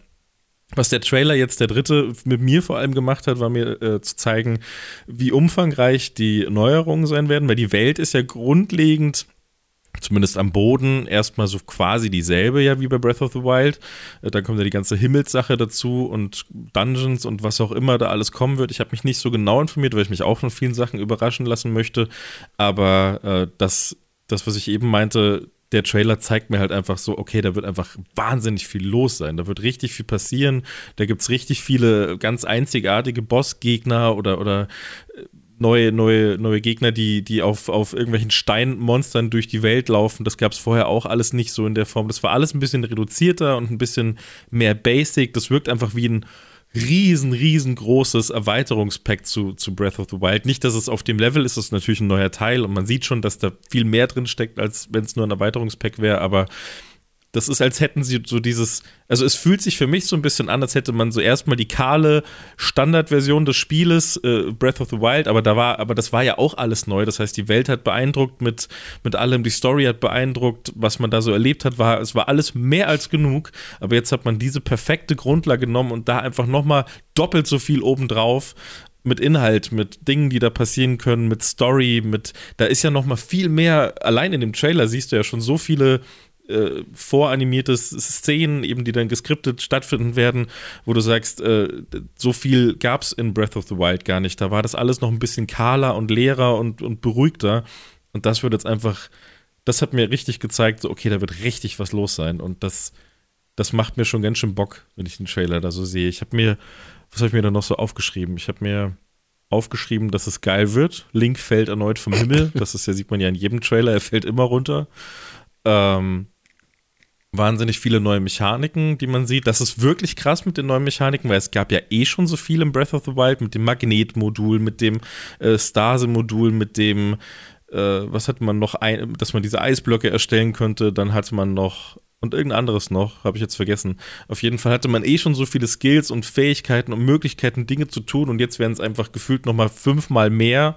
S2: was der Trailer jetzt, der dritte, mit mir vor allem gemacht hat, war mir äh, zu zeigen, wie umfangreich die Neuerungen sein werden, weil die Welt ist ja grundlegend zumindest am Boden erstmal so quasi dieselbe, ja, wie bei Breath of the Wild. Äh, Dann kommt ja die ganze Himmelssache dazu und Dungeons und was auch immer da alles kommen wird. Ich habe mich nicht so genau informiert, weil ich mich auch von vielen Sachen überraschen lassen möchte. Aber äh, das, das, was ich eben meinte, der Trailer zeigt mir halt einfach so, okay, da wird einfach wahnsinnig viel los sein. Da wird richtig viel passieren. Da gibt es richtig viele ganz einzigartige Bossgegner oder, oder äh, neue, neue, neue Gegner, die, die auf, auf irgendwelchen Steinmonstern durch die Welt laufen. Das gab es vorher auch alles nicht so in der Form. Das war alles ein bisschen reduzierter und ein bisschen mehr basic. Das wirkt einfach wie ein riesen, riesengroßes Erweiterungspack zu, zu Breath of the Wild. Nicht, dass es auf dem Level ist, das ist natürlich ein neuer Teil und man sieht schon, dass da viel mehr drin steckt, als wenn es nur ein Erweiterungspack wäre, aber das ist, als hätten sie so dieses, also es fühlt sich für mich so ein bisschen an, als hätte man so erstmal die kahle Standardversion des Spieles, äh, Breath of the Wild, aber da war, aber das war ja auch alles neu. Das heißt, die Welt hat beeindruckt mit, mit allem, die Story hat beeindruckt, was man da so erlebt hat, war, es war alles mehr als genug. Aber jetzt hat man diese perfekte Grundlage genommen und da einfach nochmal doppelt so viel obendrauf mit Inhalt, mit Dingen, die da passieren können, mit Story, mit, da ist ja noch mal viel mehr, allein in dem Trailer siehst du ja schon so viele äh, voranimierte Szenen, eben die dann geskriptet stattfinden werden, wo du sagst, äh, so viel gab es in Breath of the Wild gar nicht. Da war das alles noch ein bisschen kahler und leerer und, und beruhigter. Und das wird jetzt einfach, das hat mir richtig gezeigt, so, okay, da wird richtig was los sein. Und das, das macht mir schon ganz schön Bock, wenn ich den Trailer da so sehe. Ich habe mir, was habe ich mir da noch so aufgeschrieben? Ich habe mir aufgeschrieben, dass es geil wird. Link fällt erneut vom Himmel. Das ist ja, sieht man ja in jedem Trailer, er fällt immer runter. Ähm, wahnsinnig viele neue Mechaniken, die man sieht. Das ist wirklich krass mit den neuen Mechaniken, weil es gab ja eh schon so viel im Breath of the Wild mit dem Magnetmodul, mit dem äh, Stase-Modul, mit dem, äh, was hat man noch, ein, dass man diese Eisblöcke erstellen könnte. Dann hatte man noch und irgendein anderes noch, habe ich jetzt vergessen. Auf jeden Fall hatte man eh schon so viele Skills und Fähigkeiten und Möglichkeiten, Dinge zu tun und jetzt werden es einfach gefühlt nochmal fünfmal mehr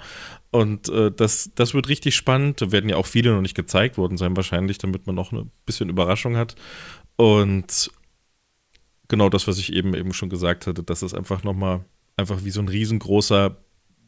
S2: und äh, das, das wird richtig spannend. Da werden ja auch viele noch nicht gezeigt worden sein, wahrscheinlich, damit man noch ein bisschen Überraschung hat. Und genau das, was ich eben eben schon gesagt hatte, dass es einfach nochmal, einfach wie so ein riesengroßer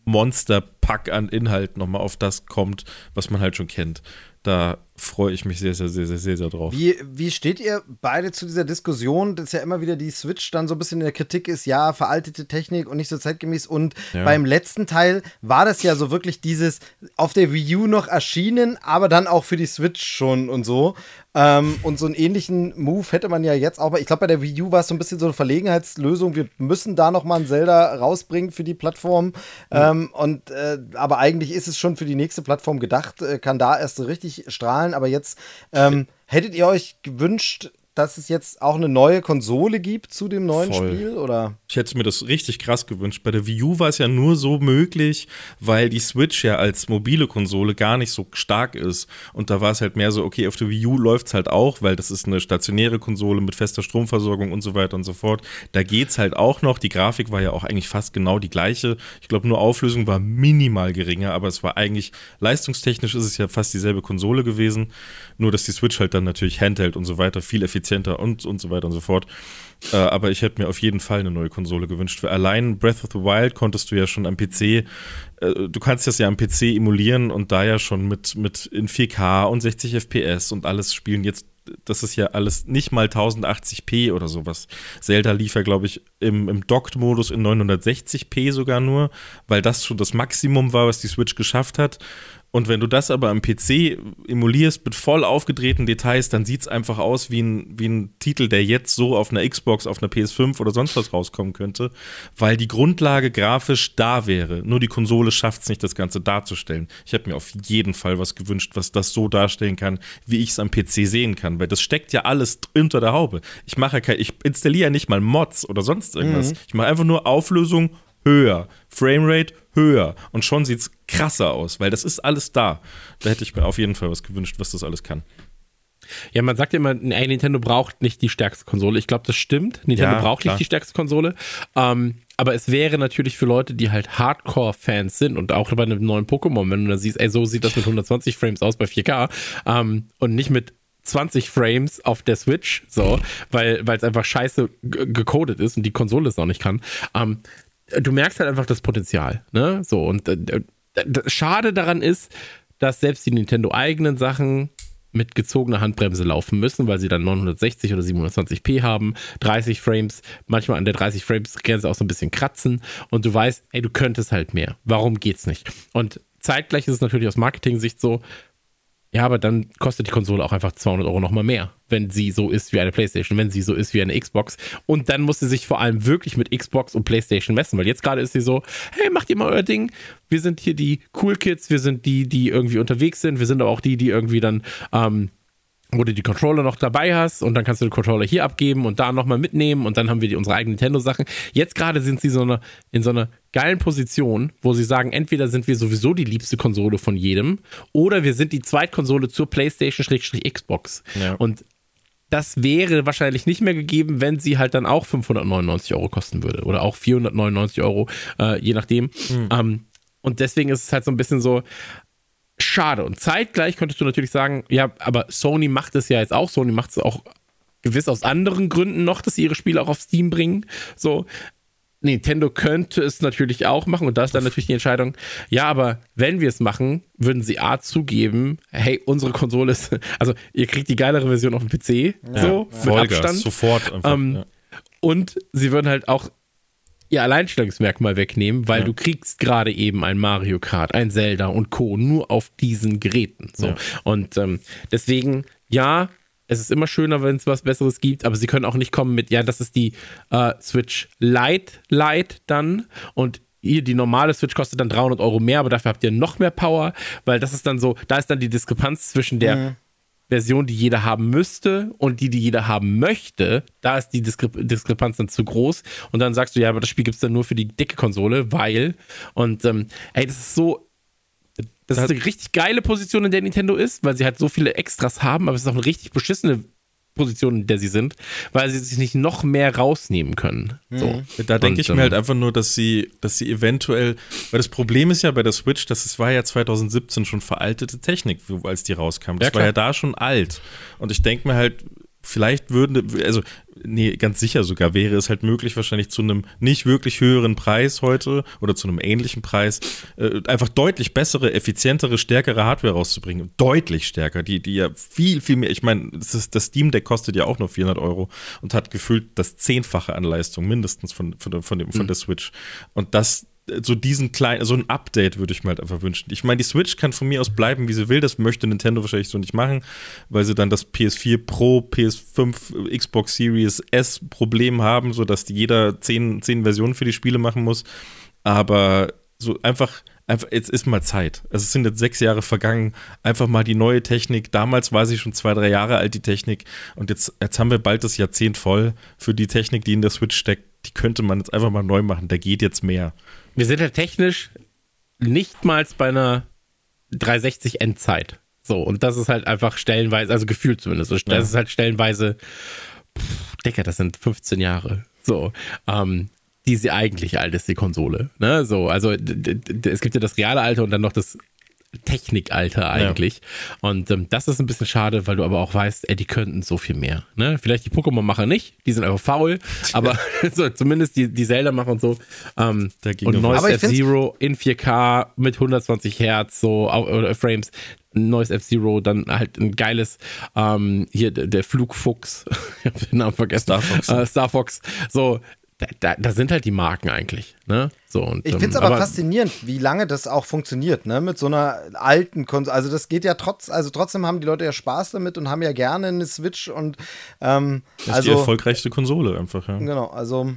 S2: Monsterpack an Inhalt nochmal auf das kommt, was man halt schon kennt. Da freue ich mich sehr, sehr, sehr, sehr, sehr, sehr drauf.
S3: Wie, wie steht ihr beide zu dieser Diskussion, dass ja immer wieder die Switch dann so ein bisschen in der Kritik ist, ja, veraltete Technik und nicht so zeitgemäß. Und ja. beim letzten Teil war das ja so wirklich dieses auf der Wii U noch erschienen, aber dann auch für die Switch schon und so. Ähm, und so einen ähnlichen Move hätte man ja jetzt auch. Ich glaube, bei der Wii U war es so ein bisschen so eine Verlegenheitslösung. Wir müssen da noch mal ein Zelda rausbringen für die Plattform. Mhm. Ähm, und äh, aber eigentlich ist es schon für die nächste Plattform gedacht, äh, kann da erst so richtig strahlen. Aber jetzt ähm, hättet ihr euch gewünscht, dass es jetzt auch eine neue Konsole gibt zu dem neuen Voll. Spiel? Oder?
S2: Ich hätte mir das richtig krass gewünscht. Bei der Wii U war es ja nur so möglich, weil die Switch ja als mobile Konsole gar nicht so stark ist. Und da war es halt mehr so, okay, auf der Wii U läuft es halt auch, weil das ist eine stationäre Konsole mit fester Stromversorgung und so weiter und so fort. Da geht es halt auch noch. Die Grafik war ja auch eigentlich fast genau die gleiche. Ich glaube, nur Auflösung war minimal geringer, aber es war eigentlich, leistungstechnisch ist es ja fast dieselbe Konsole gewesen. Nur, dass die Switch halt dann natürlich Handheld und so weiter viel effizienter und, und so weiter und so fort. Äh, aber ich hätte mir auf jeden Fall eine neue Konsole gewünscht. Für allein Breath of the Wild konntest du ja schon am PC, äh, du kannst das ja am PC emulieren und da ja schon mit, mit in 4K und 60 FPS und alles spielen. Jetzt das ist ja alles nicht mal 1080p oder sowas. Zelda lief ja, glaube ich, im, im Docked-Modus in 960p sogar nur, weil das schon das Maximum war, was die Switch geschafft hat. Und wenn du das aber am PC emulierst mit voll aufgedrehten Details, dann sieht es einfach aus wie ein, wie ein Titel, der jetzt so auf einer Xbox, auf einer PS5 oder sonst was rauskommen könnte, weil die Grundlage grafisch da wäre. Nur die Konsole schafft es nicht, das Ganze darzustellen. Ich habe mir auf jeden Fall was gewünscht, was das so darstellen kann, wie ich es am PC sehen kann, weil das steckt ja alles unter der Haube. Ich mache kein, ich installiere ja nicht mal Mods oder sonst irgendwas. Mhm. Ich mache einfach nur Auflösung höher, Framerate höher und schon sieht es krasser aus, weil das ist alles da. Da hätte ich mir auf jeden Fall was gewünscht, was das alles kann.
S4: Ja, man sagt ja immer, ey, Nintendo braucht nicht die stärkste Konsole. Ich glaube, das stimmt. Nintendo ja, braucht klar. nicht die stärkste Konsole. Ähm, aber es wäre natürlich für Leute, die halt Hardcore-Fans sind und auch bei einem neuen Pokémon, wenn du da siehst, ey, so sieht das mit 120 Frames aus bei 4K ähm, und nicht mit 20 Frames auf der Switch, so, weil es einfach scheiße gecodet ist und die Konsole es auch nicht kann. Ähm, du merkst halt einfach das Potenzial, ne? So, und äh schade daran ist, dass selbst die Nintendo-eigenen Sachen mit gezogener Handbremse laufen müssen, weil sie dann 960 oder 720p haben, 30 Frames, manchmal an der 30 Frames Grenze auch so ein bisschen kratzen und du weißt, ey, du könntest halt mehr. Warum geht's nicht? Und zeitgleich ist es natürlich aus Marketing-Sicht so, ja, aber dann kostet die Konsole auch einfach 200 Euro nochmal mehr, wenn sie so ist wie eine PlayStation, wenn sie so ist wie eine Xbox. Und dann muss sie sich vor allem wirklich mit Xbox und PlayStation messen, weil jetzt gerade ist sie so, hey, macht ihr mal euer Ding. Wir sind hier die Cool Kids, wir sind die, die irgendwie unterwegs sind, wir sind aber auch die, die irgendwie dann ähm, wo du die Controller noch dabei hast und dann kannst du den Controller hier abgeben und da nochmal mitnehmen und dann haben wir die, unsere eigenen Nintendo-Sachen. Jetzt gerade sind sie so eine, in so einer geilen Position, wo sie sagen, entweder sind wir sowieso die liebste Konsole von jedem oder wir sind die Zweitkonsole zur PlayStation-Xbox. Ja. Und das wäre wahrscheinlich nicht mehr gegeben, wenn sie halt dann auch 599 Euro kosten würde oder auch 499 Euro, äh, je nachdem. Mhm. Ähm, und deswegen ist es halt so ein bisschen so, schade. Und zeitgleich könntest du natürlich sagen, ja, aber Sony macht es ja jetzt auch. Sony macht es auch gewiss aus anderen Gründen noch, dass sie ihre Spiele auch auf Steam bringen. So, Nintendo könnte es natürlich auch machen und da ist dann natürlich die Entscheidung, ja, aber wenn wir es machen, würden sie A zugeben, hey, unsere Konsole ist, [LAUGHS] also ihr kriegt die geilere Version auf dem PC, ja, so, ja. mit
S2: Vollgas,
S4: Abstand.
S2: sofort einfach. Ähm, ja.
S4: Und sie würden halt auch ihr Alleinstellungsmerkmal wegnehmen, weil du kriegst gerade eben ein Mario Kart, ein Zelda und Co. nur auf diesen Geräten. So. Und ähm, deswegen, ja, es ist immer schöner, wenn es was Besseres gibt, aber sie können auch nicht kommen mit, ja, das ist die äh, Switch Lite Lite dann und hier die normale Switch kostet dann 300 Euro mehr, aber dafür habt ihr noch mehr Power, weil das ist dann so, da ist dann die Diskrepanz zwischen der mhm. Version, die jeder haben müsste und die, die jeder haben möchte, da ist die Diskre Diskrepanz dann zu groß. Und dann sagst du, ja, aber das Spiel gibt es dann nur für die dicke Konsole, weil und ähm, ey, das ist so das ist eine richtig geile Position, in der Nintendo ist, weil sie halt so viele Extras haben, aber es ist auch eine richtig beschissene Position, in der sie sind, weil sie sich nicht noch mehr rausnehmen können. So. Mhm.
S2: Da denke ich mir halt einfach nur, dass sie, dass sie eventuell, weil das Problem ist ja bei der Switch, dass es war ja 2017 schon veraltete Technik, als die rauskam. Das ja, war ja da schon alt. Und ich denke mir halt, vielleicht würden, also nee, ganz sicher sogar wäre es halt möglich, wahrscheinlich zu einem nicht wirklich höheren Preis heute oder zu einem ähnlichen Preis äh, einfach deutlich bessere, effizientere, stärkere Hardware rauszubringen. Deutlich stärker, die, die ja viel, viel mehr, ich meine, das, das Steam Deck kostet ja auch nur 400 Euro und hat gefühlt das Zehnfache an Leistung mindestens von, von, von, dem, von mhm. der Switch. Und das, so diesen kleinen, so ein Update würde ich mir halt einfach wünschen. Ich meine, die Switch kann von mir aus bleiben, wie sie will. Das möchte Nintendo wahrscheinlich so nicht machen, weil sie dann das PS4 Pro, PS5, Xbox Series S Problem haben, sodass jeder zehn, zehn Versionen für die Spiele machen muss. Aber so einfach, einfach, jetzt ist mal Zeit. Also es sind jetzt sechs Jahre vergangen. Einfach mal die neue Technik. Damals war sie schon zwei, drei Jahre alt, die Technik. Und jetzt, jetzt haben wir bald das Jahrzehnt voll für die Technik, die in der Switch steckt. Die könnte man jetzt einfach mal neu machen. Da geht jetzt mehr
S4: wir sind ja technisch nicht mal bei einer 360 Endzeit. So, und das ist halt einfach stellenweise, also gefühlt zumindest, das ja. ist halt stellenweise, pff, Decker, das sind 15 Jahre. So, ähm, die sie eigentlich alt ist, die Konsole. Ne? So, also es gibt ja das reale Alter und dann noch das Technikalter eigentlich. Ja. Und ähm, das ist ein bisschen schade, weil du aber auch weißt, ey, die könnten so viel mehr. Ne? Vielleicht die Pokémon-Macher nicht, die sind einfach faul, aber [LAUGHS] so, zumindest die, die Zelda-Macher und so. Ähm, und neues F-Zero in 4K mit 120 Hertz, so oder Frames. Neues F-Zero, dann halt ein geiles, ähm, hier der Flugfuchs, [LAUGHS] ich hab den Namen vergessen. Star Fox. Äh, Star Fox. So, da, da, sind halt die Marken eigentlich. Ne? So, und,
S3: ich finde es ähm, aber, aber, faszinierend, wie lange das auch funktioniert, ne? Mit so einer alten Konsole. Also das geht ja trotz, also trotzdem haben die Leute ja Spaß damit und haben ja gerne eine Switch und ähm,
S2: das ist
S3: also,
S2: die erfolgreichste Konsole einfach, ja.
S3: Genau, also.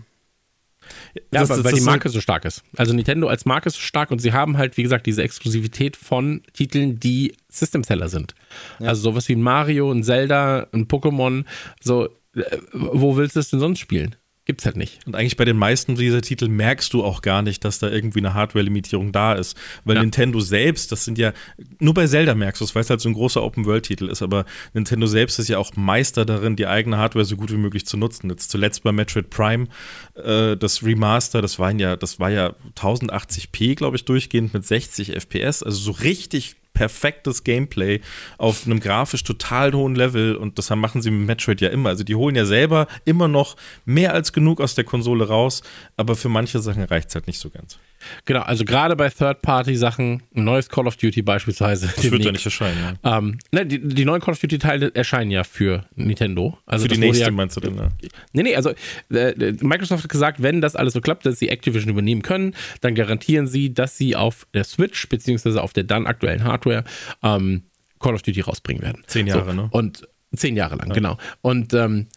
S4: Ja, das, weil, das, weil die Marke so stark ist. Also Nintendo als Marke ist so stark und sie haben halt, wie gesagt, diese Exklusivität von Titeln, die System-Seller sind. Ja. Also sowas wie ein Mario, ein Zelda, ein Pokémon, so, äh, wo willst du es denn sonst spielen? Gibt's halt nicht.
S2: Und eigentlich bei den meisten dieser Titel merkst du auch gar nicht, dass da irgendwie eine Hardware-Limitierung da ist. Weil ja. Nintendo selbst, das sind ja, nur bei Zelda merkst du es, weil es halt so ein großer Open-World-Titel ist, aber Nintendo selbst ist ja auch Meister darin, die eigene Hardware so gut wie möglich zu nutzen. Jetzt zuletzt bei Metroid Prime, äh, das Remaster, das waren ja, das war ja 1080p, glaube ich, durchgehend mit 60 FPS, also so richtig perfektes Gameplay auf einem grafisch total hohen Level und das machen sie mit Metroid ja immer. Also die holen ja selber immer noch mehr als genug aus der Konsole raus, aber für manche Sachen reicht es halt nicht so ganz.
S4: Genau, also gerade bei Third-Party-Sachen, ein neues Call of Duty beispielsweise.
S2: Das wird ja nicht erscheinen,
S4: ja. Ähm, ne, die, die, neuen Call of Duty-Teile erscheinen ja für Nintendo. Also
S2: für die nächste ja, meinst du denn? Ja.
S4: Nee, nee, also äh, Microsoft hat gesagt, wenn das alles so klappt, dass sie Activision übernehmen können, dann garantieren sie, dass sie auf der Switch, beziehungsweise auf der dann aktuellen Hardware, ähm, Call of Duty rausbringen werden.
S2: Zehn Jahre,
S4: so,
S2: ne?
S4: Und zehn Jahre lang, ja. genau. Und ähm,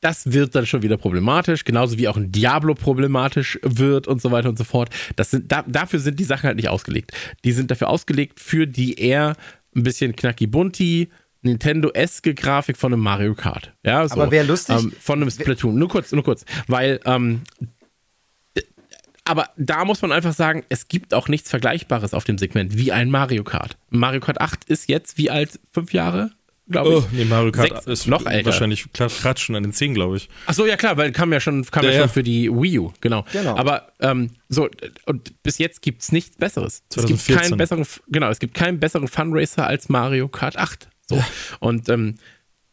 S4: das wird dann schon wieder problematisch, genauso wie auch ein Diablo problematisch wird und so weiter und so fort. Das sind, da, dafür sind die Sachen halt nicht ausgelegt. Die sind dafür ausgelegt für die eher ein bisschen knacki bunti, Nintendo-eske Grafik von einem Mario Kart. Ja, so,
S3: Aber wäre lustig.
S4: Ähm, von einem Splatoon. Nur kurz, nur kurz. Weil, ähm, aber da muss man einfach sagen, es gibt auch nichts Vergleichbares auf dem Segment wie ein Mario Kart. Mario Kart 8 ist jetzt wie alt? Fünf Jahre? Glaube ich.
S2: Oh, nee, Mario Kart
S4: Sechs,
S2: ist
S4: noch älter.
S2: wahrscheinlich kratzt schon an den 10, glaube ich.
S4: Ach so, ja klar, weil kam ja schon, kam ja,
S2: Ja,
S4: schon
S2: ja.
S4: für die Wii U, genau.
S3: Genau.
S4: Aber ähm, so, und bis jetzt gibt es nichts Besseres. Es gibt
S2: 2014.
S4: keinen besseren, genau, es gibt keinen besseren Funracer als Mario Kart 8. So. Und ähm,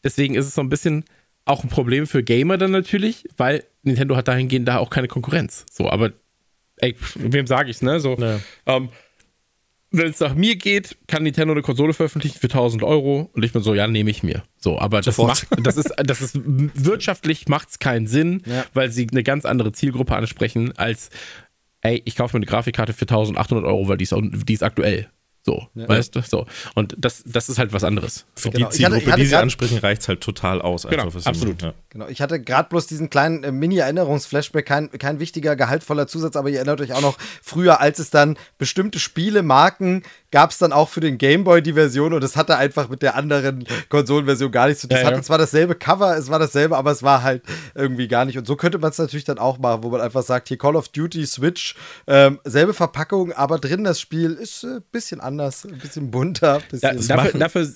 S4: deswegen ist es so ein bisschen auch ein Problem für Gamer dann natürlich, weil Nintendo hat dahingehend da auch keine Konkurrenz. So, aber ey, wem sage ich's, ne? So,
S2: Ja.
S4: ähm, wenn es nach mir geht, kann Nintendo eine Konsole veröffentlichen für 1000 Euro und ich bin so, ja, nehme ich mir. So, aber das
S2: Sofort.
S4: macht, das ist, das ist wirtschaftlich macht es keinen Sinn,
S3: Ja.
S4: weil sie eine ganz andere Zielgruppe ansprechen als, ey, ich kaufe mir eine Grafikkarte für 1800 Euro, weil die ist, auch- die ist aktuell. So, weißt du? So. Und das, das ist halt was anderes.
S2: Für
S3: Genau.
S2: die
S3: Ich hatte-
S2: Zielgruppe,
S3: ich hatte
S2: die sie ansprechen, reicht es halt total aus.
S4: Genau,
S2: sie
S4: absolut.
S2: machen,
S3: Genau, ich hatte gerade bloß diesen kleinen äh, Mini-Erinnerungsflashback, kein, kein wichtiger, gehaltvoller Zusatz, aber ihr erinnert euch auch noch früher, als es dann bestimmte Spiele, Marken, gab es dann auch für den Gameboy die Version und es hatte einfach mit der anderen Konsolenversion gar nichts zu tun.
S4: Ja,
S3: Es hatte
S4: ja.
S3: zwar dasselbe Cover, es war dasselbe, aber es war halt irgendwie gar nicht. Und so könnte man es natürlich dann auch machen, wo man einfach sagt, hier Call of Duty, Switch, ähm, selbe Verpackung, aber drin das Spiel ist ein äh, bisschen anders, ein bisschen bunter, ein
S4: Da,
S3: bisschen
S4: dafür, dafür,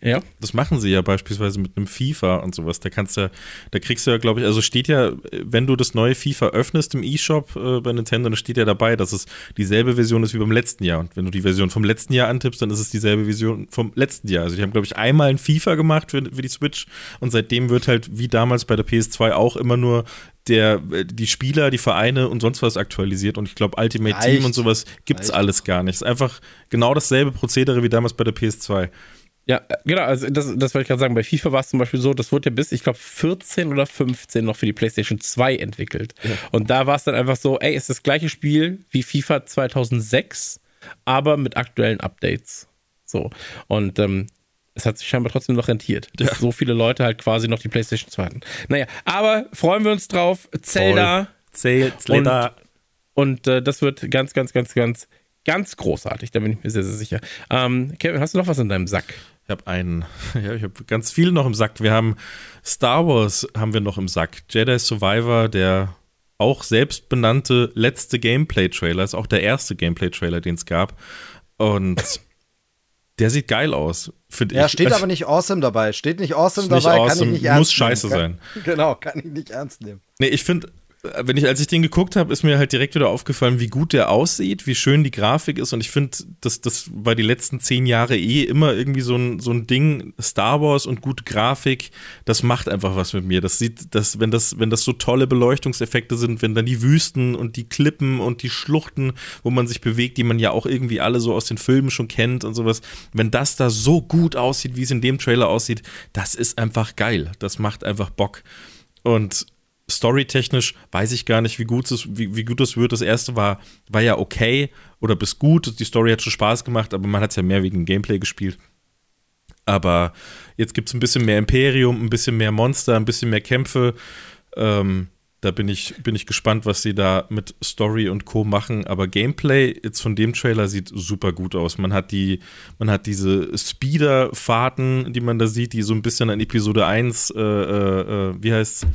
S4: ja.
S2: Das machen sie ja beispielsweise mit einem FIFA und sowas. Da kannst du, da kriegst du ja, glaube ich, also steht ja, wenn du das neue FIFA öffnest im E-Shop äh, bei Nintendo, dann steht ja dabei, dass es dieselbe Version ist wie beim letzten Jahr. Und wenn du die Version vom letzten Jahr antippst, dann ist es dieselbe Version vom letzten Jahr. Also die haben, glaube ich, einmal ein FIFA gemacht für, für die Switch und seitdem wird halt wie damals bei der PS2 auch immer nur der, äh, die Spieler, die Vereine und sonst was aktualisiert. Und ich glaube, Ultimate
S3: Reicht.
S2: Team und sowas gibt's
S3: Reicht.
S2: alles gar nicht. Es ist einfach genau dasselbe Prozedere wie damals bei der PS2.
S4: Ja, äh, genau, also das, das wollte ich gerade sagen. Bei FIFA war es zum Beispiel so, das wurde ja bis, ich glaube, 14 oder 15 noch für die PlayStation 2 entwickelt. Und da war es dann einfach so, ey, ist das gleiche Spiel wie FIFA 2006, aber mit aktuellen Updates. So. Und ähm, es hat sich scheinbar trotzdem noch rentiert, dass so viele Leute halt quasi noch die PlayStation 2 hatten. Naja, aber freuen wir uns drauf. Zelda.
S2: Zelda.
S4: Und äh, das wird ganz, ganz, ganz, ganz, ganz großartig. Da bin ich mir sehr, sehr sicher. Ähm, Kevin, hast du noch was in deinem Sack?
S2: Ich habe einen, [LAUGHS] ja, ich habe ganz viel noch im Sack. Wir haben Star Wars haben wir noch im Sack. Jedi Survivor, der auch selbstbenannte letzte Gameplay-Trailer, ist auch der erste Gameplay-Trailer, den es gab. Und [LAUGHS] der sieht geil aus. Find
S3: Ja,
S2: ich.
S3: steht aber nicht awesome dabei. Steht nicht awesome
S2: nicht
S3: dabei, kann
S2: awesome,
S3: ich nicht ernst
S2: muss scheiße
S3: nehmen. Kann, [LAUGHS] genau, kann ich nicht ernst nehmen.
S2: Nee, ich finde, wenn ich, als ich den geguckt habe, ist mir halt direkt wieder aufgefallen, wie gut der aussieht, wie schön die Grafik ist. Und ich finde, das, das war die letzten zehn Jahre eh immer irgendwie so ein, so ein Ding. Star Wars und gute Grafik, das macht einfach was mit mir. Das sieht, das, wenn das, wenn das so tolle Beleuchtungseffekte sind, wenn dann die Wüsten und die Klippen und die Schluchten, wo man sich bewegt, die man ja auch irgendwie alle so aus den Filmen schon kennt und sowas, wenn das da so gut aussieht, wie es in dem Trailer aussieht, das ist einfach geil. Das macht einfach Bock. Und storytechnisch weiß ich gar nicht, wie gut es, wie, wie gut es wird. Das erste war, war ja okay oder bis gut. Die Story hat schon Spaß gemacht, aber man hat es ja mehr wegen Gameplay gespielt. Aber jetzt gibt es ein bisschen mehr Imperium, ein bisschen mehr Monster, ein bisschen mehr Kämpfe. Ähm, da bin ich, bin ich gespannt, was sie da mit Story und Co. machen. Aber Gameplay jetzt von dem Trailer sieht super gut aus. Man hat die, man hat diese Speeder-Fahrten, die man da sieht, die so ein bisschen an Episode 1, äh, äh, äh, wie heißt's?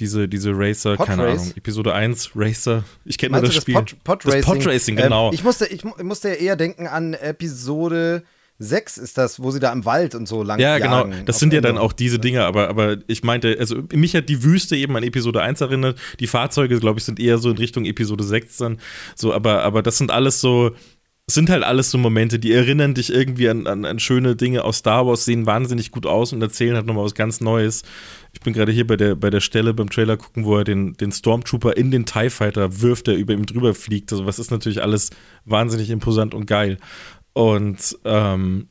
S2: Diese, diese Racer,
S3: Pod
S2: keine
S3: Race?
S2: Ahnung. Episode 1, Racer. Ich kenne das
S3: du
S2: Spiel.
S3: das Pod, Pod
S2: das
S3: Racing?
S2: Podracing, genau.
S3: Ähm, ich, musste, ich mu- musste ja eher denken an Episode 6 ist das, wo sie da im Wald und so lang
S2: Ja, genau. Das sind ja dann auch diese Dinge, aber, aber ich meinte, also mich hat die Wüste eben an Episode 1 erinnert. Die Fahrzeuge, glaube ich, sind eher so in Richtung Episode 6 dann. So, aber, aber das sind alles so, sind halt alles so Momente, die erinnern dich irgendwie an, an, an schöne Dinge aus Star Wars, sehen wahnsinnig gut aus und erzählen halt nochmal was ganz Neues. Ich bin gerade hier bei der, bei der Stelle beim Trailer gucken, wo er den, den Stormtrooper in den TIE Fighter wirft, der über ihm drüber fliegt. Also, was ist natürlich alles wahnsinnig imposant und geil. Und ähm,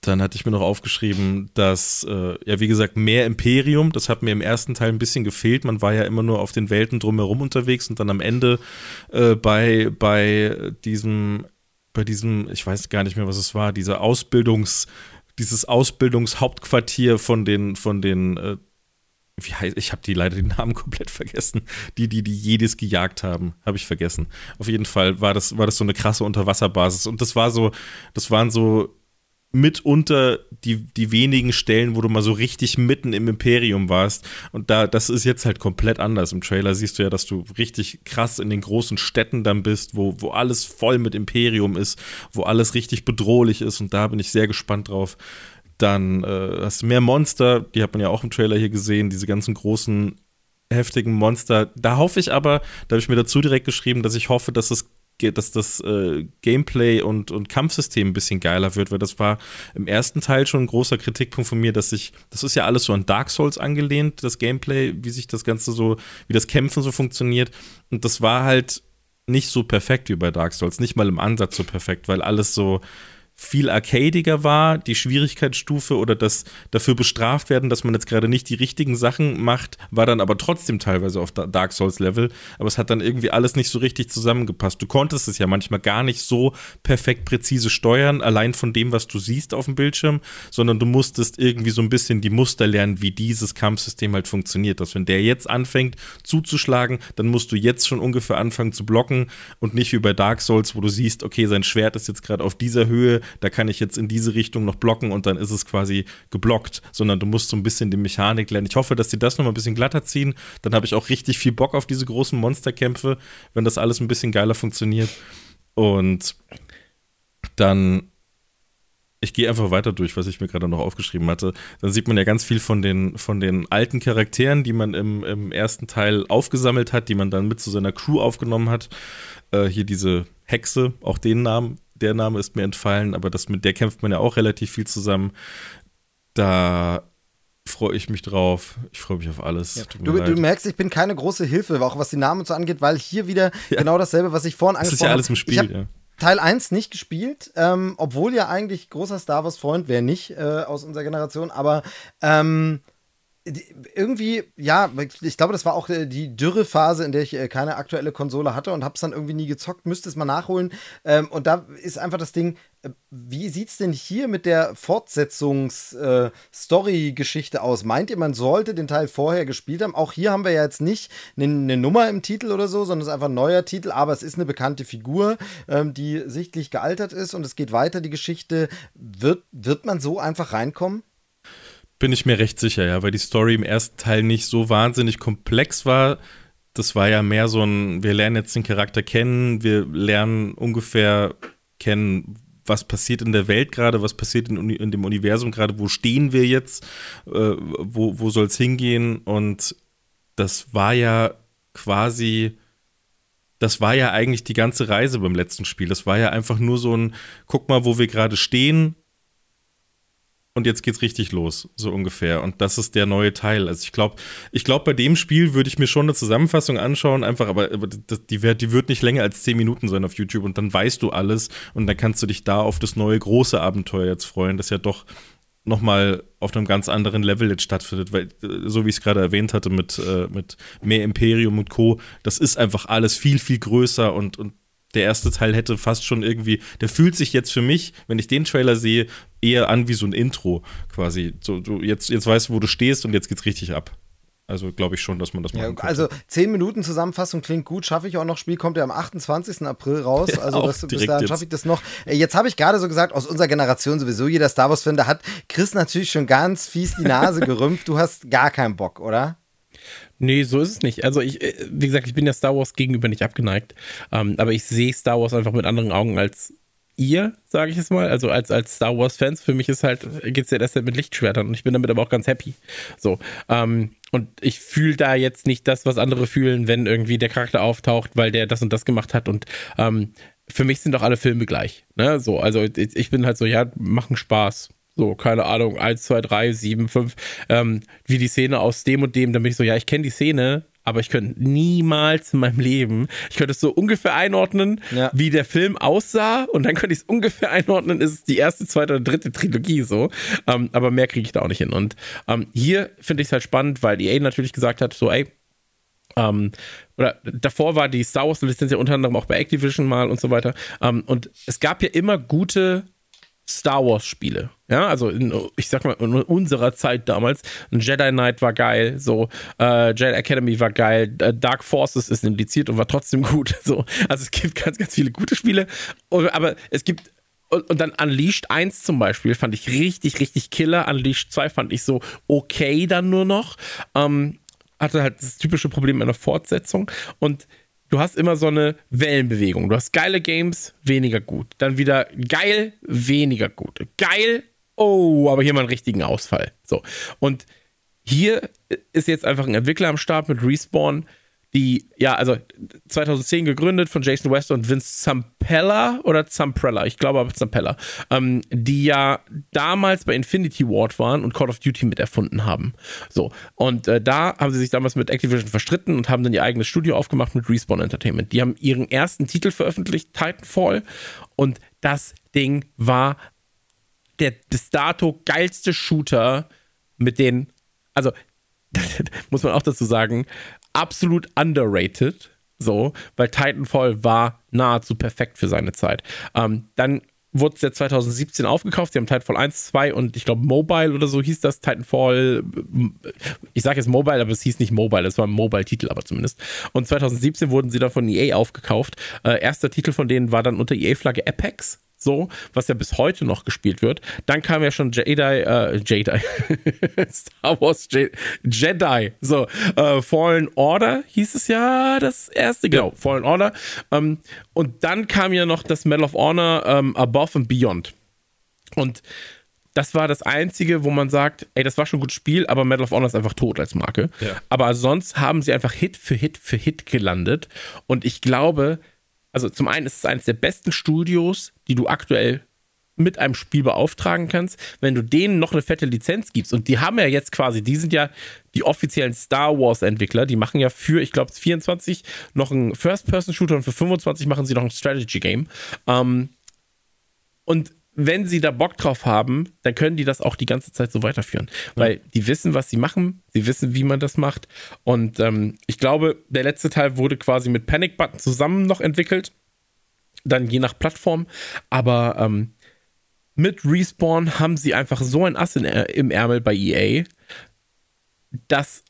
S2: dann hatte ich mir noch aufgeschrieben, dass, äh, ja, wie gesagt, mehr Imperium, das hat mir im ersten Teil ein bisschen gefehlt. Man war ja immer nur auf den Welten drumherum unterwegs und dann am Ende äh, bei, bei diesem, bei diesem, ich weiß gar nicht mehr, was es war, dieser Ausbildungs, dieses Ausbildungshauptquartier von den, von den, äh, wie heißt, ich habe die leider den Namen komplett vergessen, die, die die Jedis gejagt haben, habe ich vergessen. Auf jeden Fall war das, war das so eine krasse Unterwasserbasis und das war so, das waren so mitunter die, die wenigen Stellen, wo du mal so richtig mitten im Imperium warst. Und da, das ist jetzt halt komplett anders. Im Trailer siehst du ja, dass du richtig krass in den großen Städten dann bist, wo, wo alles voll mit Imperium ist, wo alles richtig bedrohlich ist. Und da bin ich sehr gespannt drauf. Dann äh, hast du mehr Monster, die hat man ja auch im Trailer hier gesehen, diese ganzen großen, heftigen Monster. Da hoffe ich aber, da habe ich mir dazu direkt geschrieben, dass ich hoffe, dass es dass das äh, Gameplay und, und Kampfsystem ein bisschen geiler wird, weil das war im ersten Teil schon ein großer Kritikpunkt von mir, dass ich, das ist ja alles so an Dark Souls angelehnt, das Gameplay, wie sich das Ganze so, wie das Kämpfen so funktioniert. Und das war halt nicht so perfekt wie bei Dark Souls, nicht mal im Ansatz so perfekt, weil alles so viel arcadiger war, die Schwierigkeitsstufe oder das dafür bestraft werden, dass man jetzt gerade nicht die richtigen Sachen macht, war dann aber trotzdem teilweise auf Dark Souls Level, aber es hat dann irgendwie alles nicht so richtig zusammengepasst. Du konntest es ja manchmal gar nicht so perfekt präzise steuern, allein von dem, was du siehst auf dem Bildschirm, sondern du musstest irgendwie so ein bisschen die Muster lernen, wie dieses Kampfsystem halt funktioniert. Dass wenn der jetzt anfängt zuzuschlagen, dann musst du jetzt schon ungefähr anfangen zu blocken und nicht wie bei Dark Souls, wo du siehst, okay, sein Schwert ist jetzt gerade auf dieser Höhe, da kann ich jetzt in diese Richtung noch blocken und dann ist es quasi geblockt, sondern du musst so ein bisschen die Mechanik lernen. Ich hoffe, dass die das noch mal ein bisschen glatter ziehen. Dann habe ich auch richtig viel Bock auf diese großen Monsterkämpfe, wenn das alles ein bisschen geiler funktioniert. Und dann ich gehe einfach weiter durch, was ich mir gerade noch aufgeschrieben hatte. Dann sieht man ja ganz viel von den, von den alten Charakteren, die man im, im ersten Teil aufgesammelt hat, die man dann mit zu seiner Crew aufgenommen hat. Äh, hier diese Hexe, auch den Namen der Name ist mir entfallen, aber das, mit der kämpft man ja auch relativ viel zusammen. Da freue ich mich drauf. Ich freue mich auf alles. Ja.
S3: Du, du, merkst, ich bin keine große Hilfe, auch was die Namen so angeht, weil hier wieder ja. genau dasselbe, was ich vorhin angesprochen habe.
S2: Das ist ja alles im Spiel, ja.
S3: Teil 1 nicht gespielt, ähm, obwohl ja eigentlich großer Star Wars-Freund wäre nicht äh, aus unserer Generation, aber ähm, irgendwie, ja, ich glaube, das war auch äh, die Dürrephase, in der ich äh, keine aktuelle Konsole hatte und habe es dann irgendwie nie gezockt, müsste es mal nachholen. Ähm, und da ist einfach das Ding, äh, wie sieht es denn hier mit der Fortsetzungs-Story-Geschichte aus? Meint ihr, man sollte den Teil vorher gespielt haben? Auch hier haben wir ja jetzt nicht eine, Nummer im Titel oder so, sondern es ist einfach ein neuer Titel, aber es ist eine bekannte Figur, ähm, die sichtlich gealtert ist und es geht weiter, die Geschichte. Wird, wird man so einfach reinkommen?
S2: Bin ich mir recht sicher, ja, weil die Story im ersten Teil nicht so wahnsinnig komplex war. Das war ja mehr so ein, wir lernen jetzt den Charakter kennen, wir lernen ungefähr kennen, was passiert in der Welt gerade, was passiert in, in, dem Universum gerade, wo stehen wir jetzt, äh, wo, wo soll es hingehen und das war ja quasi, das war ja eigentlich die ganze Reise beim letzten Spiel. Das war ja einfach nur so ein, guck mal, wo wir gerade stehen, und jetzt geht's richtig los, so ungefähr. Und das ist der neue Teil. Also ich glaube, ich glaube, bei dem Spiel würde ich mir schon eine Zusammenfassung anschauen, einfach, aber, aber die, wird, die wird nicht länger als 10 Minuten sein auf YouTube und dann weißt du alles und dann kannst du dich da auf das neue große Abenteuer jetzt freuen, das ja doch nochmal auf einem ganz anderen Level jetzt stattfindet, weil, so wie ich es gerade erwähnt hatte, mit, äh, mit mehr Imperium und Co., das ist einfach alles viel, viel größer und, und der erste Teil hätte fast schon irgendwie, der fühlt sich jetzt für mich, wenn ich den Trailer sehe, eher an wie so ein Intro quasi. So, du jetzt, jetzt weißt du, wo du stehst und jetzt geht's richtig ab. Also glaube ich schon, dass man das machen
S3: ja, Also 10 Minuten Zusammenfassung klingt gut, schaffe ich auch noch. Spiel kommt ja am 28. April raus. [LAUGHS] Ja, also das, bis dahin schaffe ich das noch. Äh, jetzt habe ich gerade so gesagt, aus unserer Generation sowieso jeder Star Wars-Fan, da hat Chris natürlich schon ganz fies die Nase [LAUGHS] gerümpft. Du hast gar keinen Bock, oder?
S4: Nee, so ist es nicht. Also ich, äh, wie gesagt, ich bin ja Star Wars gegenüber nicht abgeneigt. Ähm, aber ich sehe Star Wars einfach mit anderen Augen als ihr, sage ich es mal. Also als, als Star Wars-Fans, für mich ist halt, geht es ja erst mit Lichtschwertern und ich bin damit aber auch ganz happy. So. Ähm, und ich fühle da jetzt nicht das, was andere fühlen, wenn irgendwie der Charakter auftaucht, weil der das und das gemacht hat. Und ähm, für mich sind doch alle Filme gleich. Ne? So, also ich bin halt so, ja, machen Spaß. So, keine Ahnung, 1, 2, 3, 7, 5, ähm, wie die Szene aus dem und dem, dann bin ich so, ja, ich kenne die Szene, aber ich könnte niemals in meinem Leben, ich könnte es so ungefähr einordnen, ja. wie der Film aussah und dann könnte ich es ungefähr einordnen, ist es die erste, zweite oder dritte Trilogie so, ähm, aber mehr kriege ich da auch nicht hin. Und ähm, hier finde ich es halt spannend, weil EA natürlich gesagt hat, so, ey, ähm, oder davor war die Star Wars-Lizenz ja unter anderem auch bei Activision mal und so weiter. Ähm, und es gab ja immer gute Star Wars Spiele. Ja, also in, ich sag mal, in unserer Zeit damals, Jedi Knight war geil, so, äh, Jedi Academy war geil, äh, Dark Forces ist indiziert und war trotzdem [LAUGHS] gut. So, also es gibt ganz, ganz viele gute Spiele, aber es gibt und, dann Unleashed 1 zum Beispiel fand ich richtig, richtig killer. Unleashed 2 fand ich so okay dann nur noch. Ähm, hatte halt das typische Problem einer Fortsetzung. Und du hast immer so eine Wellenbewegung. Du hast geile Games, weniger gut. Dann wieder geil, weniger gut. Geil, oh, aber hier mal einen richtigen Ausfall. So. Und hier ist jetzt einfach ein Entwickler am Start mit Respawn, die, ja, also 2010 gegründet von Jason West und Vince Zampella oder Zamprella, ich glaube aber Zampella, ähm, die ja damals bei Infinity Ward waren und Call of Duty mit erfunden haben. So, und äh, da haben sie sich damals mit Activision verstritten und haben dann ihr eigenes Studio aufgemacht mit Respawn Entertainment. Die haben ihren ersten Titel veröffentlicht, Titanfall, und das Ding war der bis dato geilste Shooter mit den, also [LAUGHS] muss man auch dazu sagen, absolut underrated. So, weil Titanfall war nahezu perfekt für seine Zeit. Ähm, dann wurde es ja 2017 aufgekauft. Sie haben Titanfall 1, 2 und ich glaube Mobile oder so hieß das. Titanfall, ich sage jetzt Mobile, aber es hieß nicht Mobile, es war ein Mobile-Titel aber zumindest. Und 2017 wurden sie dann von EA aufgekauft. Äh, erster Titel von denen war dann unter EA-Flagge Apex so, was ja bis heute noch gespielt wird. Dann kam ja schon Jedi, äh, Jedi, [LAUGHS] Star Wars Je Jedi, so, äh, Fallen Order hieß es ja, das erste, genau, ja. Fallen Order. Ähm, und dann kam ja noch das Medal of Honor ähm, Above and Beyond. Und das war das Einzige, wo man sagt, ey, das war schon ein gutes Spiel, aber Medal of Honor ist einfach tot als Marke. Ja. Aber sonst haben sie einfach Hit für Hit für Hit gelandet. Und ich glaube, also zum einen ist es eines der besten Studios, die du aktuell mit einem Spiel beauftragen kannst, wenn du denen noch eine fette Lizenz gibst. Und die haben ja jetzt quasi, die sind ja die offiziellen Star Wars-Entwickler, die machen ja für, ich glaube, 24 noch einen First-Person-Shooter und für 25 machen sie noch ein Strategy-Game. Ähm, und wenn sie da Bock drauf haben, dann können die das auch die ganze Zeit so weiterführen. Weil die wissen, was sie machen, sie wissen, wie man das macht. Und ähm, ich glaube, der letzte Teil wurde quasi mit Panic Button zusammen noch entwickelt. Dann je nach Plattform. Aber ähm, mit Respawn haben sie einfach so ein Ass in, äh, im Ärmel bei EA, dass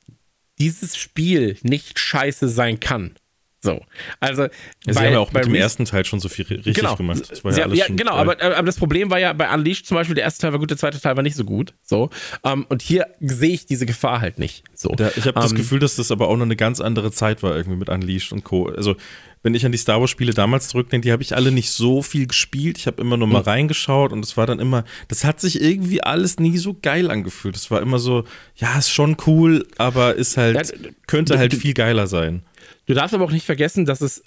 S4: dieses Spiel nicht scheiße sein kann. So, also
S2: ja, sie bei, haben ja auch mit dem ersten Teil schon so viel richtig
S4: genau,
S2: gemacht.
S4: Ja, ja, genau, aber, aber das Problem war ja bei Unleashed zum Beispiel, der erste Teil war gut, der zweite Teil war nicht so gut. So, um, ähm, und hier sehe ich diese Gefahr halt nicht. So,
S2: da, ich habe um, das ähm, Gefühl, dass das aber auch noch eine ganz andere Zeit war irgendwie mit Unleashed und Co. Also wenn ich an die Star Wars Spiele damals zurückdenke, die habe ich alle nicht so viel gespielt. Ich habe immer nur mal mhm. reingeschaut und es war dann immer, das hat sich irgendwie alles nie so geil angefühlt. Es war immer so, ja, ist schon cool, aber ist halt, könnte halt viel geiler sein.
S4: Du darfst aber auch nicht vergessen, dass es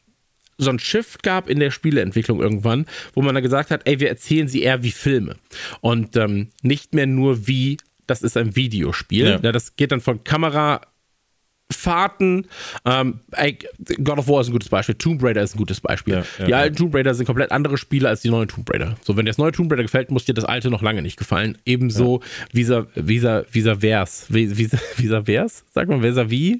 S4: so ein Shift gab in der Spieleentwicklung irgendwann, wo man dann gesagt hat, ey, wir erzählen sie eher wie Filme und ähm, nicht mehr nur wie, das ist ein Videospiel. Ja. Ja, das geht dann von Kamera Fahrten. Ähm, God of War ist ein gutes Beispiel. Tomb Raider ist ein gutes Beispiel. Ja, ja, die alten ja. Tomb Raider sind komplett andere Spiele als die neuen Tomb Raider. So, wenn dir das neue Tomb Raider gefällt, muss dir das alte noch lange nicht gefallen. Ebenso ja. Visa, Visa, Vers. Visa, Visa Vers? Sag mal, Visa wie?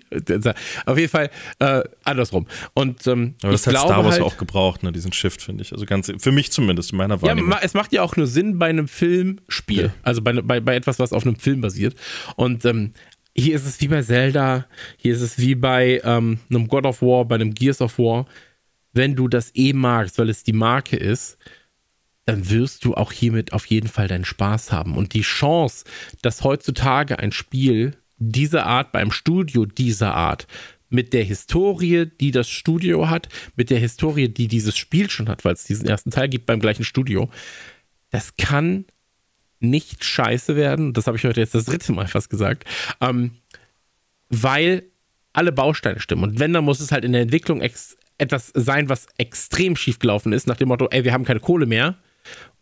S4: Auf jeden Fall äh, andersrum. Und, ähm,
S2: Aber das hat Star Wars halt, auch gebraucht, ne, diesen Shift, finde ich. Also ganz, für mich zumindest, in meiner Wahrnehmung.
S4: Ja, es macht ja auch nur Sinn bei einem Filmspiel. Also bei, bei, bei etwas, was auf einem Film basiert. Und ähm, hier ist es wie bei Zelda, hier ist es wie bei ähm, einem God of War, bei einem Gears of War. Wenn du das eh magst, weil es die Marke ist, dann wirst du auch hiermit auf jeden Fall deinen Spaß haben. Und die Chance, dass heutzutage ein Spiel dieser Art beim Studio dieser Art mit der Historie, die das Studio hat, mit der Historie, die dieses Spiel schon hat, weil es diesen ersten Teil gibt beim gleichen Studio, das kann nicht scheiße werden. Das habe ich heute jetzt das dritte Mal fast gesagt. Ähm, weil alle Bausteine stimmen. Und wenn, dann muss es halt in der Entwicklung etwas sein, was extrem schief gelaufen ist, nach dem Motto, ey, wir haben keine Kohle mehr,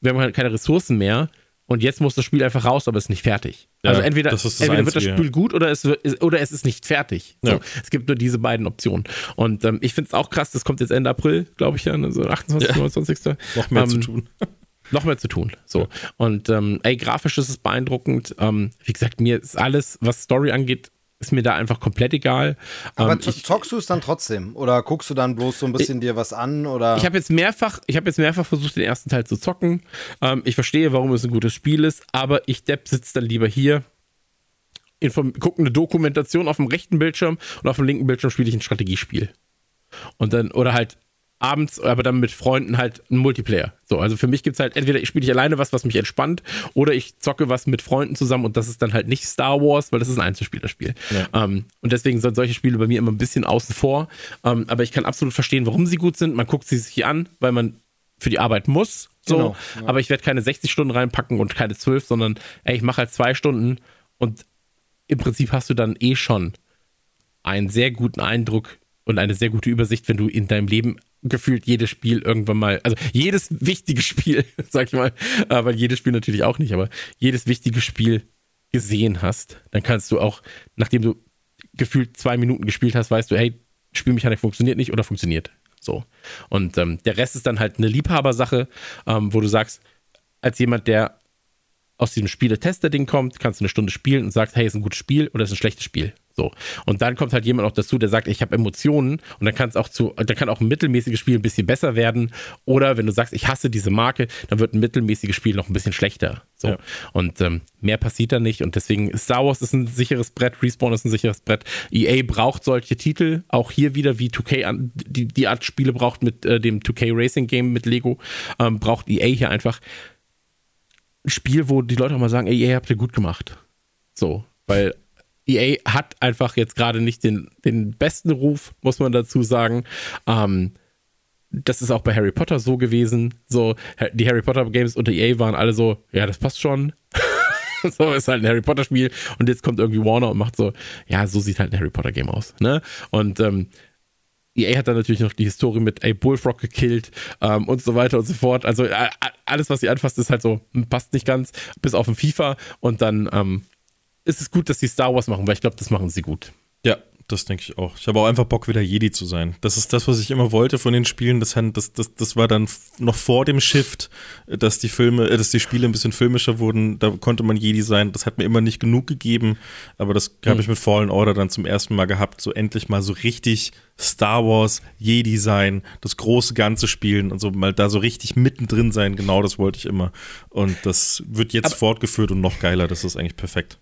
S4: wir haben keine Ressourcen mehr und jetzt muss das Spiel einfach raus, aber es ist nicht fertig. Ja, also entweder, entweder Einzige, wird das Spiel ja. gut oder es, oder es ist nicht fertig. So, ja. Es gibt nur diese beiden Optionen. Und ähm, ich finde es auch krass, das kommt jetzt Ende April, glaube ich, ja, also 28., 29.
S2: Noch mehr ähm, zu tun
S4: noch mehr zu tun. So. Und ähm, ey, grafisch ist es beeindruckend. Ähm, wie gesagt, mir ist alles, was Story angeht, ist mir da einfach komplett egal.
S3: Aber ähm, ich, zockst du es dann trotzdem? Oder guckst du dann bloß so ein bisschen ich, dir was an? Oder?
S4: Ich habe jetzt mehrfach, ich habe jetzt mehrfach versucht, den ersten Teil zu zocken. Ähm, ich verstehe, warum es ein gutes Spiel ist, aber ich Depp sitze dann lieber hier. Gucke eine Dokumentation auf dem rechten Bildschirm und auf dem linken Bildschirm spiele ich ein Strategiespiel. Und dann, oder halt abends, aber dann mit Freunden halt ein Multiplayer. So, also für mich gibt es halt entweder ich spiele ich alleine was, was mich entspannt, oder ich zocke was mit Freunden zusammen und das ist dann halt nicht Star Wars, weil das ist ein Einzelspielerspiel. Ja. Ähm, und deswegen sind solche Spiele bei mir immer ein bisschen außen vor. Ähm, aber ich kann absolut verstehen, warum sie gut sind. Man guckt sie sich an, weil man für die Arbeit muss. So,
S3: Genau, ja.
S4: aber ich werde keine 60 Stunden reinpacken und keine 12, sondern ey, ich mache halt zwei Stunden und im Prinzip hast du dann eh schon einen sehr guten Eindruck und eine sehr gute Übersicht, wenn du in deinem Leben gefühlt jedes Spiel irgendwann mal, also jedes wichtige Spiel, [LAUGHS] sag ich mal, aber jedes Spiel natürlich auch nicht, aber jedes wichtige Spiel gesehen hast, dann kannst du auch, nachdem du gefühlt zwei Minuten gespielt hast, weißt du, hey, Spielmechanik funktioniert nicht oder funktioniert. So. Und ähm, der Rest ist dann halt eine Liebhabersache, ähm, wo du sagst, als jemand, der aus diesem Spiele-Tester-Ding kommt, kannst du eine Stunde spielen und sagst, hey, ist ein gutes Spiel oder ist ein schlechtes Spiel. So. Und dann kommt halt jemand auch dazu, der sagt, ich habe Emotionen und dann kann es auch zu, dann kann auch ein mittelmäßiges Spiel ein bisschen besser werden. Oder wenn du sagst, ich hasse diese Marke, dann wird ein mittelmäßiges Spiel noch ein bisschen schlechter. So.
S2: Ja.
S4: Und ähm, mehr passiert da nicht. Und deswegen ist Star Wars ist ein sicheres Brett, Respawn ist ein sicheres Brett. EA braucht solche Titel, auch hier wieder wie 2K an, die, die Art Spiele braucht mit äh, dem 2K Racing Game mit Lego, ähm, braucht EA hier einfach ein Spiel, wo die Leute auch mal sagen, ey, EA habt ihr gut gemacht. So, weil EA hat einfach jetzt gerade nicht den, den besten Ruf, muss man dazu sagen. Ähm, das ist auch bei Harry Potter so gewesen. So, die Harry Potter Games unter EA waren alle so, ja, das passt schon. [LAUGHS] so ist halt ein Harry Potter Spiel und jetzt kommt irgendwie Warner und macht so, ja, so sieht halt ein Harry Potter Game aus, ne? Und ähm, EA hat dann natürlich noch die Historie mit, ey, Bullfrog gekillt ähm, und so weiter und so fort. Also alles, was sie anfasst, ist halt so, hm, passt nicht ganz, bis auf den FIFA und dann ähm, ist es gut, dass sie Star Wars machen, weil ich glaube, das machen sie gut.
S2: Ja, das denke ich auch. Ich habe auch einfach Bock, wieder Jedi zu sein. Das ist das, was ich immer wollte von den Spielen. Das, das, das, das war dann noch vor dem Shift, dass die Filme, äh, dass die Spiele ein bisschen filmischer wurden. Da konnte man Jedi sein. Das hat mir immer nicht genug gegeben. Aber das habe ich mit Fallen Order dann zum ersten Mal gehabt. So endlich mal so richtig Star Wars, Jedi sein, das große Ganze spielen und so mal da so richtig mittendrin sein. Genau das wollte ich immer. Und das wird jetzt
S4: Aber-
S2: fortgeführt und noch geiler. Das ist eigentlich perfekt.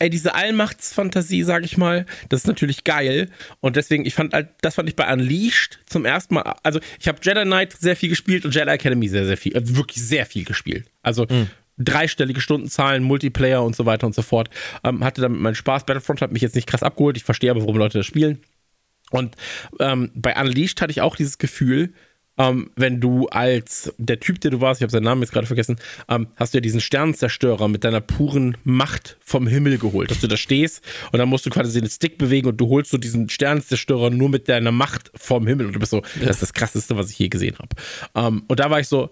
S4: Ey, diese Allmachtsfantasie, sag ich mal, das ist natürlich geil. Und deswegen, ich fand halt, das fand ich bei Unleashed zum ersten Mal. Also, ich habe Jedi Knight sehr viel gespielt und Jedi Academy sehr, sehr viel, äh, wirklich sehr viel gespielt. Also, dreistellige Stundenzahlen, Multiplayer und so weiter und so fort. Ähm, hatte damit meinen Spaß. Battlefront hat mich jetzt nicht krass abgeholt. Ich verstehe aber, warum Leute das spielen. Und ähm, bei Unleashed hatte ich auch dieses Gefühl, ähm, wenn du als der Typ, der du warst, ich habe seinen Namen jetzt gerade vergessen, ähm, hast du ja diesen Sternenzerstörer mit deiner puren Macht vom Himmel geholt, dass du da stehst und dann musst du quasi den Stick bewegen und du holst so diesen Sternenzerstörer nur mit deiner Macht vom Himmel und du bist so, das ist das krasseste, was ich je gesehen habe. Ähm, und da war ich so,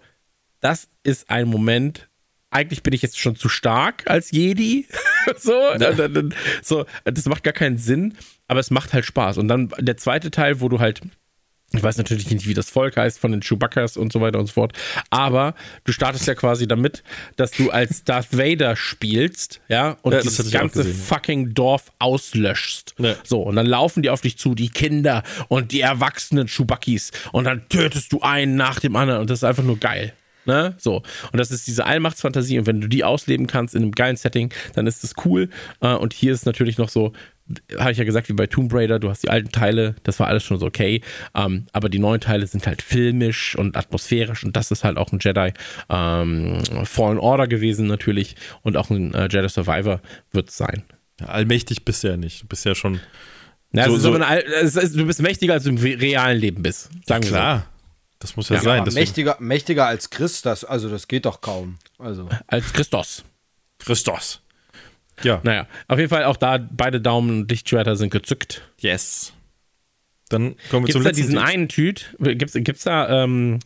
S4: das ist ein Moment, eigentlich bin ich jetzt schon zu stark als Jedi. [LAUGHS] so, dann, dann, so, das macht gar keinen Sinn, aber es macht halt Spaß. Und dann der zweite Teil, wo du halt, ich weiß natürlich nicht, wie das Volk heißt von den Chewbaccas und so weiter und so fort, aber du startest ja quasi damit, dass du als [LAUGHS] Darth Vader spielst, ja, und
S2: Ja, das
S4: dieses ganze
S2: gesehen.
S4: fucking Dorf auslöschst.
S2: Ja.
S4: So, und dann laufen die auf dich zu, die Kinder und die erwachsenen Chewbackis, und dann tötest du einen nach dem anderen und das ist einfach nur geil. Ne? So. Und das ist diese Allmachtsfantasie. Und wenn du die ausleben kannst in einem geilen Setting, dann ist das cool. Äh, Und hier ist es noch so, habe ich ja gesagt, wie bei Tomb Raider, du hast die alten Teile, das war alles schon so okay. Ähm, aber die neuen Teile sind halt filmisch und atmosphärisch und das ist halt auch ein Jedi ähm, Fallen Order gewesen natürlich und auch ein äh, Jedi Survivor wird es sein.
S2: Ja, allmächtig bist du ja nicht. Du bist ja schon.
S4: Ja,
S2: So- so-
S4: aber ein Al- es ist, du bist mächtiger, als du im realen Leben bist. Sagen wir so.
S2: Das muss ja,
S4: Ja,
S2: sein.
S3: Mächtiger, mächtiger als Christ, das, also das geht doch kaum. Also.
S4: Als Christos.
S2: Christos. Ja.
S4: Naja, auf jeden Fall auch da beide Daumen und Lichtschwerter sind gezückt.
S2: Yes. Dann kommen wir
S4: Gibt's
S2: zum
S4: da
S2: letzten
S4: diesen
S2: Titel.
S4: einen Typ? Gibt's, gibt's da, ähm,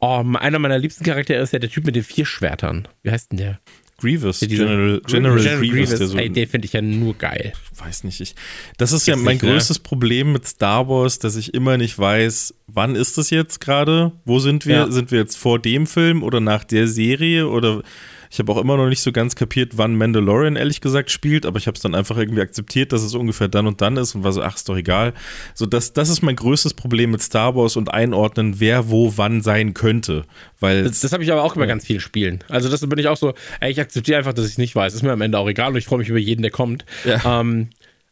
S4: oh, einer meiner liebsten Charaktere ist ja der Typ mit den vier Schwertern. Wie heißt denn der?
S2: Grievous.
S4: Dieser-
S2: General, General, Grievous. der so,
S4: Ey, den finde ich ja nur geil.
S2: weiß nicht. Ich, das ist ja
S4: Gibt's
S2: mein
S4: nicht, ne?
S2: größtes Problem mit Star Wars, dass ich immer nicht weiß, wann ist das jetzt gerade? Wo sind wir?
S4: Ja.
S2: Sind wir jetzt vor dem Film oder nach der Serie? Oder ich habe auch immer noch nicht so ganz kapiert, wann Mandalorian ehrlich gesagt spielt, aber ich habe es dann einfach irgendwie akzeptiert, dass es ungefähr dann und dann ist und war so, ach, ist doch egal. So, das, das ist mein größtes Problem mit Star Wars und einordnen, wer wo wann sein könnte. Weil
S4: Das, das habe ich aber auch bei ganz vielen Spielen. Also das bin ich auch so, ey, ich akzeptiere einfach, dass ich es nicht weiß. Ist mir am Ende auch egal und ich freue mich über jeden, der kommt.
S2: Ja.
S4: Ähm,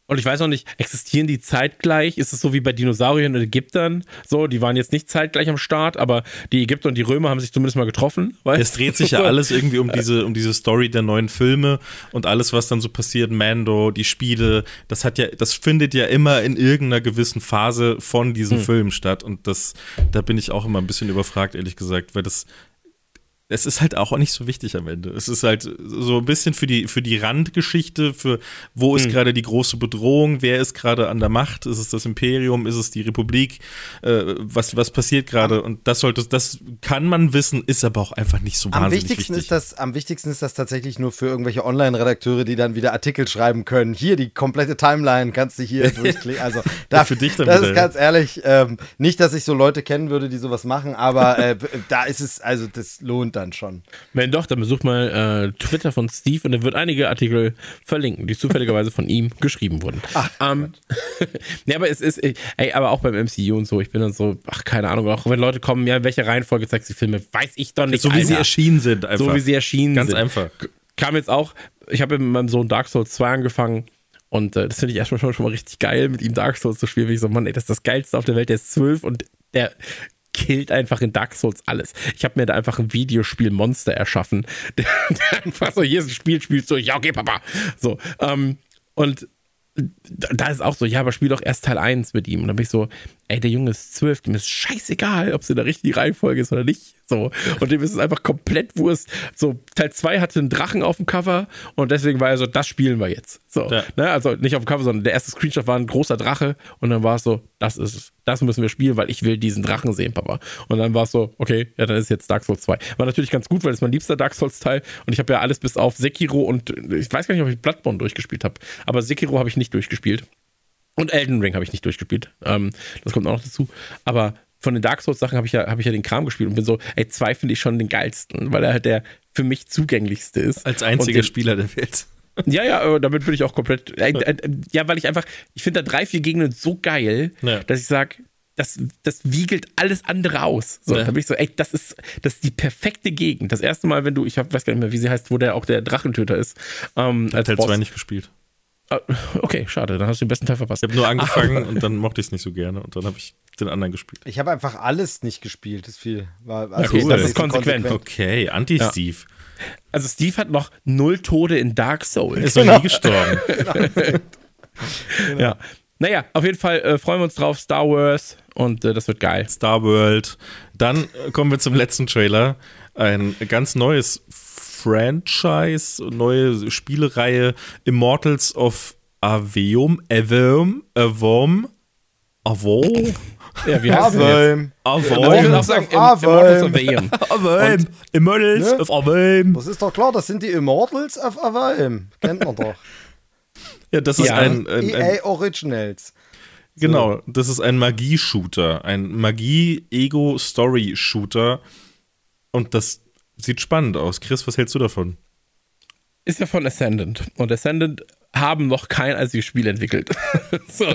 S4: Und ich weiß auch nicht, existieren die zeitgleich? Ist es so wie bei Dinosauriern und Ägyptern? So, die waren jetzt nicht zeitgleich am Start, aber die Ägypter und die Römer haben sich zumindest mal getroffen. Weißt?
S2: Es dreht sich ja [LAUGHS] alles irgendwie um diese, um diese Story der neuen Filme und alles, was dann so passiert, Mando, die Spiele, das hat ja, das findet ja immer in irgendeiner gewissen Phase von diesen hm. Filmen statt. Und das, da bin ich auch immer ein bisschen überfragt, ehrlich gesagt, weil das es ist halt auch nicht so wichtig am Ende. Es ist halt so ein bisschen für die, für die Randgeschichte, für wo ist hm. gerade die große Bedrohung, wer ist gerade an der Macht, ist es das Imperium, ist es die Republik, äh, was, was passiert gerade und das sollte, das kann man wissen, ist aber auch einfach nicht so am wahnsinnig
S3: wichtigsten
S2: wichtig.
S3: Ist das, am wichtigsten ist das tatsächlich nur für irgendwelche Online-Redakteure, die dann wieder Artikel schreiben können. Hier, die komplette Timeline kannst du hier [LAUGHS] durchklicken. Also da, für dich dann das wieder, ist ganz ehrlich, ähm, nicht, dass ich so Leute kennen würde, die sowas machen, aber äh, [LAUGHS] da ist es, also das lohnt dann schon.
S4: Wenn doch, dann besucht mal äh, Twitter von Steve und er wird einige Artikel verlinken, die zufälligerweise von ihm geschrieben wurden. Ach, ähm, [LAUGHS] ja, aber es ist, ey, aber auch beim MCU und so, ich bin dann so, ach, keine Ahnung, auch wenn Leute kommen, ja, in welcher Reihenfolge zeigst du die Filme, weiß ich doch nicht.
S2: So wie Alter. sie erschienen sind, einfach.
S4: So wie sie erschienen
S2: Ganz
S4: sind.
S2: Ganz einfach.
S4: Kam jetzt auch, ich habe mit meinem Sohn Dark Souls 2 angefangen. Und äh, das finde ich erstmal schon, schon mal richtig geil, mit ihm Dark Souls zu spielen. Wie ich so, Mann, ey, das ist das Geilste auf der Welt. Der ist zwölf und der killt einfach in Dark Souls alles. Ich habe mir da einfach ein Videospiel-Monster erschaffen, [LAUGHS] der, der, einfach so, hier ist ein Spiel, spielst du, ja, okay, Papa. So, ähm, und da ist auch so, ja, aber spiel doch erst Teil 1 mit ihm. Und dann bin ich so, ey, der Junge ist zwölf, dem ist scheißegal, ob es in der richtigen Reihenfolge ist oder nicht. So. Und dem ist es einfach komplett Wurst. So, Teil 2 hatte einen Drachen auf dem Cover und deswegen war er so, das spielen wir jetzt. So. Ja. Ne? Also nicht auf dem Cover, sondern der erste Screenshot war ein großer Drache und dann war es so, das ist es. Das müssen wir spielen, weil ich will diesen Drachen sehen, Papa. Und dann war es so, okay, ja, dann ist jetzt Dark Souls 2. War natürlich ganz gut, weil es mein liebster Dark Souls-Teil und ich habe ja alles bis auf Sekiro und ich weiß gar nicht, ob ich Bloodborne durchgespielt habe, aber Sekiro habe ich nicht durchgespielt. Und Elden Ring habe ich nicht durchgespielt. Ähm, das kommt auch noch dazu. Aber von den Dark Souls Sachen habe ich ja habe ich ja den Kram gespielt und bin so, ey, zwei finde ich schon den geilsten, weil er halt der für mich zugänglichste ist.
S2: Als einziger den, Spieler der Welt. [LAUGHS]
S4: Ja, ja, damit bin ich auch komplett. Äh, äh, ja, weil ich einfach, ich finde da drei, vier Gegner so geil, ja. dass ich sage, das, das wiegelt alles andere aus. So, ja. da bin ich so, ey, das ist, das ist die perfekte Gegend. Das erste Mal, wenn du, ich hab, weiß gar nicht mehr, wie sie heißt, wo der auch der Drachentöter ist.
S2: Ähm, als Teil 2 nicht gespielt.
S4: Ah, okay, schade, dann hast du den besten Teil verpasst.
S2: Ich habe nur angefangen [LAUGHS] und dann mochte ich es nicht so gerne und dann habe ich den anderen gespielt.
S3: Ich habe einfach alles nicht gespielt. Das viel war
S4: also okay, das ist konsequent.
S2: konsequent. Okay, Anti-Steve. Ja.
S4: Also Steve hat noch null Tode in Dark Souls.
S2: Ist noch genau. nie gestorben. [LAUGHS]
S4: genau. [LAUGHS] Ja. Naja, auf jeden Fall äh, freuen wir uns drauf. Star Wars und äh, das wird geil.
S2: Star World. Dann äh, kommen wir zum letzten Trailer. Ein ganz neues Franchise, neue Spielereihe Immortals of Aveum, Aveum, Avum, Avum.
S4: Ja, wie heißt
S3: Avum.
S4: Avum. Ich würde auch sagen Immortals of.
S2: Immortals ne? Aveum.
S3: Das ist doch klar, das sind die Immortals of Aveum. Kennt man doch. [LAUGHS]
S2: ja, das ist ja. ein, ein,
S3: ein EA Originals.
S2: Genau, das ist ein Magie-Shooter, ein Magie-Ego-Story-Shooter. Und das Sieht spannend aus. Chris, was hältst du davon?
S4: Ist ja von Ascendant. Und Ascendant haben noch kein einziges Spiel entwickelt. [LAUGHS] so,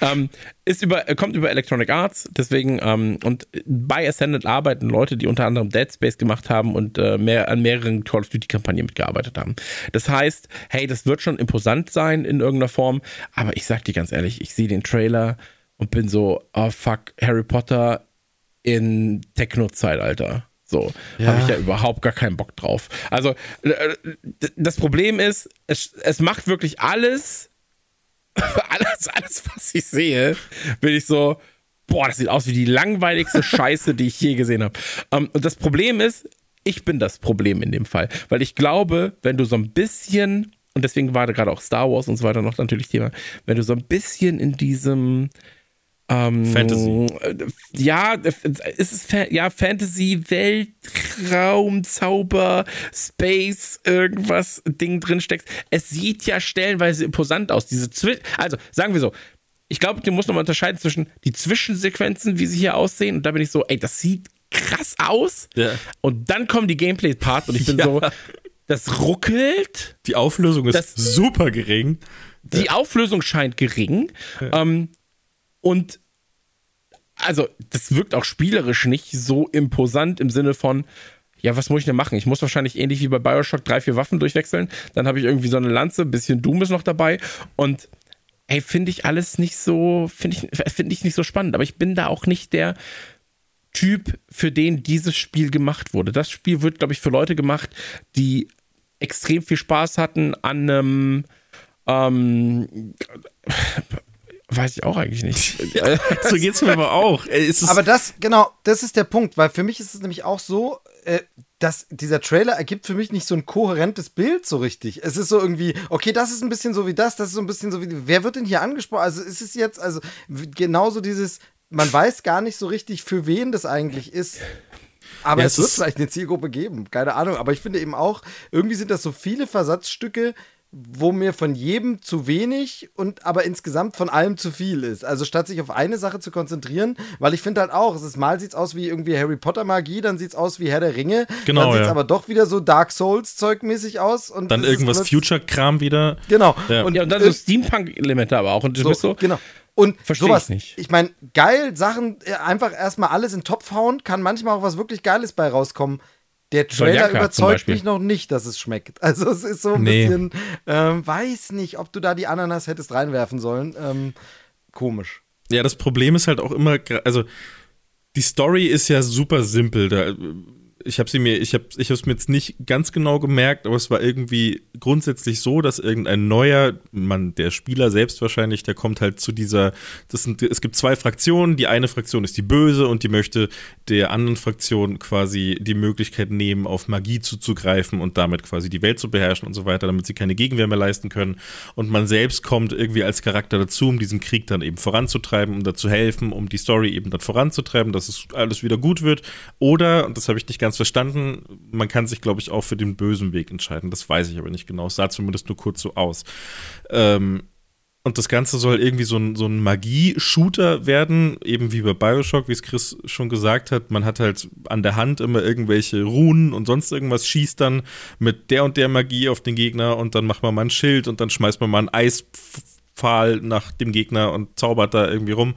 S4: ähm, ist über, kommt über Electronic Arts, deswegen, ähm, und bei Ascendant arbeiten Leute, die unter anderem Dead Space gemacht haben und äh, mehr, an mehreren Call of Duty-Kampagnen mitgearbeitet haben. Das heißt, hey, das wird schon imposant sein in irgendeiner Form, aber ich sag dir ganz ehrlich, ich sehe den Trailer und bin so, oh fuck, Harry Potter in Techno-Zeitalter. So, ja. habe ich ja überhaupt gar keinen Bock drauf. Also, äh, das Problem ist, es, es macht wirklich alles, [LAUGHS] alles, alles, was ich sehe, bin ich so, boah, das sieht aus wie die langweiligste [LAUGHS] Scheiße, die ich je gesehen habe. Um, ähm, und das Problem ist, ich bin das Problem in dem Fall, weil ich glaube, wenn du so ein bisschen, und deswegen war da gerade auch Star Wars und so weiter noch natürlich Thema, wenn du so ein bisschen in diesem, ähm,
S2: Fantasy.
S4: Ja, ist es Fa ja Fantasy, Weltraum, Zauber, Space, irgendwas Ding drin steckt. Es sieht ja stellenweise imposant aus. Diese Zwi also sagen wir so, ich glaube, du musst nochmal unterscheiden zwischen die Zwischensequenzen, wie sie hier aussehen, und da bin ich so, ey, das sieht krass aus. Ja. Und dann kommen die Gameplay-Parts und ich bin [LAUGHS] ja. so, das ruckelt.
S2: Die Auflösung ist das, super gering.
S4: Die Auflösung scheint gering. Ja. Ähm, und also, das wirkt auch spielerisch nicht so imposant im Sinne von, ja, was muss ich denn machen? Ich muss wahrscheinlich ähnlich wie bei Bioshock drei, vier Waffen durchwechseln. Dann habe ich irgendwie so eine Lanze, ein bisschen Doom ist noch dabei. Und ey, finde ich alles nicht so, finde ich, finde ich nicht so spannend. Aber ich bin da auch nicht der Typ, für den dieses Spiel gemacht wurde. Das Spiel wird, glaube ich, für Leute gemacht, die extrem viel Spaß hatten an einem, ähm, weiß ich auch eigentlich nicht. [LAUGHS]
S2: so geht es mir aber auch.
S3: aber das, genau, das ist der Punkt, weil für mich ist es nämlich auch so, äh, dass dieser Trailer ergibt für mich nicht so ein kohärentes Bild so richtig. Es ist so irgendwie, okay, das ist ein bisschen so wie das, das ist so ein bisschen so wie, wer wird denn hier angesprochen? Also ist es jetzt, also genauso dieses, man weiß gar nicht so richtig, für wen das eigentlich ist. Aber ja, es, es wird vielleicht eine Zielgruppe geben, keine Ahnung. Aber ich finde eben auch, irgendwie sind das so viele Versatzstücke, wo mir von jedem zu wenig und aber insgesamt von allem zu viel ist. Also statt sich auf eine Sache zu konzentrieren, weil ich finde halt auch, es ist mal sieht's aus wie irgendwie Harry Potter Magie, dann sieht's aus wie Herr der Ringe,
S2: genau,
S3: dann sieht's
S2: ja.
S3: aber doch wieder so Dark Souls Zeugmäßig aus und
S2: dann irgendwas Future Kram wieder.
S3: Genau.
S4: Ja. Und, ja, und dann so Steampunk Elemente aber auch und du
S3: so,
S4: bist so
S3: genau. Und
S4: Versteh
S3: sowas,
S4: ich nicht.
S3: Ich meine, geil, Sachen äh, einfach erstmal alles in den Topf hauen, kann manchmal auch was wirklich Geiles bei rauskommen. Der Trailer
S4: Sonjaka
S3: überzeugt mich noch nicht, dass es schmeckt. [LAUGHS] Also es ist so ein
S2: Nee.
S3: bisschen, ähm, weiß nicht, ob du da die Ananas hättest reinwerfen sollen. Ähm, komisch.
S2: Ja, das Problem ist halt auch immer, also die Story ist ja super simpel. Da, ich habe sie mir, ich habe, ich es mir jetzt nicht ganz genau gemerkt, aber es war irgendwie grundsätzlich so, dass irgendein neuer, man, der Spieler selbst wahrscheinlich, der kommt halt zu dieser, das sind, es gibt zwei Fraktionen. Die eine Fraktion ist die Böse und die möchte der anderen Fraktion quasi die Möglichkeit nehmen, auf Magie zuzugreifen und damit quasi die Welt zu beherrschen und so weiter, damit sie keine Gegenwehr mehr leisten können. Und man selbst kommt irgendwie als Charakter dazu, um diesen Krieg dann eben voranzutreiben, um da zu helfen, um die Story eben dann voranzutreiben, dass es alles wieder gut wird. Oder, und das habe ich nicht ganz verstanden, man kann sich, glaube ich, auch für den bösen Weg entscheiden. Das weiß ich aber nicht genau. Es sah zumindest nur kurz so aus. Ähm, und das Ganze soll irgendwie so ein, so ein Magie-Shooter werden, eben wie bei Bioshock, wie es Chris schon gesagt hat. Man hat halt an der Hand immer irgendwelche Runen und sonst irgendwas, schießt dann mit der und der Magie auf den Gegner und dann macht man mal ein Schild und dann schmeißt man mal einen Eispfahl nach dem Gegner und zaubert da irgendwie rum.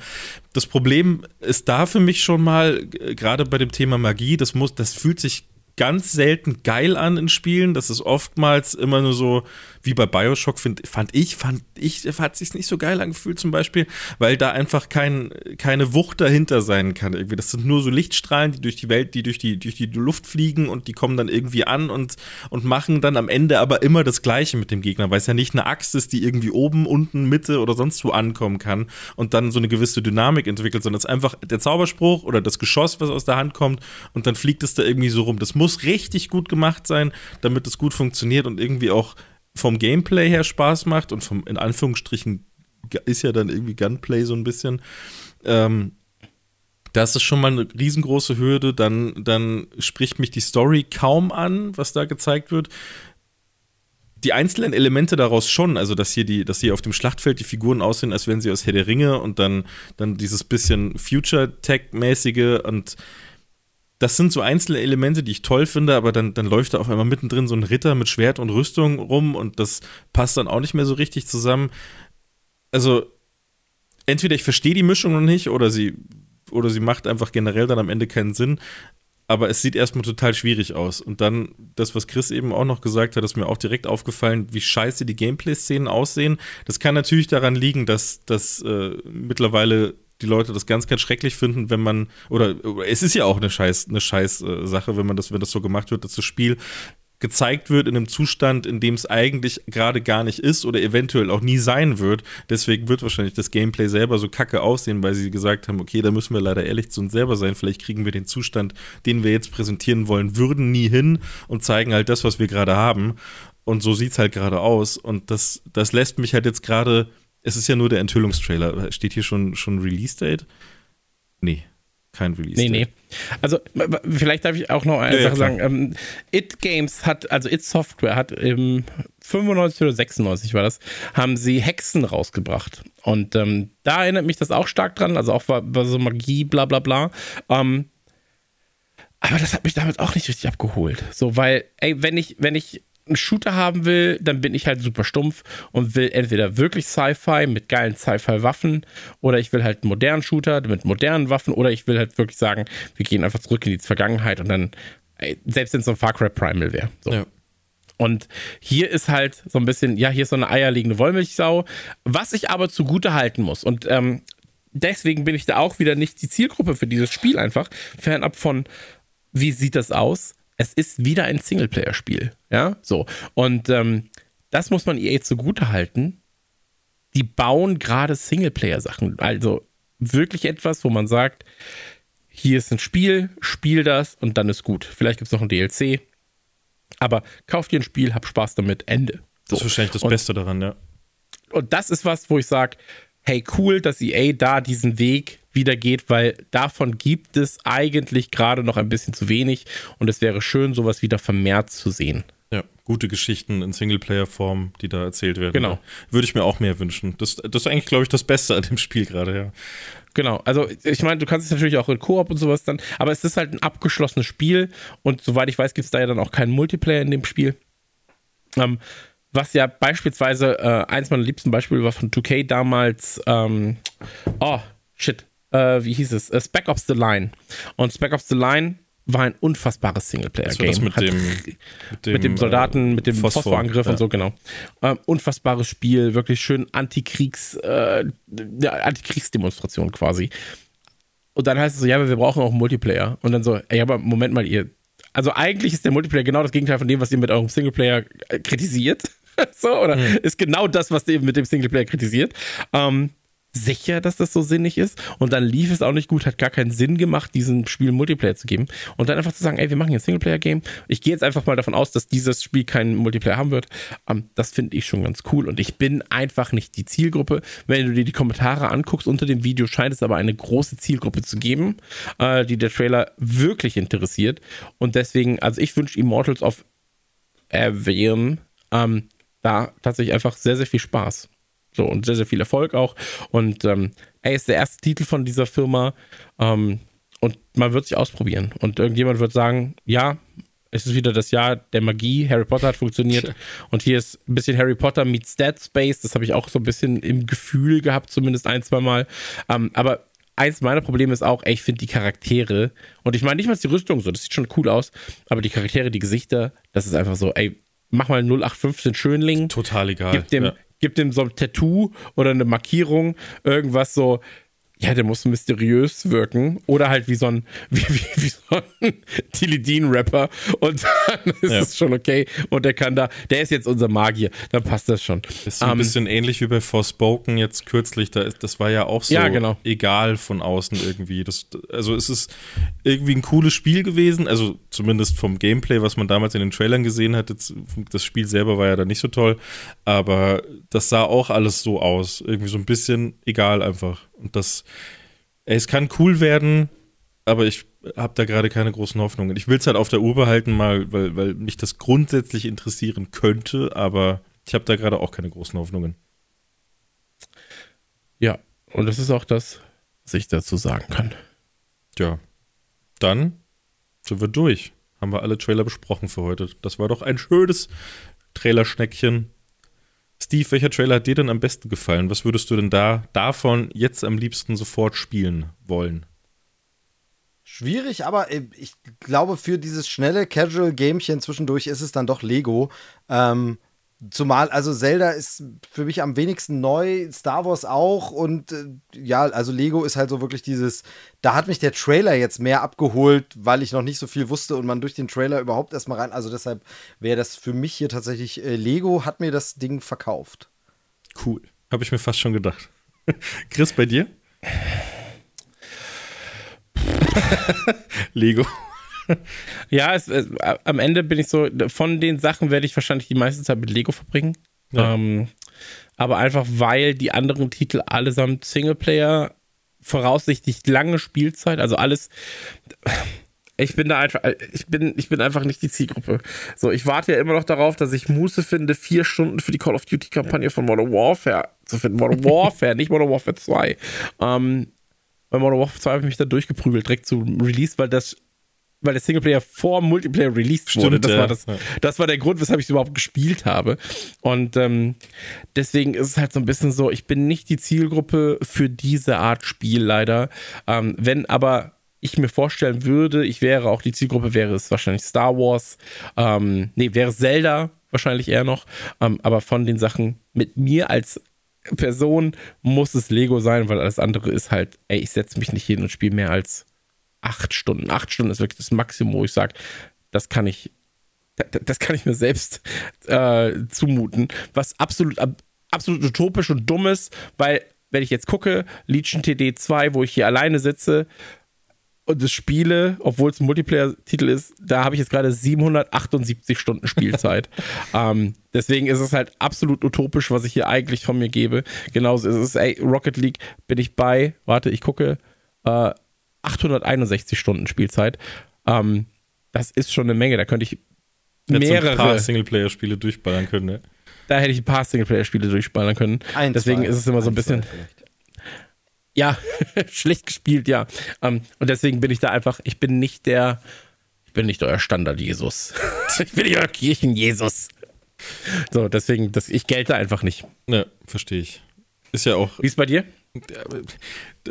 S2: Das Problem ist da für mich schon mal, äh, gerade bei dem Thema Magie, das muss, das fühlt sich ganz selten geil an in Spielen. Das ist oftmals immer nur so, wie bei Bioshock, find, fand ich, fand ich, hat sich nicht so geil angefühlt zum Beispiel, weil da einfach kein, keine Wucht dahinter sein kann. Irgendwie. Das sind nur so Lichtstrahlen, die durch die Welt, die durch die, durch die Luft fliegen und die kommen dann irgendwie an und, und machen dann am Ende aber immer das Gleiche mit dem Gegner, weil es ja nicht eine Axt ist, die irgendwie oben, unten, Mitte oder sonst wo ankommen kann und dann so eine gewisse Dynamik entwickelt, sondern es ist einfach der Zauberspruch oder das Geschoss, was aus der Hand kommt und dann fliegt es da irgendwie so rum. Das muss richtig gut gemacht sein, damit es gut funktioniert und irgendwie auch vom Gameplay her Spaß macht und vom, in Anführungsstrichen, ist ja dann irgendwie Gunplay so ein bisschen. Ähm, das ist schon mal eine riesengroße Hürde. Dann, dann spricht mich die Story kaum an, was da gezeigt wird. Die einzelnen Elemente daraus schon, also dass hier die, dass hier auf dem Schlachtfeld die Figuren aussehen, als wären sie aus Herr der Ringe und dann, dann dieses bisschen Future-Tech-mäßige und das sind so einzelne Elemente, die ich toll finde, aber dann, dann läuft da auf einmal mittendrin so ein Ritter mit Schwert und Rüstung rum und das passt dann auch nicht mehr so richtig zusammen. Also, entweder ich verstehe die Mischung noch nicht oder sie, oder sie macht einfach generell dann am Ende keinen Sinn. Aber es sieht erstmal total schwierig aus. Und dann das, was Chris eben auch noch gesagt hat, ist mir auch direkt aufgefallen, wie scheiße die Gameplay-Szenen aussehen. Das kann natürlich daran liegen, dass, dass äh, mittlerweile die Leute das ganz, ganz schrecklich finden, wenn man, oder, es ist ja auch eine scheiß, eine scheiß äh, Sache, wenn man das, wenn das so gemacht wird, dass das Spiel gezeigt wird in einem Zustand, in dem es eigentlich gerade gar nicht ist oder eventuell auch nie sein wird. Deswegen wird wahrscheinlich das Gameplay selber so kacke aussehen, weil sie gesagt haben, okay, da müssen wir leider ehrlich zu uns selber sein. Vielleicht kriegen wir den Zustand, den wir jetzt präsentieren wollen, würden nie hin und zeigen halt das, was wir gerade haben. Und so sieht es halt gerade aus. Und das, das lässt mich halt jetzt gerade, es ist ja nur der Enthüllungstrailer. Steht hier schon, schon Release-Date? Nee, kein Release-Date.
S4: Nee, nee. Also, vielleicht darf ich auch noch eine
S2: Ja, ja,
S4: Sache
S2: klar.
S4: sagen. Ähm, It Games hat, also It Software hat im 95 oder 96 war das, haben sie Hexen rausgebracht. Und ähm, da erinnert mich das auch stark dran, also auch war, war so Magie, bla bla bla. Ähm, aber das hat mich damals auch nicht richtig abgeholt. So, weil, ey, wenn ich, wenn ich einen Shooter haben will, dann bin ich halt super stumpf und will entweder wirklich Sci-Fi mit geilen Sci-Fi-Waffen oder ich will halt einen modernen Shooter mit modernen Waffen oder ich will halt wirklich sagen, wir gehen einfach zurück in die Vergangenheit und dann, ey, selbst wenn es so ein Far Cry Primal wäre. So.
S2: Ja.
S4: Und hier ist halt so ein bisschen, ja, hier ist so eine eierlegende Wollmilchsau, was ich aber zugute halten muss. Und ähm, deswegen bin ich da auch wieder nicht die Zielgruppe für dieses Spiel einfach, fernab von, wie sieht das aus? Es ist wieder ein Singleplayer-Spiel, ja, so. Und ähm, das muss man EA zugute halten. Die bauen gerade Singleplayer-Sachen, also wirklich etwas, wo man sagt, hier ist ein Spiel, spiel das und dann ist gut. Vielleicht gibt es noch ein DLC, aber kauft dir ein Spiel, hab Spaß damit, Ende.
S2: So. Das ist wahrscheinlich das und, Beste daran, ja.
S4: Und das ist was, wo ich sage, hey, cool, dass EA da diesen Weg wieder geht, weil davon gibt es eigentlich gerade noch ein bisschen zu wenig und es wäre schön, sowas wieder vermehrt zu sehen.
S2: Ja, gute Geschichten in Singleplayer-Form, die da erzählt werden.
S4: Genau.
S2: Würde ich mir auch mehr wünschen. Das, das ist eigentlich, glaube ich, das Beste an dem Spiel gerade, ja.
S4: Genau, also ich meine, du kannst es natürlich auch in Koop und sowas dann, aber es ist halt ein abgeschlossenes Spiel und soweit ich weiß, gibt es da ja dann auch keinen Multiplayer in dem Spiel. Ähm, was ja beispielsweise, äh, eins meiner liebsten Beispiele war von 2K damals, ähm, oh, shit, äh, wie hieß es? Uh, Spec Ops The Line. Und Spec Ops The Line war ein unfassbares Singleplayer-Game. [LAUGHS]
S2: Mit, dem,
S4: mit, dem, mit dem Soldaten, mit dem Phosphor, Phosphorangriff ja. und so, genau. Ähm, unfassbares Spiel, wirklich schön Antikriegs, äh, Antikriegsdemonstration quasi. Und dann heißt es so, ja, aber wir brauchen auch einen Multiplayer. Und dann so, ey, aber Moment mal, ihr. Also eigentlich ist der Multiplayer genau das Gegenteil von dem, was ihr mit eurem Singleplayer äh, kritisiert. [LAUGHS] so, oder mhm. ist genau das, was ihr mit dem Singleplayer kritisiert. Ähm, sicher, dass das so sinnig ist. Und dann lief es auch nicht gut, hat gar keinen Sinn gemacht, diesem Spiel Multiplayer zu geben. Und dann einfach zu sagen, ey, wir machen hier ein Singleplayer-Game. Ich gehe jetzt einfach mal davon aus, dass dieses Spiel keinen Multiplayer haben wird. Ähm, das finde ich schon ganz cool. Und ich bin einfach nicht die Zielgruppe. Wenn du dir die Kommentare anguckst unter dem Video, scheint es aber eine große Zielgruppe zu geben, äh, die der Trailer wirklich interessiert. Und deswegen, also ich wünsche Immortals of Avium ähm, da tatsächlich einfach sehr, sehr viel Spaß. So, und sehr, sehr viel Erfolg auch. Und ähm, er ist der erste Titel von dieser Firma. Ähm, und man wird sich ausprobieren. Und irgendjemand wird sagen, ja, es ist wieder das Jahr der Magie. Harry Potter hat funktioniert. Und hier ist ein bisschen Harry Potter meets Dead Space. Das habe ich auch so ein bisschen im Gefühl gehabt, zumindest ein, zwei Mal. Ähm, aber eins meiner Probleme ist auch, ey, ich finde die Charaktere, und ich meine nicht mal die Rüstung so, das sieht schon cool aus, aber die Charaktere, die Gesichter, das ist einfach so, ey, mach mal 0815 Schönling.
S2: Total egal.
S4: Gib dem, ja gibt ihm so ein Tattoo oder eine Markierung, irgendwas so, ja, der muss mysteriös wirken oder halt wie so ein, [LAUGHS] wie, wie, wie so ein Tilidin-Rapper und dann [LAUGHS] ist ja. es schon okay und der kann da, der ist jetzt unser Magier, dann passt das schon.
S2: Das ist so ein um, ähm, bisschen ähnlich wie bei Forspoken jetzt kürzlich, da ist, das war ja auch so
S4: ja, genau.
S2: egal von außen irgendwie. Das, also es ist irgendwie ein cooles Spiel gewesen, also zumindest vom Gameplay, was man damals in den Trailern gesehen hat, jetzt, das Spiel selber war ja dann nicht so toll, aber das sah auch alles so aus, irgendwie so ein bisschen egal einfach. Und das, es kann cool werden, aber ich habe da gerade keine großen Hoffnungen. Ich will es halt auf der Uhr behalten, mal, weil, weil mich das grundsätzlich interessieren könnte, aber ich habe da gerade auch keine großen Hoffnungen.
S4: Ja, und das ist auch das, was ich dazu sagen kann.
S2: Ja, dann sind wir durch. Haben wir alle Trailer besprochen für heute. Das war doch ein schönes Trailerschneckchen. Steve, welcher Trailer hat dir denn am besten gefallen? Was würdest du denn da davon jetzt am liebsten sofort spielen wollen?
S3: Schwierig, aber äh, ich glaube, für dieses schnelle Casual-Gamchen zwischendurch ist es dann doch Lego. Ähm, Zumal, also Zelda ist für mich am wenigsten neu, Star Wars auch und äh, ja, also Lego ist halt so wirklich dieses, da hat mich der Trailer jetzt mehr abgeholt, weil ich noch nicht so viel wusste und man durch den Trailer überhaupt erstmal rein, also deshalb wäre das für mich hier tatsächlich, äh, Lego hat mir das Ding verkauft.
S2: Cool, habe ich mir fast schon gedacht. [LAUGHS] Chris, bei dir? [LAUGHS] Lego [LAUGHS]
S4: ja, es, es, am Ende bin ich so, von den Sachen werde ich wahrscheinlich die meiste Zeit mit Lego verbringen. Ja. Ähm, aber einfach, weil die anderen Titel allesamt Singleplayer, voraussichtlich lange Spielzeit, also alles. Ich bin da einfach, ich bin, ich bin einfach nicht die Zielgruppe. So, ich warte ja immer noch darauf, dass ich Muße finde, vier Stunden für die Call of Duty Kampagne von Modern Warfare zu finden. Modern [LAUGHS] Warfare, nicht Modern Warfare 2. Ähm, bei Modern Warfare 2 habe ich mich da durchgeprügelt, direkt zu Release, weil das weil der Singleplayer vor Multiplayer released Stimmt, wurde. Das, ja. war das, das war der Grund, weshalb ich es überhaupt gespielt habe. Und ähm, deswegen ist es halt so ein bisschen so, ich bin nicht die Zielgruppe für diese Art Spiel leider. Ähm, wenn aber ich mir vorstellen würde, ich wäre auch die Zielgruppe, wäre es wahrscheinlich Star Wars, ähm, nee, wäre Zelda, wahrscheinlich eher noch. Ähm, aber von den Sachen mit mir als Person muss es Lego sein, weil alles andere ist halt, ey, ich setze mich nicht hin und spiele mehr als acht Stunden. Acht Stunden ist wirklich das Maximum, wo ich sage, das kann ich, das kann ich mir selbst äh, zumuten. Was absolut, absolut utopisch und dumm ist, weil, wenn ich jetzt gucke, Legion TD 2, wo ich hier alleine sitze, und das spiele, obwohl es ein Multiplayer-Titel ist, da habe ich jetzt gerade 778 Stunden Spielzeit. [LAUGHS] ähm, deswegen ist es halt absolut utopisch, was ich hier eigentlich von mir gebe. Genauso ist es, ey, Rocket League bin ich bei, warte, ich gucke, äh, 861 Stunden Spielzeit. Ähm, das ist schon eine Menge, da könnte ich mehrere ein
S2: paar Singleplayer-Spiele durchballern können, ne?
S4: Da hätte ich ein paar Singleplayer-Spiele durchballern können. Ein, Deswegen zwei, ist es immer so ein bisschen. Ja, [LAUGHS] schlecht gespielt, ja. Um, ähm, und deswegen bin ich da einfach, ich bin nicht der, ich bin nicht euer Standard-Jesus. [LAUGHS] ich bin nicht euer Kirchen-Jesus. So, deswegen, das, ich gelte einfach nicht.
S2: Ne, verstehe ich. Ist ja auch.
S4: Wie ist bei dir?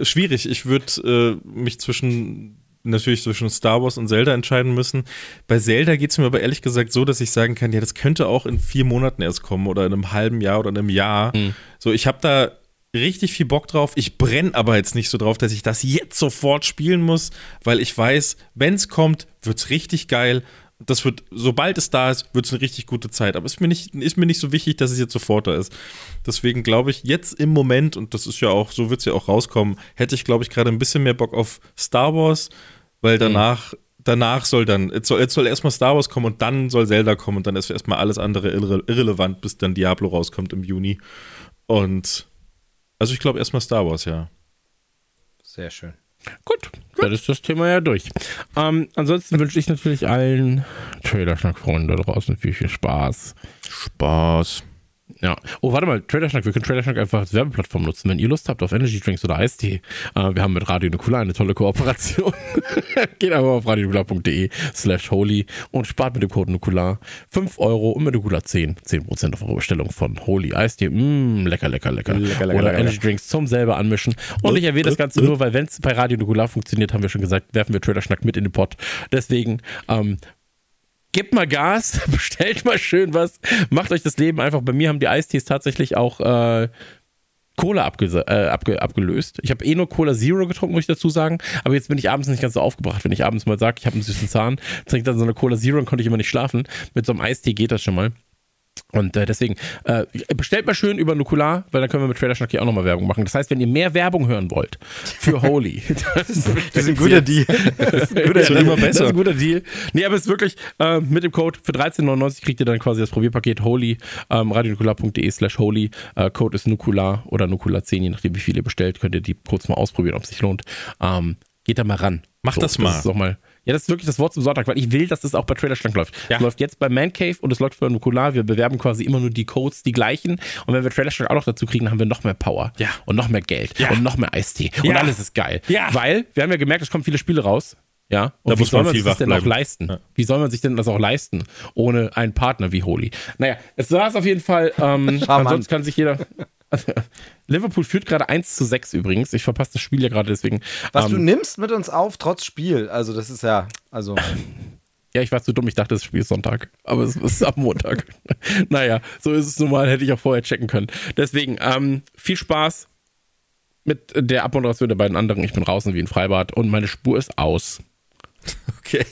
S2: Schwierig. Ich würde äh, mich zwischen natürlich zwischen Star Wars und Zelda entscheiden müssen. Bei Zelda geht es mir aber ehrlich gesagt so, dass ich sagen kann, ja, das könnte auch in vier Monaten erst kommen oder in einem halben Jahr oder in einem Jahr. Mhm. So, ich habe da richtig viel Bock drauf. Ich brenne aber jetzt nicht so drauf, dass ich das jetzt sofort spielen muss, weil ich weiß, wenn es kommt, wird es richtig geil. Das wird, sobald es da ist, wird es eine richtig gute Zeit. Aber ist mir nicht, ist mir nicht so wichtig, dass es jetzt sofort da ist. Deswegen glaube ich, jetzt im Moment, und das ist ja auch, so wird es ja auch rauskommen, hätte ich, glaube ich, gerade ein bisschen mehr Bock auf Star Wars, weil danach, mhm. danach soll dann, jetzt soll, jetzt soll erstmal Star Wars kommen und dann soll Zelda kommen und dann ist erstmal alles andere irre, irrelevant, bis dann Diablo rauskommt im Juni. Und also ich glaube erstmal Star Wars, ja.
S3: Sehr schön.
S4: Gut, Gut, dann ist das Thema ja durch. Ähm, ansonsten wünsche ich natürlich allen Trailer-Schnack-Freunden da draußen viel, viel Spaß.
S2: Spaß.
S4: Ja. Oh, warte mal, Traderschnack, wir können Traderschnack einfach als Werbeplattform nutzen. Wenn ihr Lust habt auf Energy Drinks oder Eistee, äh, wir haben mit Radio Nukular eine tolle Kooperation. [LAUGHS] Geht einfach auf radionukular.de slash holy und spart mit dem Code Nukular 5 Euro und mit Nukular 10, 10% auf eure Bestellung von Holy Eistee. Mmm, lecker, lecker, lecker. lecker, lecker oder lecker, Energy. Drinks zum selber anmischen. Und ich erwähne das Ganze nur, weil wenn es bei Radio Nukular funktioniert, haben wir schon gesagt, werfen wir Traderschnack mit in den Pot. Deswegen, ähm, gebt mal Gas, [LAUGHS] bestellt mal schön was, macht euch das Leben einfach. Bei mir haben die Eistees tatsächlich auch äh, Cola abge äh, abge abgelöst. Ich habe eh nur Cola Zero getrunken, muss ich dazu sagen. Aber jetzt bin ich abends nicht ganz so aufgebracht. Wenn ich abends mal sage, ich habe einen süßen Zahn, trinke dann so eine Cola Zero und konnte ich immer nicht schlafen. Mit so einem Eistee geht das schon mal. Und äh, deswegen, äh, bestellt mal schön über Nukular, weil dann können wir mit Trailer Schnack hier auch nochmal Werbung machen. Das heißt, wenn ihr mehr Werbung hören wollt für Holy, [LAUGHS]
S3: das ist, [LAUGHS] das ist ein guter Deal.
S4: Das ist ein guter Deal. Immer besser. Das ist ein guter Deal. Nee, aber es ist wirklich, äh, mit dem Code für 13,99 kriegt ihr dann quasi das Probierpaket Holy, ähm, radionukular.de slash Holy. Äh, Code ist Nukular oder Nukular10, je nachdem wie viel ihr bestellt, könnt ihr die kurz mal ausprobieren, ob es sich lohnt. Ähm, geht da mal ran.
S2: Macht so, das mal. Das
S4: ist doch mal ja, das ist wirklich das Wort zum Sonntag, weil ich will, dass das auch bei Trailer Schlank läuft. Ja. Das läuft jetzt bei Man Cave und es läuft bei Nukular. Wir bewerben quasi immer nur die Codes, die gleichen. Und wenn wir Trailer Schlank auch noch dazu kriegen, haben wir noch mehr Power.
S2: Ja.
S4: Und noch mehr Geld. Ja. Und noch mehr Eistee. Und ja. alles ist geil. Ja. Weil, wir haben ja gemerkt, es kommen viele Spiele raus. Ja,
S2: und da wie soll man, sich das
S4: denn
S2: bleiben.
S4: auch leisten? Ja. Wie soll man sich denn das auch leisten, ohne einen Partner wie Holy? Naja, es war es auf jeden Fall. Ähm, ansonsten kann sich jeder. [LAUGHS] Liverpool führt gerade 1 zu 6 übrigens. Ich verpasse das Spiel ja gerade deswegen.
S3: Was ähm, du nimmst mit uns auf, trotz Spiel. Also, das ist ja. Also.
S4: Ja, ich war zu dumm, ich dachte, das Spiel ist Sonntag. Aber es ist am Montag. [LAUGHS] naja, so ist es nun mal, hätte ich auch vorher checken können. Deswegen, ähm, viel Spaß mit der Abmoderation der beiden anderen. Ich bin draußen wie ein Freibad und meine Spur ist aus. [LAUGHS]
S2: Okay.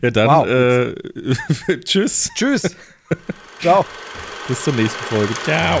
S2: Ja, dann wow. äh, tschüss.
S3: Tschüss. Ciao.
S2: Bis zur nächsten Folge. Ciao.